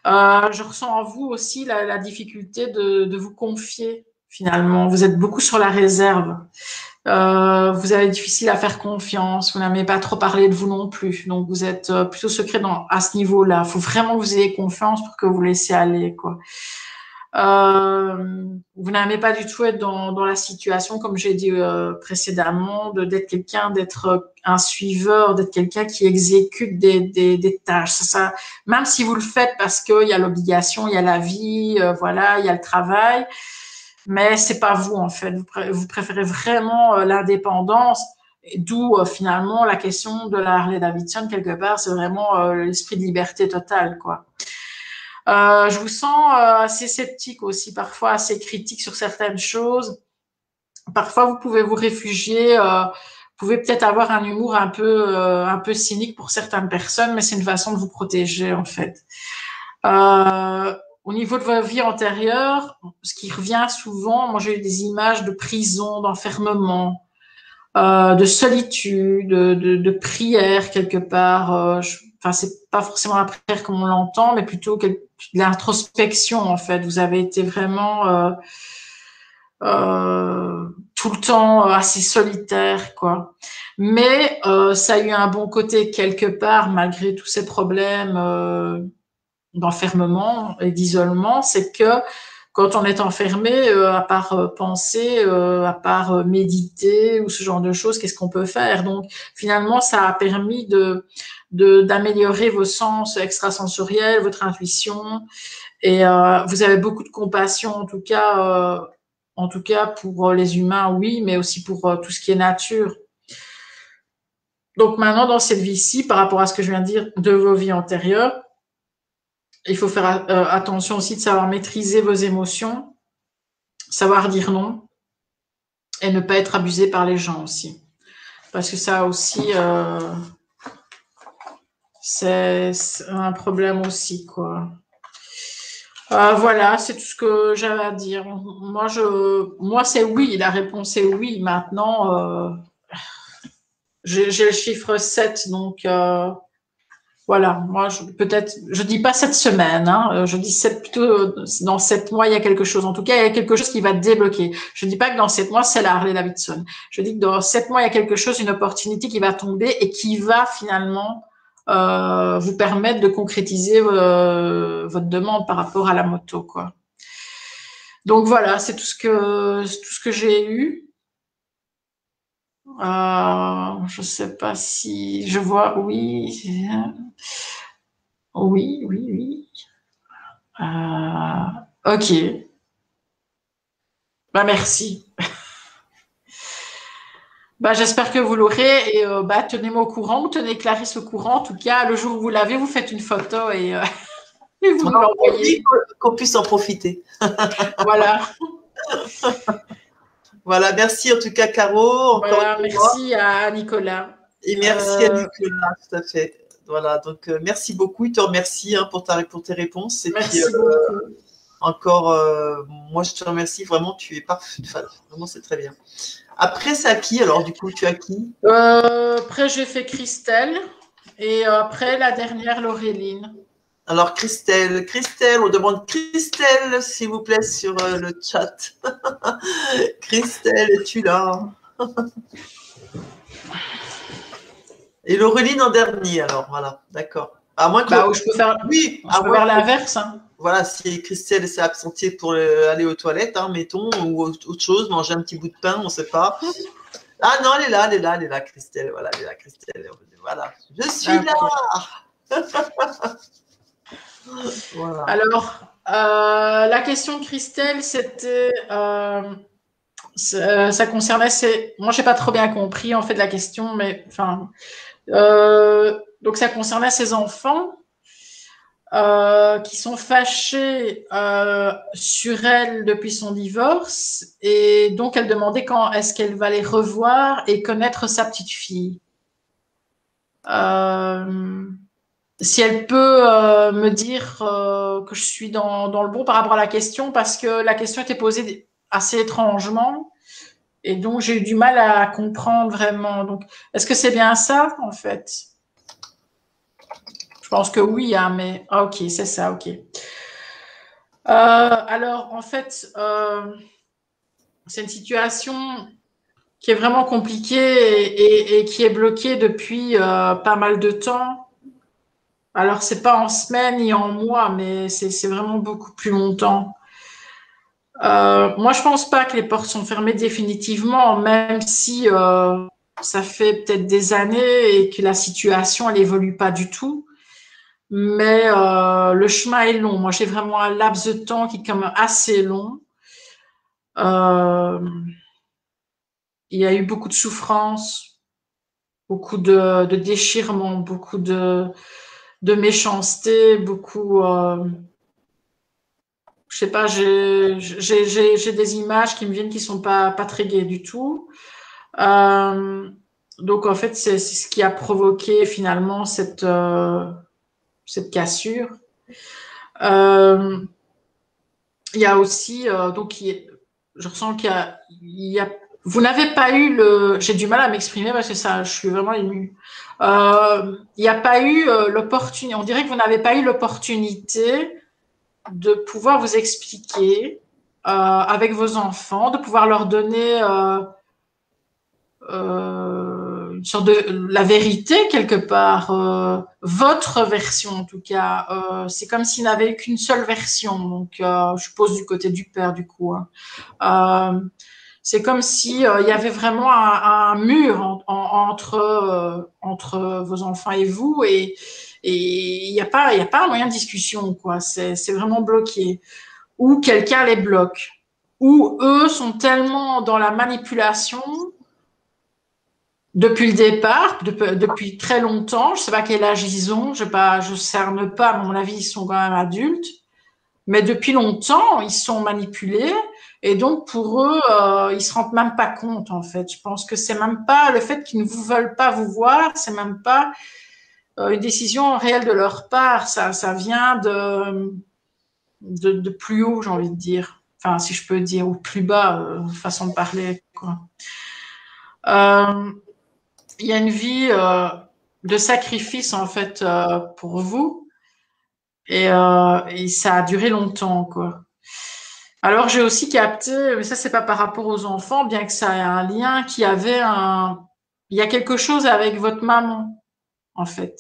Euh, je ressens en vous aussi la, difficulté de, vous confier finalement. Vous êtes beaucoup sur la réserve. Euh, vous avez difficile à faire confiance. Vous n'aimez pas trop parler de vous non plus. Donc, vous êtes euh, plutôt secret dans, à ce niveau-là. Il faut vraiment que vous ayez confiance pour que vous laissiez aller, quoi. Euh, vous n'aimez pas du tout être dans, dans la situation, comme j'ai dit euh, précédemment, de d'être quelqu'un, d'être un suiveur, d'être quelqu'un qui exécute des, des, des tâches. Ça, ça, même si vous le faites parce qu'il y a l'obligation, il y a la vie, euh, voilà, il y a le travail, mais c'est pas vous en fait. Vous, préférez vraiment euh, l'indépendance. D'où finalement la question de la Harley Davidson quelque part, c'est vraiment l'esprit de liberté totale, quoi. Euh, je vous sens euh, assez sceptique aussi, parfois assez critique sur certaines choses. Parfois, vous pouvez vous réfugier. Euh, vous pouvez peut-être avoir un humour un peu, un peu cynique pour certaines personnes, mais c'est une façon de vous protéger en fait. Au niveau de votre vie antérieure, ce qui revient souvent, moi j'ai eu des images de prison, d'enfermement, euh, de solitude, de, de, de, prière quelque part. Euh, enfin, c'est pas forcément la prière comme on l'entend, mais plutôt de l'introspection en fait. Vous avez été vraiment euh, euh tout le temps assez solitaire, quoi. Mais ça a eu un bon côté quelque part, malgré tous ces problèmes d'enfermement et d'isolement, c'est que quand on est enfermé, euh, à part euh, penser, euh, à part méditer ou ce genre de choses, qu'est-ce qu'on peut faire? Donc finalement, ça a permis de d'améliorer vos sens extrasensoriels, votre intuition, et vous avez beaucoup de compassion en tout cas, en tout cas pour les humains, oui, mais aussi pour tout ce qui est nature. Donc maintenant, dans cette vie-ci, par rapport à ce que je viens de dire de vos vies antérieures, il faut faire euh, attention aussi de savoir maîtriser vos émotions, savoir dire non et ne pas être abusé par les gens aussi. Parce que ça aussi, euh, c'est un problème aussi, quoi. Euh, voilà, c'est tout ce que j'avais à dire. Moi, je, moi, c'est oui. La réponse est oui. Maintenant, j'ai le chiffre 7, donc voilà, moi peut-être je dis pas cette semaine, hein, euh, je dis sept, plutôt euh, dans sept mois il y a quelque chose. En tout cas, il y a quelque chose qui va débloquer. Je dis pas que dans sept mois c'est la Harley Davidson. Je dis que dans sept mois il y a quelque chose, une opportunité qui va tomber et qui va finalement euh, vous permettre de concrétiser votre demande par rapport à la moto, quoi. Donc voilà, c'est tout ce que tout ce que j'ai eu. Euh, je sais pas si je vois. Oui, oui, oui, oui. Euh, ok. Bah merci. bah j'espère que vous l'aurez et euh, bah tenez-moi au courant ou tenez Clarisse au courant. En tout cas, le jour où vous l'avez, vous faites une photo et, euh, et vous l'envoyez. Qu'on puisse en profiter. voilà. Voilà, merci en tout cas, Caro. Voilà, merci à Nicolas. Et merci à euh, Nicolas, tout à fait. Voilà, donc euh, merci beaucoup. Il te remercie hein, pour, ta, pour tes réponses. Et merci puis, euh, encore, moi je te remercie vraiment, tu es parfait. vraiment, c'est très bien. Après, c'est à qui alors Du coup, tu as qui? Après, j'ai fait Christelle. Et après, la dernière, Laureline. Alors, Christelle, Christelle, on demande Christelle, s'il vous plaît, sur euh, le chat. Christelle, es-tu là? Et Laureline en dernier, alors, voilà, d'accord. À moins que. Bah, je peux faire, oui, à faire l'inverse. Hein. Voilà, si Christelle s'est absentée pour aller aux toilettes, hein, mettons, ou autre chose, manger un petit bout de pain, on ne sait pas. Ah non, elle est là, elle est là, elle est là, Christelle. Voilà, elle est là, Christelle. Voilà, je suis là. Alors, euh, la question de Christelle, c'était. Euh, ça, concernait. Moi, je n'ai pas trop bien compris en fait la question, mais enfin. Euh, donc, ça concernait ses enfants qui sont fâchés sur elle depuis son divorce et donc elle demandait quand est-ce qu'elle va les revoir et connaître sa petite fille. Si elle peut euh, me dire euh, que je suis dans, dans, le bon par rapport à la question, parce que la question était posée assez étrangement, et donc j'ai eu du mal à comprendre vraiment. Donc, est-ce que c'est bien ça, en fait? Je pense que oui, hein, mais ah, ok, c'est ça, ok. Euh, alors, en fait, c'est une situation qui est vraiment compliquée et, qui est bloquée depuis pas mal de temps. Alors, c'est pas en semaine ni en mois, mais c'est vraiment beaucoup plus longtemps. Euh, moi, je pense pas que les portes sont fermées définitivement, même si euh, ça fait peut-être des années et que la situation elle pas du tout. Mais euh, le chemin est long. Moi, j'ai vraiment un laps de temps qui est quand même assez long. Il y a eu beaucoup de souffrance, beaucoup de, de déchirement, beaucoup de, de méchanceté, beaucoup. Euh, je sais pas, j'ai des images qui me viennent qui sont pas, pas très gaies du tout. Euh, donc en fait, c'est ce qui a provoqué finalement cette, euh, cette cassure. Euh, il y a aussi, donc, je ressens qu'il y a, vous n'avez pas eu le, j'ai du mal à m'exprimer parce que ça, je suis vraiment émue. Euh, il n'y a pas eu l'opportunité, on dirait que vous n'avez pas eu l'opportunité de pouvoir vous expliquer avec vos enfants, de pouvoir leur donner une sorte de la vérité quelque part, euh, votre version en tout cas. Euh, c'est comme s'il n'avait qu'une seule version. Donc, euh, je pose du côté du père du coup. Hein. C'est comme si il y avait vraiment un, mur entre entre vos enfants et vous et il n'y a pas y a pas un moyen de discussion quoi. C'est vraiment bloqué. Ou quelqu'un les bloque. Ou eux sont tellement dans la manipulation depuis le départ, depuis, très longtemps. Je sais pas quel âge ils ont, je je cerne pas. À mon avis, ils sont quand même adultes. Mais depuis longtemps, ils sont manipulés et donc pour eux, euh, ils se rendent même pas compte en fait. Je pense que c'est même pas le fait qu'ils ne vous veulent pas vous voir, c'est même pas euh, une décision réelle de leur part. Ça, ça vient de, de, plus haut, j'ai envie de dire. Enfin, si je peux dire, ou plus bas, euh, façon de parler. Euh, il y a une vie de sacrifice en fait pour vous et, et, ça a duré longtemps quoi. Alors j'ai aussi capté, mais ça c'est pas par rapport aux enfants, bien que ça ait un lien, qu'il y avait un, il y a quelque chose avec votre maman en fait.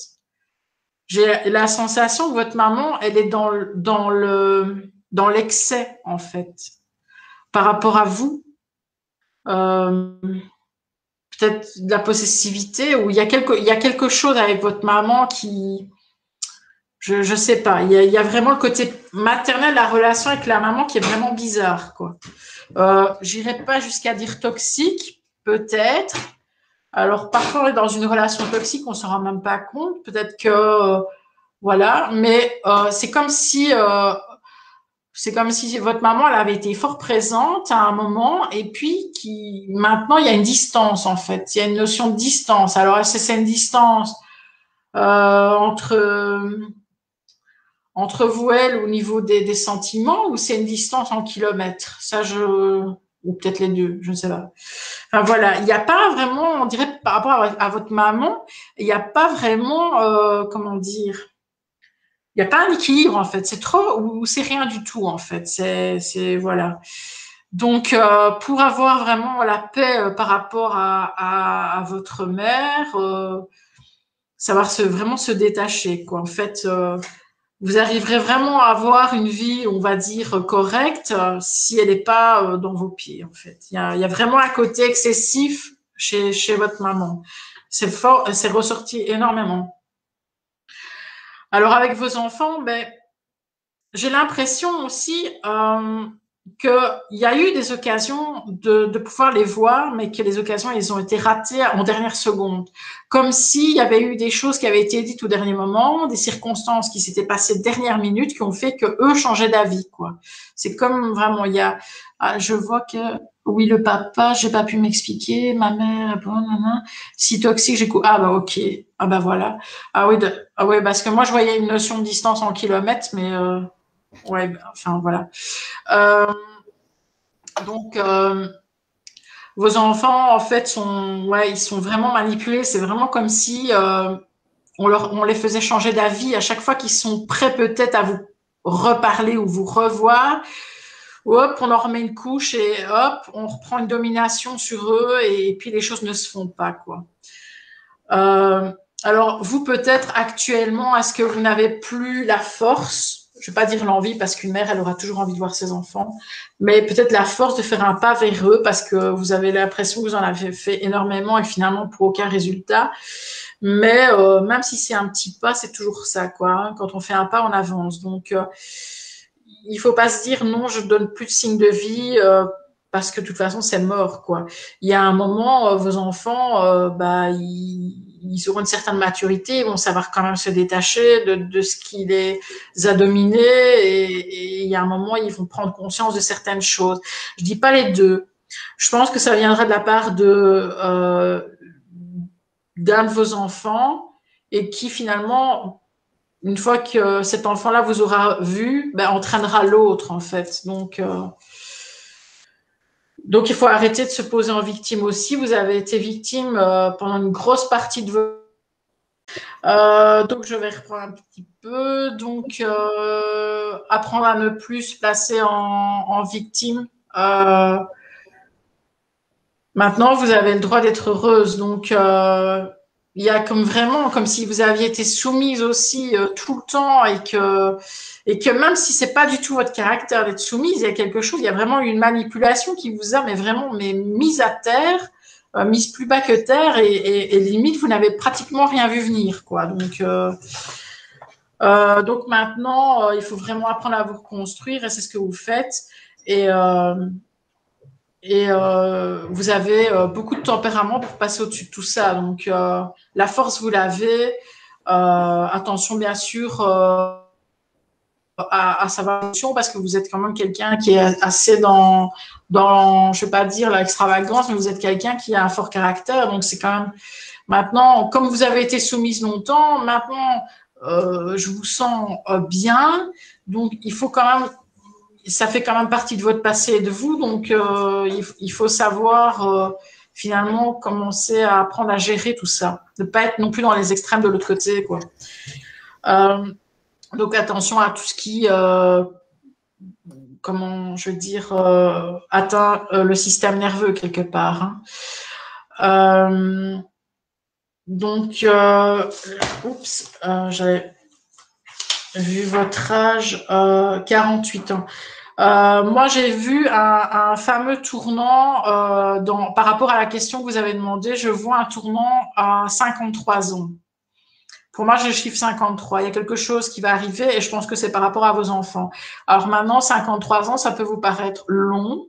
J'ai la sensation que votre maman, elle est dans dans le dans l'excès en fait par rapport à vous. Euh, peut-être de la possessivité ou il y a quelque il y a quelque chose avec votre maman qui je je sais pas. Il y a, il y a vraiment le côté maternel la relation avec la maman qui est vraiment bizarre quoi. Euh, pas jusqu'à dire toxique peut-être. Alors parfois on est dans une relation toxique on s'en rend même pas compte. Peut-être que euh, voilà. Mais euh, c'est comme si euh, c'est comme si votre maman elle avait été fort présente à un moment et puis qui maintenant il y a une distance en fait. Il y a une notion de distance. Alors c'est une distance euh, entre entre vous elle au niveau des, des sentiments ou c'est une distance en kilomètres? Ça je ou peut-être les deux je ne sais pas enfin voilà il n'y a pas vraiment on dirait par rapport à, à votre maman il n'y a pas vraiment euh, comment dire il n'y a pas un équilibre en fait. C'est trop ou c'est rien du tout en fait. C'est, c'est voilà. Donc euh, pour avoir vraiment la paix euh, par rapport à, à, à votre mère, euh, savoir se vraiment se détacher quoi. En fait, euh, vous arriverez vraiment à avoir une vie, on va dire correcte, euh, si elle n'est pas dans vos pieds en fait. Il y a, vraiment un côté excessif chez votre maman. C'est fort, c'est ressorti énormément. Alors avec vos enfants, ben, j'ai l'impression aussi euh, qu'il y a eu des occasions de, de, pouvoir les voir, mais que les occasions, elles ont été ratées en dernière seconde. Comme s'il y avait eu des choses qui avaient été dites au dernier moment, des circonstances qui s'étaient passées dernière minute, qui ont fait que eux changeaient d'avis, quoi. C'est comme vraiment, il y a, ah, je vois que oui, le papa, j'ai pas pu m'expliquer, ma mère, bon, non, si toxique, j'ai ah bah ok, ah bah voilà, ah oui, ah ouais, parce que moi je voyais une notion de distance en kilomètres, mais euh, ouais, bah, enfin voilà. Euh, donc euh, vos enfants en fait sont, ouais, ils sont vraiment manipulés. C'est vraiment comme si euh, on leur, on les faisait changer d'avis à chaque fois qu'ils sont prêts peut-être à vous reparler ou vous revoir hop, on leur remet une couche et hop, on reprend une domination sur eux et, puis les choses ne se font pas, quoi. Alors, vous peut-être actuellement, est-ce que vous n'avez plus la force je ne vais pas dire l'envie parce qu'une mère, elle aura toujours envie de voir ses enfants, mais peut-être la force de faire un pas vers eux parce que vous avez l'impression que vous en avez fait énormément et finalement pour aucun résultat. Mais euh, même si c'est un petit pas, c'est toujours ça, quoi. Hein. Quand on fait un pas, on avance. Donc, euh, il faut pas se dire non, je donne plus de signes de vie euh, parce que de toute façon c'est mort, quoi. Il y a un moment, euh, vos enfants, bah, ils, ils, auront une certaine maturité, ils vont savoir quand même se détacher de, de ce qui les a dominés et, il y a un moment, ils vont prendre conscience de certaines choses. Je dis pas les deux. Je pense que ça viendra de la part de d'un de vos enfants et qui finalement, une fois que cet enfant-là vous aura vu, ben, entraînera l'autre en fait. Donc, euh, donc il faut arrêter de se poser en victime aussi. Vous avez été victime euh, pendant une grosse partie de vos euh, donc je vais reprendre un petit peu. Donc apprendre à ne plus se placer en, victime. Maintenant, vous avez le droit d'être heureuse. Donc, euh, il y a comme vraiment comme si vous aviez été soumise aussi euh, tout le temps et que et que même si c'est pas du tout votre caractère d'être soumise, il y a quelque chose, il y a vraiment une manipulation qui vous a mais vraiment mais mise à terre, euh, mise plus bas que terre et, limite vous n'avez pratiquement rien vu venir quoi. Donc euh, euh donc maintenant, il faut vraiment apprendre à vous reconstruire et c'est ce que vous faites. Et, euh, et euh, vous avez euh, beaucoup de tempérament pour passer au-dessus de tout ça. Donc, euh, la force, vous l'avez. Euh, attention, bien sûr, euh, à, sa valeur, parce que vous êtes quand même quelqu'un qui est assez dans, dans, je vais pas dire l'extravagance, mais vous êtes quelqu'un qui a un fort caractère. Donc, c'est quand même maintenant, comme vous avez été soumise longtemps, maintenant, je vous sens bien. Donc, il faut quand même ça fait quand même partie de votre passé et de vous, donc euh, il, faut savoir euh, finalement commencer à apprendre à gérer tout ça, ne pas être non plus dans les extrêmes de l'autre côté, quoi. Euh, donc attention à tout ce qui, comment je veux dire, atteint le système nerveux quelque part. Hein. donc, oups, j'avais vu votre âge, 48 ans. Euh, moi, j'ai vu un, fameux tournant euh, dans, par rapport à la question que vous avez demandé. Je vois un tournant à 53 ans. Pour moi, j'ai le chiffre 53. Il y a quelque chose qui va arriver et je pense que c'est par rapport à vos enfants. Alors maintenant, 53 ans, ça peut vous paraître long.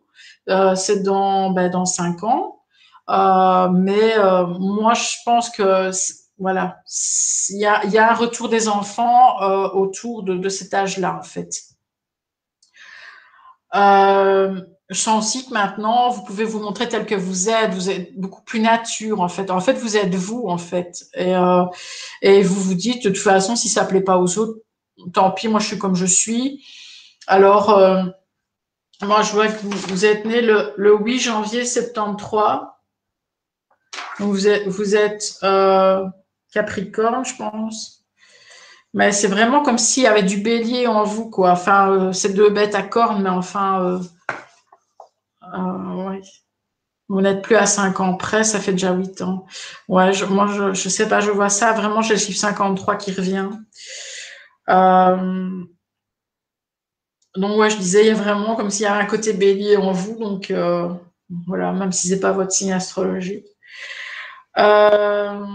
Euh, c'est dans, ben, dans 5 ans. Euh, mais euh, moi, je pense que voilà, il y a, y a, un retour des enfants euh, autour de, de cet âge-là, en fait. Euh, aussi que maintenant, vous pouvez vous montrer tel que vous êtes. Vous êtes beaucoup plus nature, en fait. En fait, vous êtes vous, en fait. Et, euh, vous vous dites, de toute façon, si ça plaît pas aux autres, tant pis, moi, je suis comme je suis. Alors, euh, moi, je vois que vous, êtes né le, le, 8 janvier 73. Donc, vous êtes, vous êtes euh, Capricorne, je pense. Mais c'est vraiment comme s'il y avait du bélier en vous, quoi. Enfin, c'est deux bêtes à cornes, mais enfin, Vous n'êtes plus à 5 ans près, ça fait déjà 8 ans. Moi, je, je sais pas, je vois ça. Vraiment, j'ai le chiffre 53 qui revient. Euh, donc, je disais, il y a vraiment comme s'il y avait un côté bélier en vous. Donc, euh, voilà, même si c'est pas votre signe astrologique. Euh,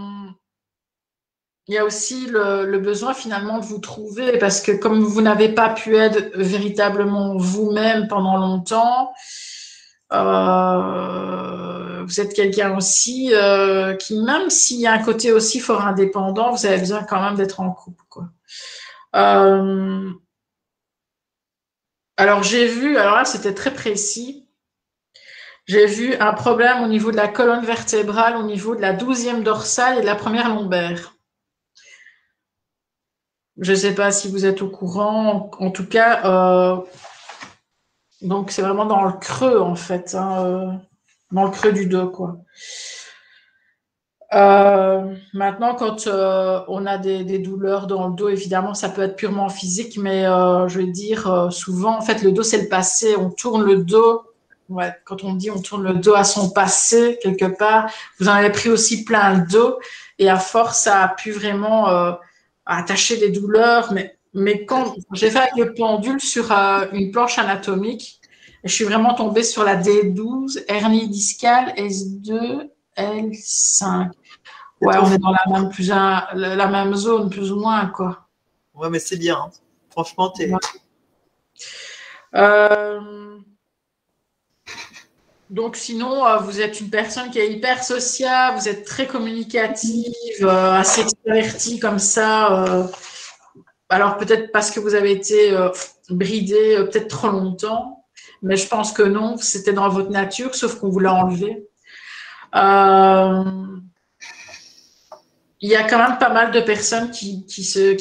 il y a aussi le, besoin finalement de vous trouver parce que comme vous n'avez pas pu être véritablement vous-même pendant longtemps, euh, vous êtes quelqu'un aussi euh, qui, même s'il y a un côté aussi fort indépendant, vous avez besoin quand même d'être en couple. Euh, alors j'ai vu, alors là c'était très précis, j'ai vu un problème au niveau de la colonne vertébrale, au niveau de la douzième dorsale et de la première lombaire. Je ne sais pas si vous êtes au courant. En tout cas, donc c'est vraiment dans le creux en fait, hein, euh, dans le creux du dos. Euh, maintenant, quand euh, on a des, douleurs dans le dos, évidemment, ça peut être purement physique, mais je vais dire souvent, en fait, le dos, c'est le passé. On tourne le dos. Quand on dit on tourne le dos à son passé, quelque part, vous en avez pris aussi plein le dos, et à force, ça a pu vraiment attacher des douleurs. Mais, mais quand j'ai fait avec le pendule sur une planche anatomique, je suis vraiment tombée sur la D12, hernie discale, S2, L5. Ouais, on est dans la même, plus la même zone, plus ou moins, quoi. Ouais, mais c'est bien. Hein. Franchement, tu es. Euh, donc, sinon, euh, vous êtes une personne qui est hyper sociable, vous êtes très communicative, euh, assez extravertie comme ça. Alors, peut-être parce que vous avez été bridé peut-être trop longtemps, mais je pense que non, c'était dans votre nature, sauf qu'on vous l'a enlevé. Euh, il y a quand même pas mal de personnes qui,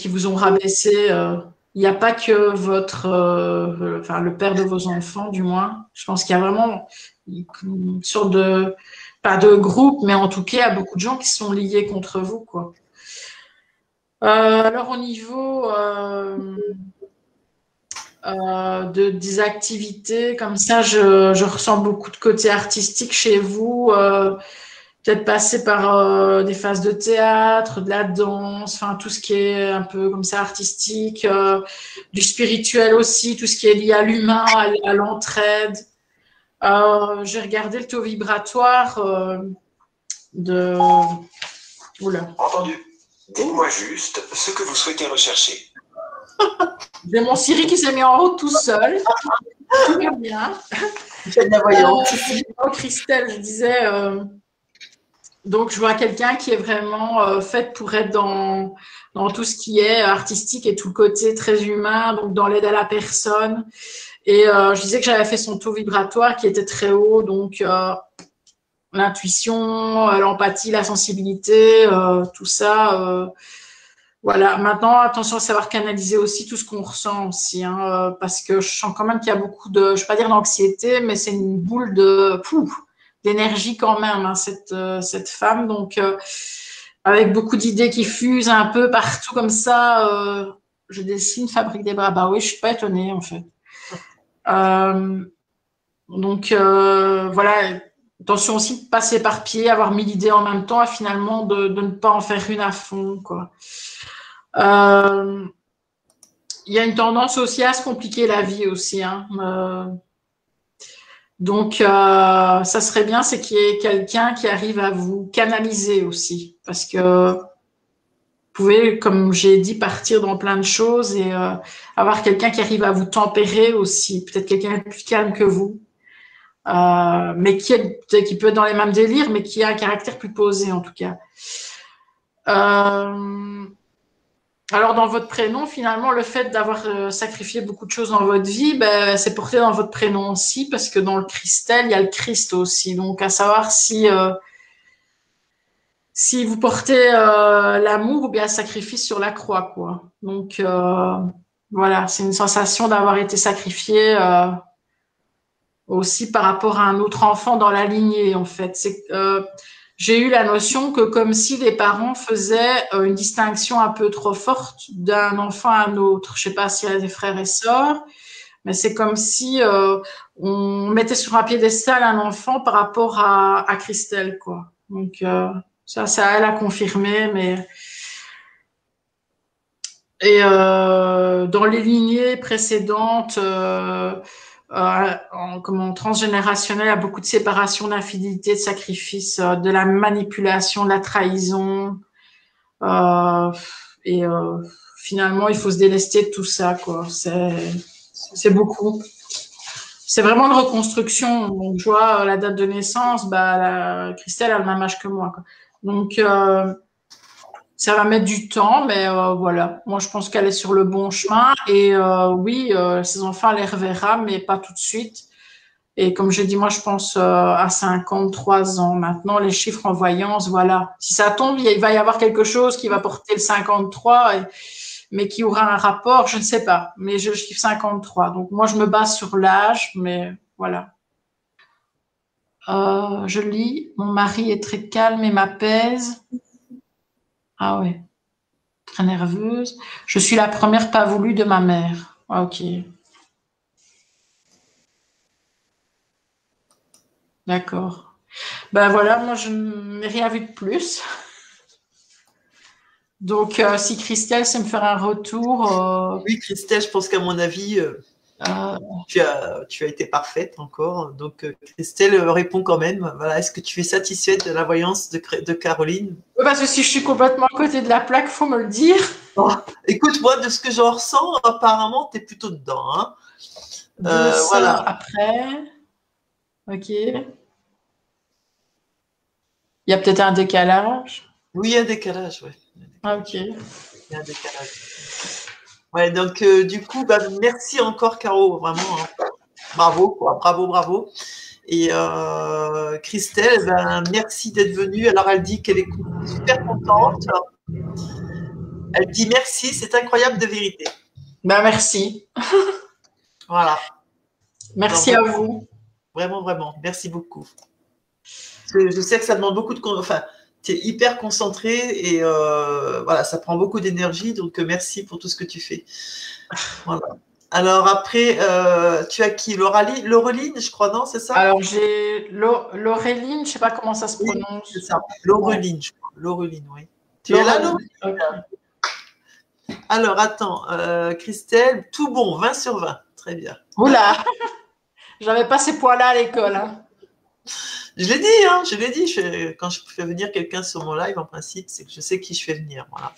vous ont rabaissé. Euh, il n'y a pas que votre, euh, le père de vos enfants, du moins. Je pense qu'il y a vraiment une sorte de, pas de groupe, mais en tout cas, il y a beaucoup de gens qui sont liés contre vous. Euh, alors au niveau euh, euh, de des activités comme ça, je, je, ressens beaucoup de côté artistique chez vous. Peut-être passer par des phases de théâtre, de la danse, enfin tout ce qui est un peu comme ça artistique, du spirituel aussi, tout ce qui est lié à l'humain, à, l'entraide. J'ai regardé le taux vibratoire de. Oula. Entendu. Dites-moi juste ce que vous souhaitez rechercher. J'ai mon Siri qui s'est mis en route tout seul. Tout va bien. J'ai de la voyante. Christelle, je disais donc, je vois quelqu'un qui est vraiment euh, fait pour être dans, dans tout ce qui est artistique et tout le côté très humain, donc dans l'aide à la personne. Et euh, je disais que j'avais fait son taux vibratoire qui était très haut, donc euh, l'intuition, l'empathie, la sensibilité, tout ça. voilà. Maintenant, attention à savoir canaliser aussi tout ce qu'on ressent aussi, hein, parce que je sens quand même qu'il y a beaucoup de, je ne vais pas dire d'anxiété, mais c'est une boule de, d'énergie quand même, hein, cette, euh, cette femme. Donc, euh, avec beaucoup d'idées qui fusent un peu partout comme ça. Euh, je dessine, fabrique des bras. Bah oui, je suis pas étonnée en fait. donc voilà, attention aussi de pas s'éparpiller, avoir mille idées en même temps et finalement de, ne pas en faire une à fond. Quoi. il y a une tendance aussi à se compliquer la vie aussi. Hein. Donc, euh, ça serait bien, c'est qu'il y ait quelqu'un qui arrive à vous canaliser aussi, parce que vous pouvez, comme j'ai dit, partir dans plein de choses et euh, avoir quelqu'un qui arrive à vous tempérer aussi, peut-être quelqu'un plus calme que vous, euh, mais qui, est, qui peut être dans les mêmes délires, mais qui a un caractère plus posé en tout cas. Euh, alors, dans votre prénom, finalement, le fait d'avoir euh, sacrifié beaucoup de choses dans votre vie, ben, c'est porté dans votre prénom aussi, parce que dans le Christel, il y a le Christ aussi. Donc, à savoir si, si vous portez l'amour ou bien le sacrifice sur la croix, quoi. Donc, voilà, c'est une sensation d'avoir été sacrifié aussi par rapport à un autre enfant dans la lignée, en fait. C'est j'ai eu la notion que comme si les parents faisaient euh, une distinction un peu trop forte d'un enfant à un autre. Je sais pas s'il y a des frères et sœurs, mais c'est comme si euh, on mettait sur un piédestal un enfant par rapport à, Christelle, quoi. Donc euh, ça, elle a confirmé, mais et dans les lignées précédentes euh, en, comment, transgénérationnel, a beaucoup de séparation, d'infidélité, de sacrifice, euh, de la manipulation, de la trahison. Euh, et euh, finalement, il faut se délester de tout ça. quoi. C'est, c'est beaucoup. C'est vraiment une reconstruction. Donc, je vois la date de naissance, bah, la, Christelle a le même âge que moi. Quoi. Donc, euh, ça va mettre du temps, mais euh, voilà. Moi, je pense qu'elle est sur le bon chemin. Et euh, oui, euh, ses enfants, elle les reverra, mais pas tout de suite. Et comme je dis, moi, je pense à 53 ans. Maintenant, les chiffres en voyance, voilà. Si ça tombe, il va y avoir quelque chose qui va porter le 53, mais qui aura un rapport, je ne sais pas. Mais je chiffre 53. Donc, moi, je me base sur l'âge, mais voilà. Euh, je lis. Mon mari est très calme et m'apaise. Ah ouais. Très nerveuse. Je suis la première pas voulue de ma mère. Ah, ok. D'accord. Ben voilà, moi je n'ai rien vu de plus. Donc euh, si Christelle sait me faire un retour. Euh, oui, Christelle, je pense qu'à mon avis, ah. tu, as, tu as été parfaite encore. Donc, euh, Christelle répond quand même. Voilà, Est-ce que tu es satisfaite de la voyance de, de Caroline? Parce que si je suis complètement à côté de la plaque, faut me le dire. Oh, écoute, moi, de ce que j'en ressens, apparemment, tu es plutôt dedans. Hein. Euh, voilà. Après. Ok. Il y a peut-être un décalage. Oui, un décalage, oui. Ah, ok. Il y a un décalage. Ouais, donc euh, du coup, bah, merci encore Caro, vraiment. Hein. Bravo, quoi. bravo, bravo. Et euh, Christelle, ben, merci d'être venue. Alors elle dit qu'elle est super contente. Elle dit merci, c'est incroyable de vérité. Ben, merci. voilà. Merci à vous. Vraiment, vraiment. Merci beaucoup. Je sais que ça demande beaucoup de. Enfin, tu es hyper concentré et euh, voilà, ça prend beaucoup d'énergie. Donc, euh, merci pour tout ce que tu fais. Voilà. Alors, après, euh, tu as qui? Laureline, je crois, non C'est ça? Alors, j'ai Laureline, je ne sais pas comment ça se prononce. c'est ça. Laureline, je crois. Laureline, oui. Tu es là, Laureline Alors, attends, Christelle, tout bon, 20 sur 20. Très bien. Oula J'avais pas ces poids-là à l'école. Hein. Je l'ai dit, hein, je l'ai dit. quand je fais venir quelqu'un sur mon live, en principe, c'est que je sais qui je fais venir. Voilà.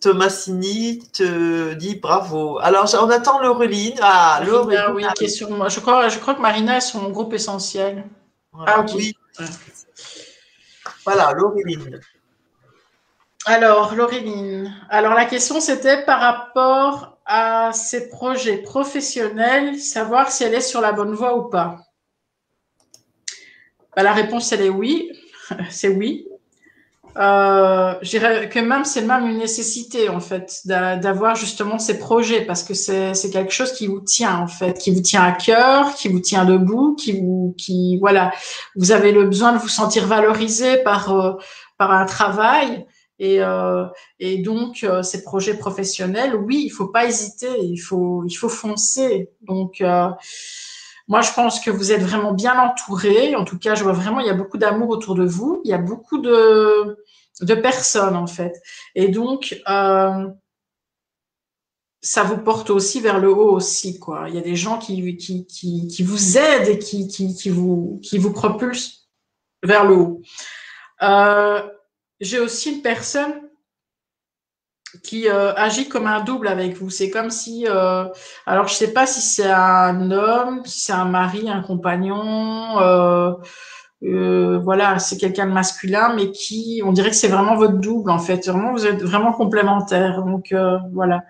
Thomasini te dit bravo. Alors, on attend Laureline. Ah, Laureline. oui, qui est sur moi. Je crois, je crois que Marina est sur mon groupe essentiel. ah, oui. Voilà, Laureline. Alors, Laureline. Alors, la question, c'était par rapport à ses projets professionnels, savoir si elle est sur la bonne voie ou pas. Bah, la réponse, elle est oui. c'est oui. Euh, je dirais que même c'est même une nécessité en fait d'avoir justement ces projets parce que c'est quelque chose qui vous tient en fait, qui vous tient à cœur, qui vous tient debout, qui vous qui voilà, vous avez le besoin de vous sentir valorisé par euh, par un travail et euh, donc euh, ces projets professionnels, oui, il faut pas hésiter, il faut il faut foncer donc moi, je pense que vous êtes vraiment bien entouré. En tout cas, je vois vraiment, il y a beaucoup d'amour autour de vous. Il y a beaucoup de, de personnes, en fait. Et donc, euh, ça vous porte aussi vers le haut aussi, quoi. Il y a des gens qui, qui, qui, vous aident et qui, qui, qui, vous, qui vous propulsent vers le haut. Euh, J'ai aussi une personne qui euh, agit comme un double avec vous. C'est comme si, euh, alors je sais pas si c'est un homme, si c'est un mari, un compagnon, euh, voilà, c'est quelqu'un de masculin, mais qui, on dirait que c'est vraiment votre double en fait. Vraiment, vous êtes vraiment complémentaires. Donc voilà.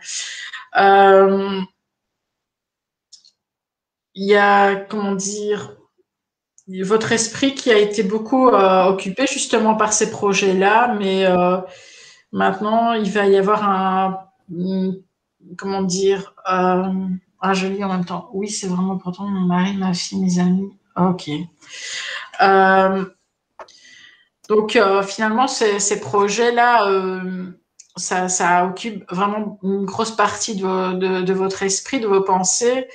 Il y a, comment dire, votre esprit qui a été beaucoup occupé justement par ces projets-là, mais Maintenant, il va y avoir un, comment dire, euh, ah, je lis en même temps. Oui, c'est vraiment important. Mon mari, ma fille, mes amis. Ok. Euh, donc, euh, finalement, ces, projets-là, euh, ça, occupe vraiment une grosse partie de, votre esprit, de vos pensées.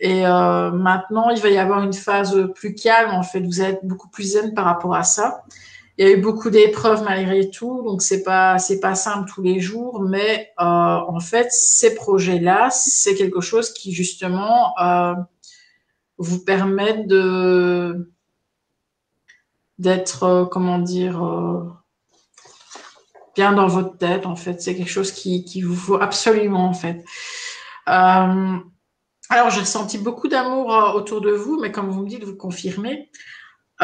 Et maintenant, il va y avoir une phase plus calme. En fait, vous êtes beaucoup plus zen par rapport à ça il y a eu beaucoup d'épreuves malgré tout, donc c'est pas c'est pas simple tous les jours, mais euh, en fait ces projets-là, c'est quelque chose qui justement euh, vous permet de d'être euh, comment dire bien dans votre tête en fait. C'est quelque chose qui qui vous faut absolument en fait. Alors j'ai ressenti beaucoup d'amour autour de vous, mais comme vous me dites, vous confirmez.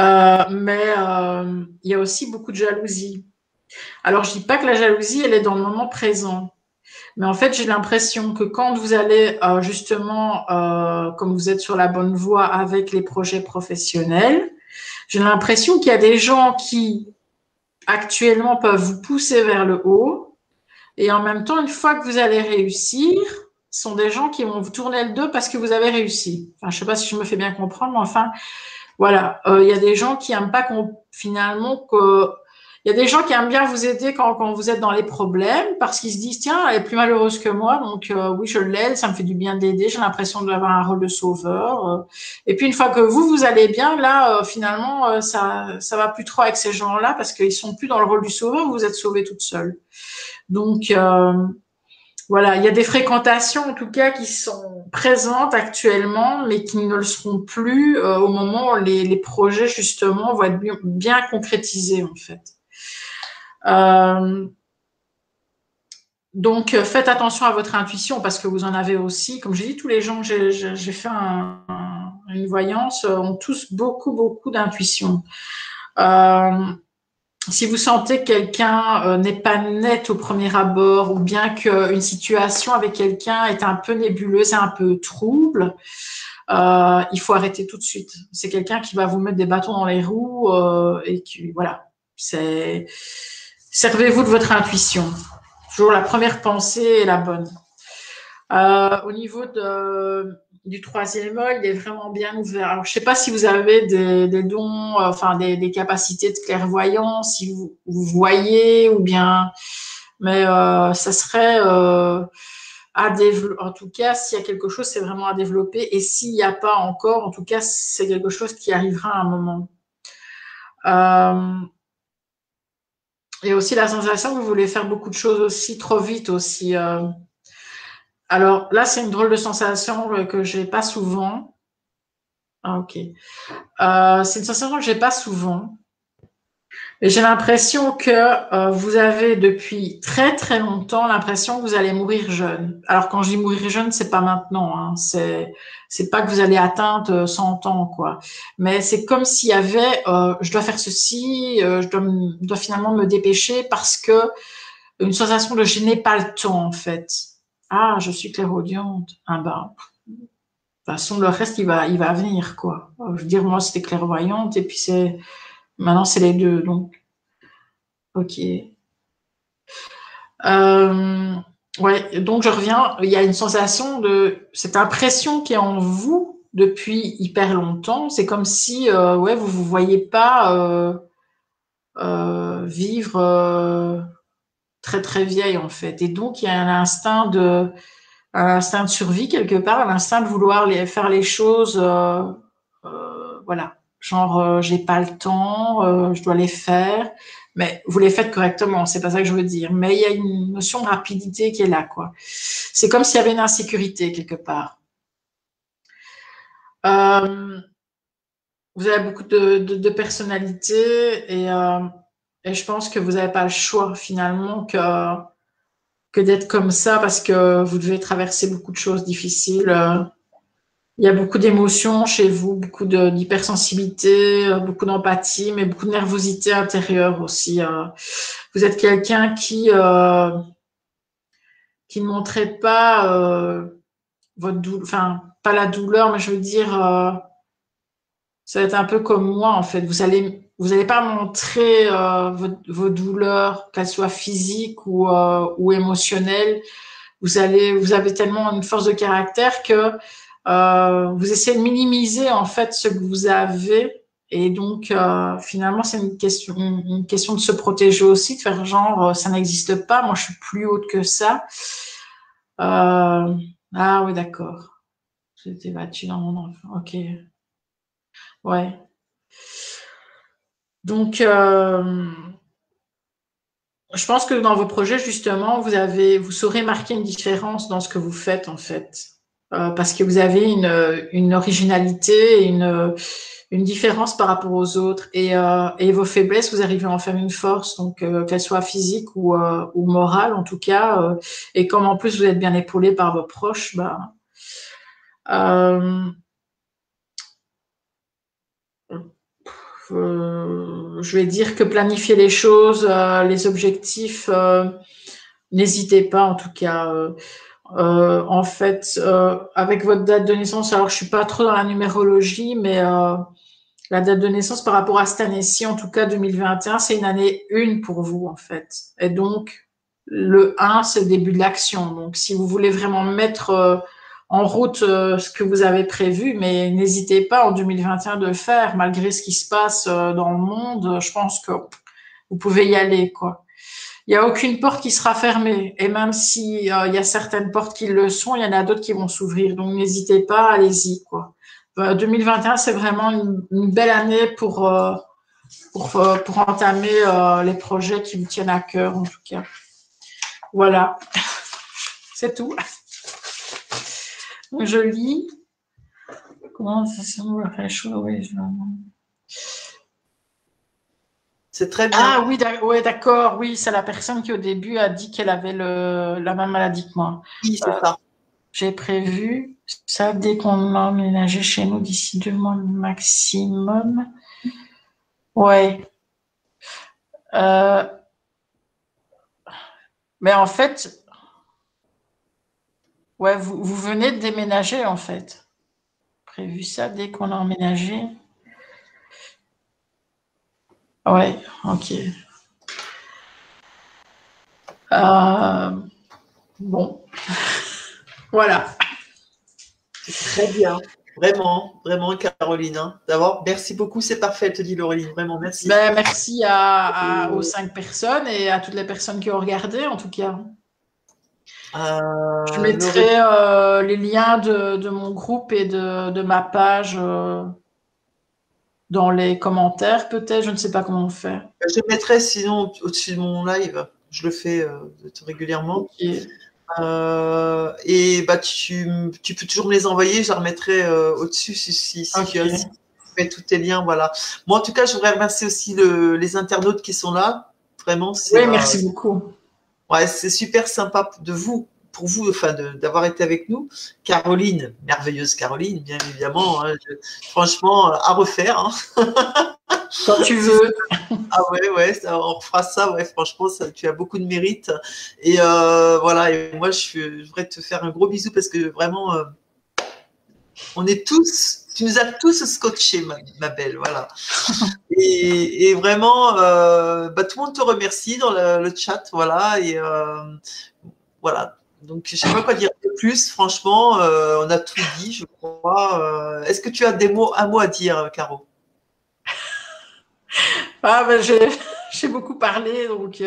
Euh, mais euh, il y a aussi beaucoup de jalousie. Alors, je dis pas que la jalousie, elle est dans le moment présent. Mais en fait, j'ai l'impression que quand vous allez euh, justement, comme vous êtes sur la bonne voie avec les projets professionnels, j'ai l'impression qu'il y a des gens qui actuellement peuvent vous pousser vers le haut. Et en même temps, une fois que vous allez réussir, ce sont des gens qui vont vous tourner le dos parce que vous avez réussi. Enfin, je sais pas si je me fais bien comprendre, mais enfin, voilà, il y a des gens qui n'aiment pas qu'on finalement que il y a des gens qui aiment bien vous aider quand, quand vous êtes dans les problèmes parce qu'ils se disent tiens elle est plus malheureuse que moi donc euh, oui je l'aide ça me fait du bien de l'aider j'ai l'impression d'avoir un rôle de sauveur euh. et puis une fois que vous vous allez bien là euh, finalement ça ça va plus trop avec ces gens là parce qu'ils sont plus dans le rôle du sauveur vous êtes sauvé toute seule donc voilà, il y a des fréquentations en tout cas qui sont présentes actuellement, mais qui ne le seront plus au moment où les, projets justement vont être bien, concrétisés en fait. Euh, donc, faites attention à votre intuition parce que vous en avez aussi. Comme j'ai dit, tous les gens que j'ai fait une voyance ont tous beaucoup, beaucoup d'intuition. Euh, si vous sentez que quelqu'un euh, n'est pas net au premier abord ou bien qu'une situation avec quelqu'un est un peu nébuleuse et un peu trouble, il faut arrêter tout de suite. C'est quelqu'un qui va vous mettre des bâtons dans les roues et qui, voilà, c'est Servez-vous de votre intuition. Toujours la première pensée est la bonne. Euh, au niveau de, du troisième œil, il est vraiment bien ouvert. Alors, je ne sais pas si vous avez des, dons, enfin des, capacités de clairvoyance, si vous, voyez ou bien, mais euh, ça serait euh, à développer. En tout cas, s'il y a quelque chose, c'est vraiment à développer. Et s'il n'y a pas encore, en tout cas, c'est quelque chose qui arrivera à un moment. Euh, et aussi la sensation que vous voulez faire beaucoup de choses aussi trop vite aussi. Euh. Alors là, c'est une drôle de sensation que j'ai pas souvent. Ah, ok. Euh, c'est une sensation que j'ai pas souvent. Et j'ai l'impression que euh, vous avez depuis très très longtemps l'impression que vous allez mourir jeune. Alors quand je dis mourir jeune, c'est pas maintenant. Hein. C'est pas que vous allez atteindre 100 ans quoi. Mais c'est comme s'il y avait, euh, je dois faire ceci, euh, je dois, dois, finalement me dépêcher parce que une sensation de je n'ai pas le temps en fait. Ah, je suis clairaudiente. Ah ben, de toute façon le reste il va venir quoi. Je veux dire moi c'était clairvoyante et puis c'est Maintenant, c'est les deux. Donc, ok. Euh, ouais, donc je reviens. Il y a une sensation de cette impression qui est en vous depuis hyper longtemps. C'est comme si, euh, ouais, vous vous voyez pas euh, euh vivre euh, très très vieille en fait. Et donc il y a un instinct de, un instinct de survie quelque part, un instinct de vouloir faire les choses, voilà genre euh, j'ai pas le temps, euh, je dois les faire, mais vous les faites correctement, c'est pas ça que je veux dire. Mais il y a une notion de rapidité qui est là, quoi. C'est comme s'il y avait une insécurité quelque part. Euh, vous avez beaucoup de, de, de personnalité et, euh, et, je pense que vous n'avez pas le choix finalement que, que d'être comme ça parce que vous devez traverser beaucoup de choses difficiles il y a beaucoup d'émotions chez vous, beaucoup d'hypersensibilité, euh, beaucoup d'empathie, mais beaucoup de nervosité intérieure aussi. Euh. Vous êtes quelqu'un qui euh, qui ne montrait pas votre douleur, enfin pas la douleur, mais je veux dire, ça va être un peu comme moi en fait. Vous allez vous n'allez pas montrer vos, vos, douleurs, qu'elles soient physiques ou, ou émotionnelles. Vous allez, vous avez tellement une force de caractère que euh, vous essayez de minimiser en fait ce que vous avez. Et donc euh, finalement c'est une question une question de se protéger aussi de faire genre euh, ça n'existe pas moi je suis plus haute que ça. Euh, ah oui d'accord. J'étais battue dans mon enfant. Ok. Ouais donc euh, je pense que dans vos projets justement vous avez vous saurez marquer une différence dans ce que vous faites en fait euh, parce que vous avez une, une originalité, une, une différence par rapport aux autres et, euh, et vos faiblesses, vous arrivez à en faire une force, donc euh, qu'elle soit physique ou, euh, ou morale en tout cas. Euh, et comme en plus vous êtes bien épaulé par vos proches, bah, je vais dire que planifier les choses, les objectifs, n'hésitez pas en tout cas. Euh, en fait, euh, avec votre date de naissance, alors je suis pas trop dans la numérologie, mais euh, la date de naissance par rapport à cette année-ci, en tout cas 2021, c'est une année une pour vous en fait. Et donc le 1, c'est le début de l'action. Donc si vous voulez vraiment mettre en route ce que vous avez prévu, mais n'hésitez pas en 2021 de le faire, malgré ce qui se passe dans le monde. Je pense que vous pouvez y aller, quoi. Il n'y a aucune porte qui sera fermée. Et même si il y a certaines portes qui le sont, il y en a d'autres qui vont s'ouvrir. Donc n'hésitez pas, allez-y, quoi. 2021, c'est vraiment une, belle année pour pour, pour entamer les projets qui vous tiennent à cœur, en tout cas. Voilà, c'est tout. Je lis. Comment ça semble C'est très bien. Ah oui, d'accord. Oui, c'est la personne qui au début a dit qu'elle avait le, la même maladie que moi. Oui, c'est ça. J'ai prévu ça dès qu'on a emménagé chez nous d'ici deux mois maximum. Ouais. Euh, mais en fait, ouais, vous, vous, venez de déménager en fait. Prévu ça dès qu'on a emménagé. Ouais, ok. Euh, bon, voilà. Très bien. Vraiment, vraiment, Caroline. Hein. D'abord, merci beaucoup, c'est parfait, te dit Laureline. Vraiment, merci. Ben, merci à, aux cinq personnes et à toutes les personnes qui ont regardé, en tout cas. Euh, Je mettrai euh, les liens de, mon groupe et de, ma page euh, dans les commentaires, peut-être. Je ne sais pas comment on fait. Je mettrai sinon au-dessus de mon live. Je le fais régulièrement. Et bah, tu, tu, peux toujours me les envoyer, je les remettrai au-dessus si, si, si tu mets tous tes liens. Voilà. Moi, en tout cas, je voudrais remercier aussi le, les internautes qui sont là. Vraiment, Oui, merci beaucoup. Ouais, c'est super sympa de vous, pour vous, enfin, d'avoir été avec nous. Caroline, merveilleuse Caroline, bien évidemment. Hein, franchement, à refaire. Hein. Quand tu veux. ah ouais, ouais, on refera ça. Ouais, franchement, ça, tu as beaucoup de mérite. Et euh, voilà, et moi, je, voudrais te faire un gros bisou parce que vraiment, euh, on est tous, tu nous as tous scotché, ma, belle. Voilà. et, vraiment, euh, bah, tout le monde te remercie dans le, chat. Voilà. Et voilà. Donc, je ne sais pas quoi dire de plus. Franchement, on a tout dit, je crois. Est-ce que tu as des mots, un mot à dire, Caro? Ah, ben, j'ai beaucoup parlé, donc.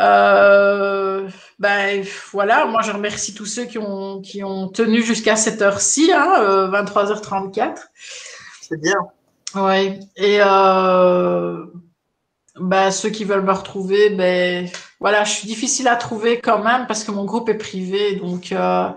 Euh, ben voilà, moi je remercie tous ceux qui ont, qui ont tenu jusqu'à cette heure-ci, hein, 23h34. Euh, C'est bien. Ouais. Et euh, ben, ceux qui veulent me retrouver, ben voilà, je suis difficile à trouver quand même parce que mon groupe est privé. Donc euh,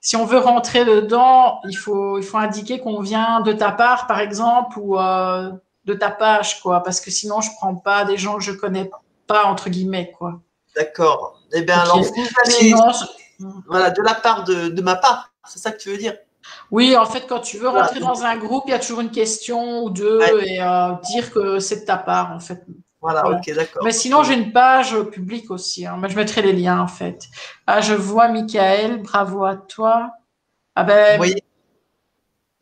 si on veut rentrer dedans, il faut, il faut indiquer qu'on vient de ta part, par exemple, ou euh, de ta page, quoi, parce que sinon je prends pas des gens que je connais pas entre guillemets, quoi. D'accord. Eh bien, alors, voilà, de la part de, ma part, c'est ça que tu veux dire? Oui, en fait, quand tu veux rentrer dans un groupe, il y a toujours une question ou deux et euh, dire que c'est de ta part, en fait. Voilà, ok, d'accord. Mais sinon, j'ai une page publique aussi. Hein. Mais je mettrai les liens, en fait. Ah, je vois Michael, bravo à toi. Ah ben, oui.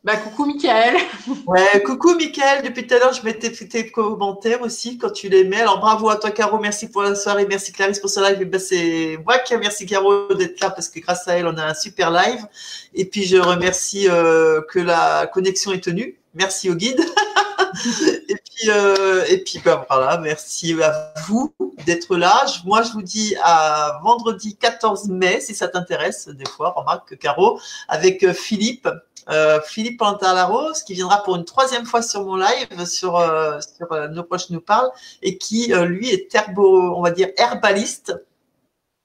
Bah, coucou Michael. Ouais, coucou Michael. Depuis tout à l'heure, je mettais tes commentaires aussi quand tu les mets. Alors bravo à toi Caro, merci pour la soirée, merci Clarisse pour ce live. Ben, c'est moi qui remercie Caro d'être là parce que grâce à elle, on a un super live. Et puis je remercie euh, que la connexion est tenue. Merci au guide. et puis, euh, et puis ben, voilà, merci à vous d'être là. Moi, je vous dis à vendredi 14 mai, si ça t'intéresse, des fois, remarque Caro, avec euh, Philippe euh, Philippe Pantalarose, qui viendra pour une troisième fois sur mon live, sur, euh, euh, Nos proches nous parlent, et qui, lui, est herbo, on va dire herbaliste,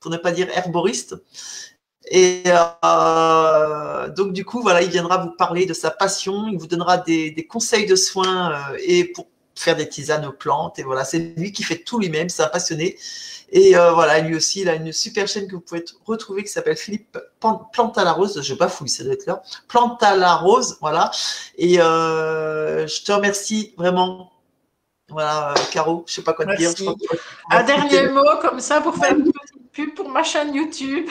pour ne pas dire herboriste. Et donc, du coup, voilà, il viendra vous parler de sa passion, il vous donnera des, des conseils de soins et pour faire des tisanes aux plantes. Et voilà, c'est lui qui fait tout lui-même, c'est un passionné. Et euh, voilà, lui aussi, il a une super chaîne que vous pouvez retrouver qui s'appelle Philippe Planta la Rose. Je bafouille, ça doit être là. Planta la Rose, voilà. Et euh, je te remercie vraiment. Voilà, Caro, je sais pas quoi te dire. un dernier mot comme ça pour faire une petite pub pour ma chaîne YouTube.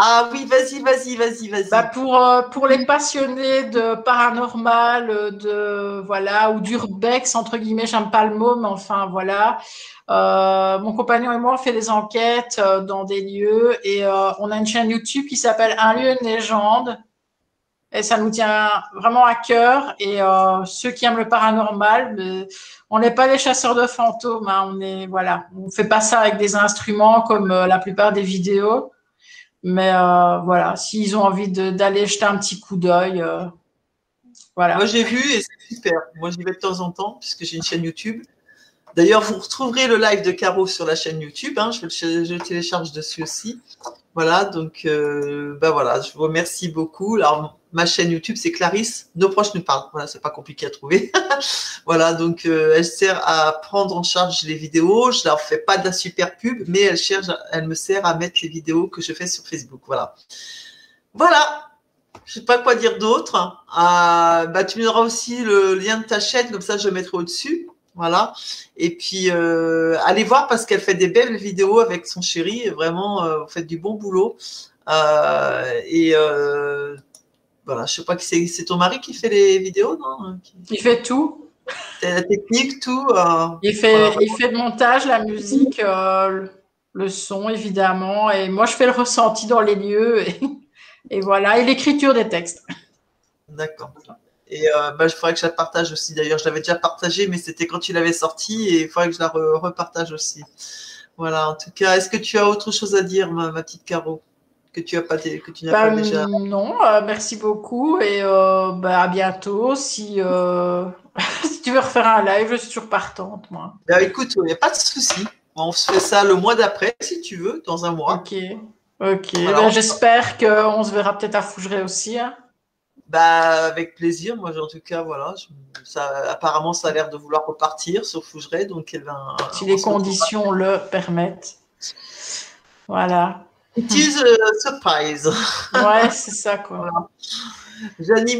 Ah oui, vas-y, vas-y, vas-y, vas-y. Bah pour, euh, pour les passionnés de paranormal, de voilà, ou d'urbex, entre guillemets, j'aime pas le mot, mais enfin voilà. Euh, mon compagnon et moi, on fait des enquêtes euh, dans des lieux et on a une chaîne YouTube qui s'appelle Un lieu, une légende. Et ça nous tient vraiment à cœur. Et ceux qui aiment le paranormal, on n'est pas des chasseurs de fantômes. Hein, on est voilà, on fait pas ça avec des instruments comme la plupart des vidéos. Mais euh, voilà, s'ils ont envie d'aller jeter un petit coup d'œil, euh, voilà. Moi, j'ai vu et c'est super. Moi, j'y vais de temps en temps puisque j'ai une chaîne YouTube. D'ailleurs, vous retrouverez le live de Caro sur la chaîne YouTube. Hein. je, je, télécharge dessus aussi. Voilà, donc euh, bah voilà, je vous remercie beaucoup. Ma chaîne YouTube, c'est Clarisse. Nos proches nous parlent. Voilà, c'est pas compliqué à trouver. voilà, donc euh, elle sert à prendre en charge les vidéos. Je leur fais pas de la super pub, mais elle cherche, elle me sert à mettre les vidéos que je fais sur Facebook. Voilà. Voilà. Je sais pas quoi dire d'autre. Ah, bah, tu me donneras aussi le lien de ta chaîne, comme ça je le mettrai au-dessus. Voilà. Et puis, euh, allez voir parce qu'elle fait des belles vidéos avec son chéri. Vraiment, euh, vous faites du bon boulot. Et voilà, je sais pas qui c'est. C'est ton mari qui fait les vidéos, non Il fait tout. La technique, tout. il fait, il fait le montage, la musique, le son évidemment. Et moi, je fais le ressenti dans les lieux. Et, et voilà. Et l'écriture des textes. D'accord. Et euh, bah, je faudrait que je la partage aussi. D'ailleurs, je l'avais déjà partagé, mais c'était quand il avait sorti et il faudrait que je la repartage aussi. Voilà. En tout cas, est-ce que tu as autre chose à dire, ma, petite Caro, que tu as pas, que tu n'as pas bah, déjà Non. Euh, merci beaucoup et euh, bah, à bientôt. Si, si tu veux refaire un live, je suis toujours partante, moi. Bah, écoute, il n'y a pas de souci. On se fait ça le mois d'après, si tu veux, dans un mois. Ok. Ok. Ben, j'espère qu'on se verra peut-être à Fougeray aussi. Hein. Bah, avec plaisir. Moi, en tout cas, voilà. Ça, apparemment, ça a l'air de vouloir repartir sur Fougeray. Donc, eh ben, si les conditions le permettent. Voilà. It is a surprise. Ouais, c'est ça, quoi. Voilà.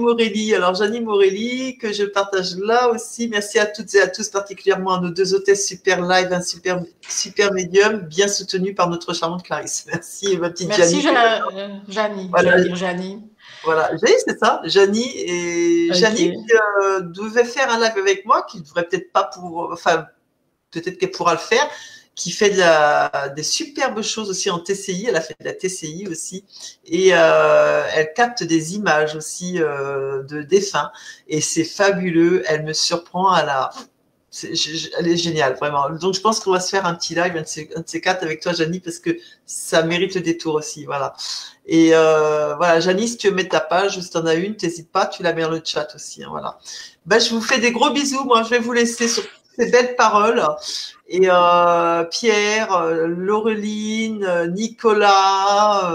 Morelli. Alors, Janie Morelli, que je partage là aussi. Merci à toutes et à tous, particulièrement à nos deux hôtesses super live, un super, super médium, bien soutenu par notre charmante Clarisse. Merci, ma petite Merci, Janie. Voilà. dire Janie. Voilà, c'est ça, Janie. Et Janie euh, devait faire un live avec moi, qui ne devrait peut-être pas pour, enfin, peut-être qu'elle pourra le faire, qui fait des superbes choses aussi en TCI. Elle a fait de la TCI aussi. Et euh, elle capte des images aussi euh, de défunts. Et c'est fabuleux. Elle me surprend à la elle est géniale, vraiment. Donc, je pense qu'on va se faire un petit live, un de, ces, quatre avec toi, Janie, parce que ça mérite le détour aussi. Voilà. Et euh, voilà, Janie, si tu veux mettre ta page, si tu en as une, n'hésite pas, tu la mets dans le chat aussi. Hein, voilà. Ben, je vous fais des gros bisous. Moi, je vais vous laisser sur ces belles paroles. Et euh, Pierre, euh, Laureline, euh, Nicolas,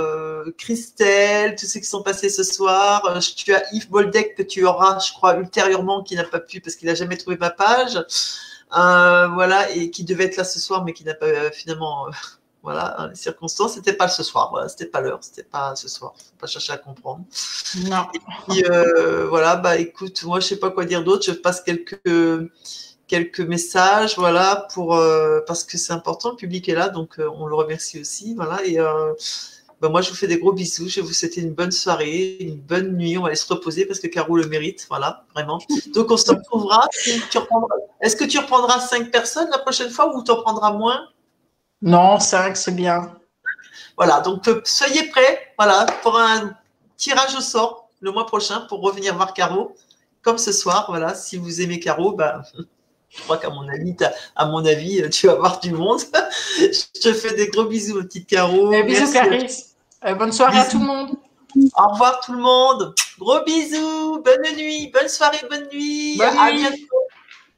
Christelle, tous ceux qui sont passés ce soir. tu as Yves Boldec que tu auras, je crois, ultérieurement, qui n'a pas pu parce qu'il n'a jamais trouvé ma page. voilà, et qui devait être là ce soir, mais qui n'a pas finalement. voilà, les circonstances, c'était pas ce soir, voilà, c'était pas l'heure, c'était pas ce soir, faut pas chercher à comprendre. Non. Et puis, voilà, bah écoute, moi je sais pas quoi dire d'autre, je passe quelques quelques messages, voilà, pour euh, parce que c'est important, le public est là, donc euh, on le remercie aussi, voilà. Et euh, ben, moi, je vous fais des gros bisous. Je vais vous souhaiter une bonne soirée, une bonne nuit. On va aller se reposer parce que Caro le mérite, voilà, vraiment. Donc on se retrouvera. Est-ce que tu reprendras cinq personnes la prochaine fois ou tu en prendras moins? Non, cinq, c'est bien. Voilà, donc soyez prêts, voilà, pour un tirage au sort le mois prochain pour revenir voir Caro comme ce soir. Voilà, si vous aimez Caro, ben, je crois qu'à mon avis, à mon avis, tu vas voir du monde. je te fais des gros bisous, petite Caro. Eh, bisous, Clarisse. Euh, bonne soirée à tout le monde. Au revoir tout le monde. Gros bisous. Bonne nuit. Bonne soirée, bonne nuit. Bonne à bientôt.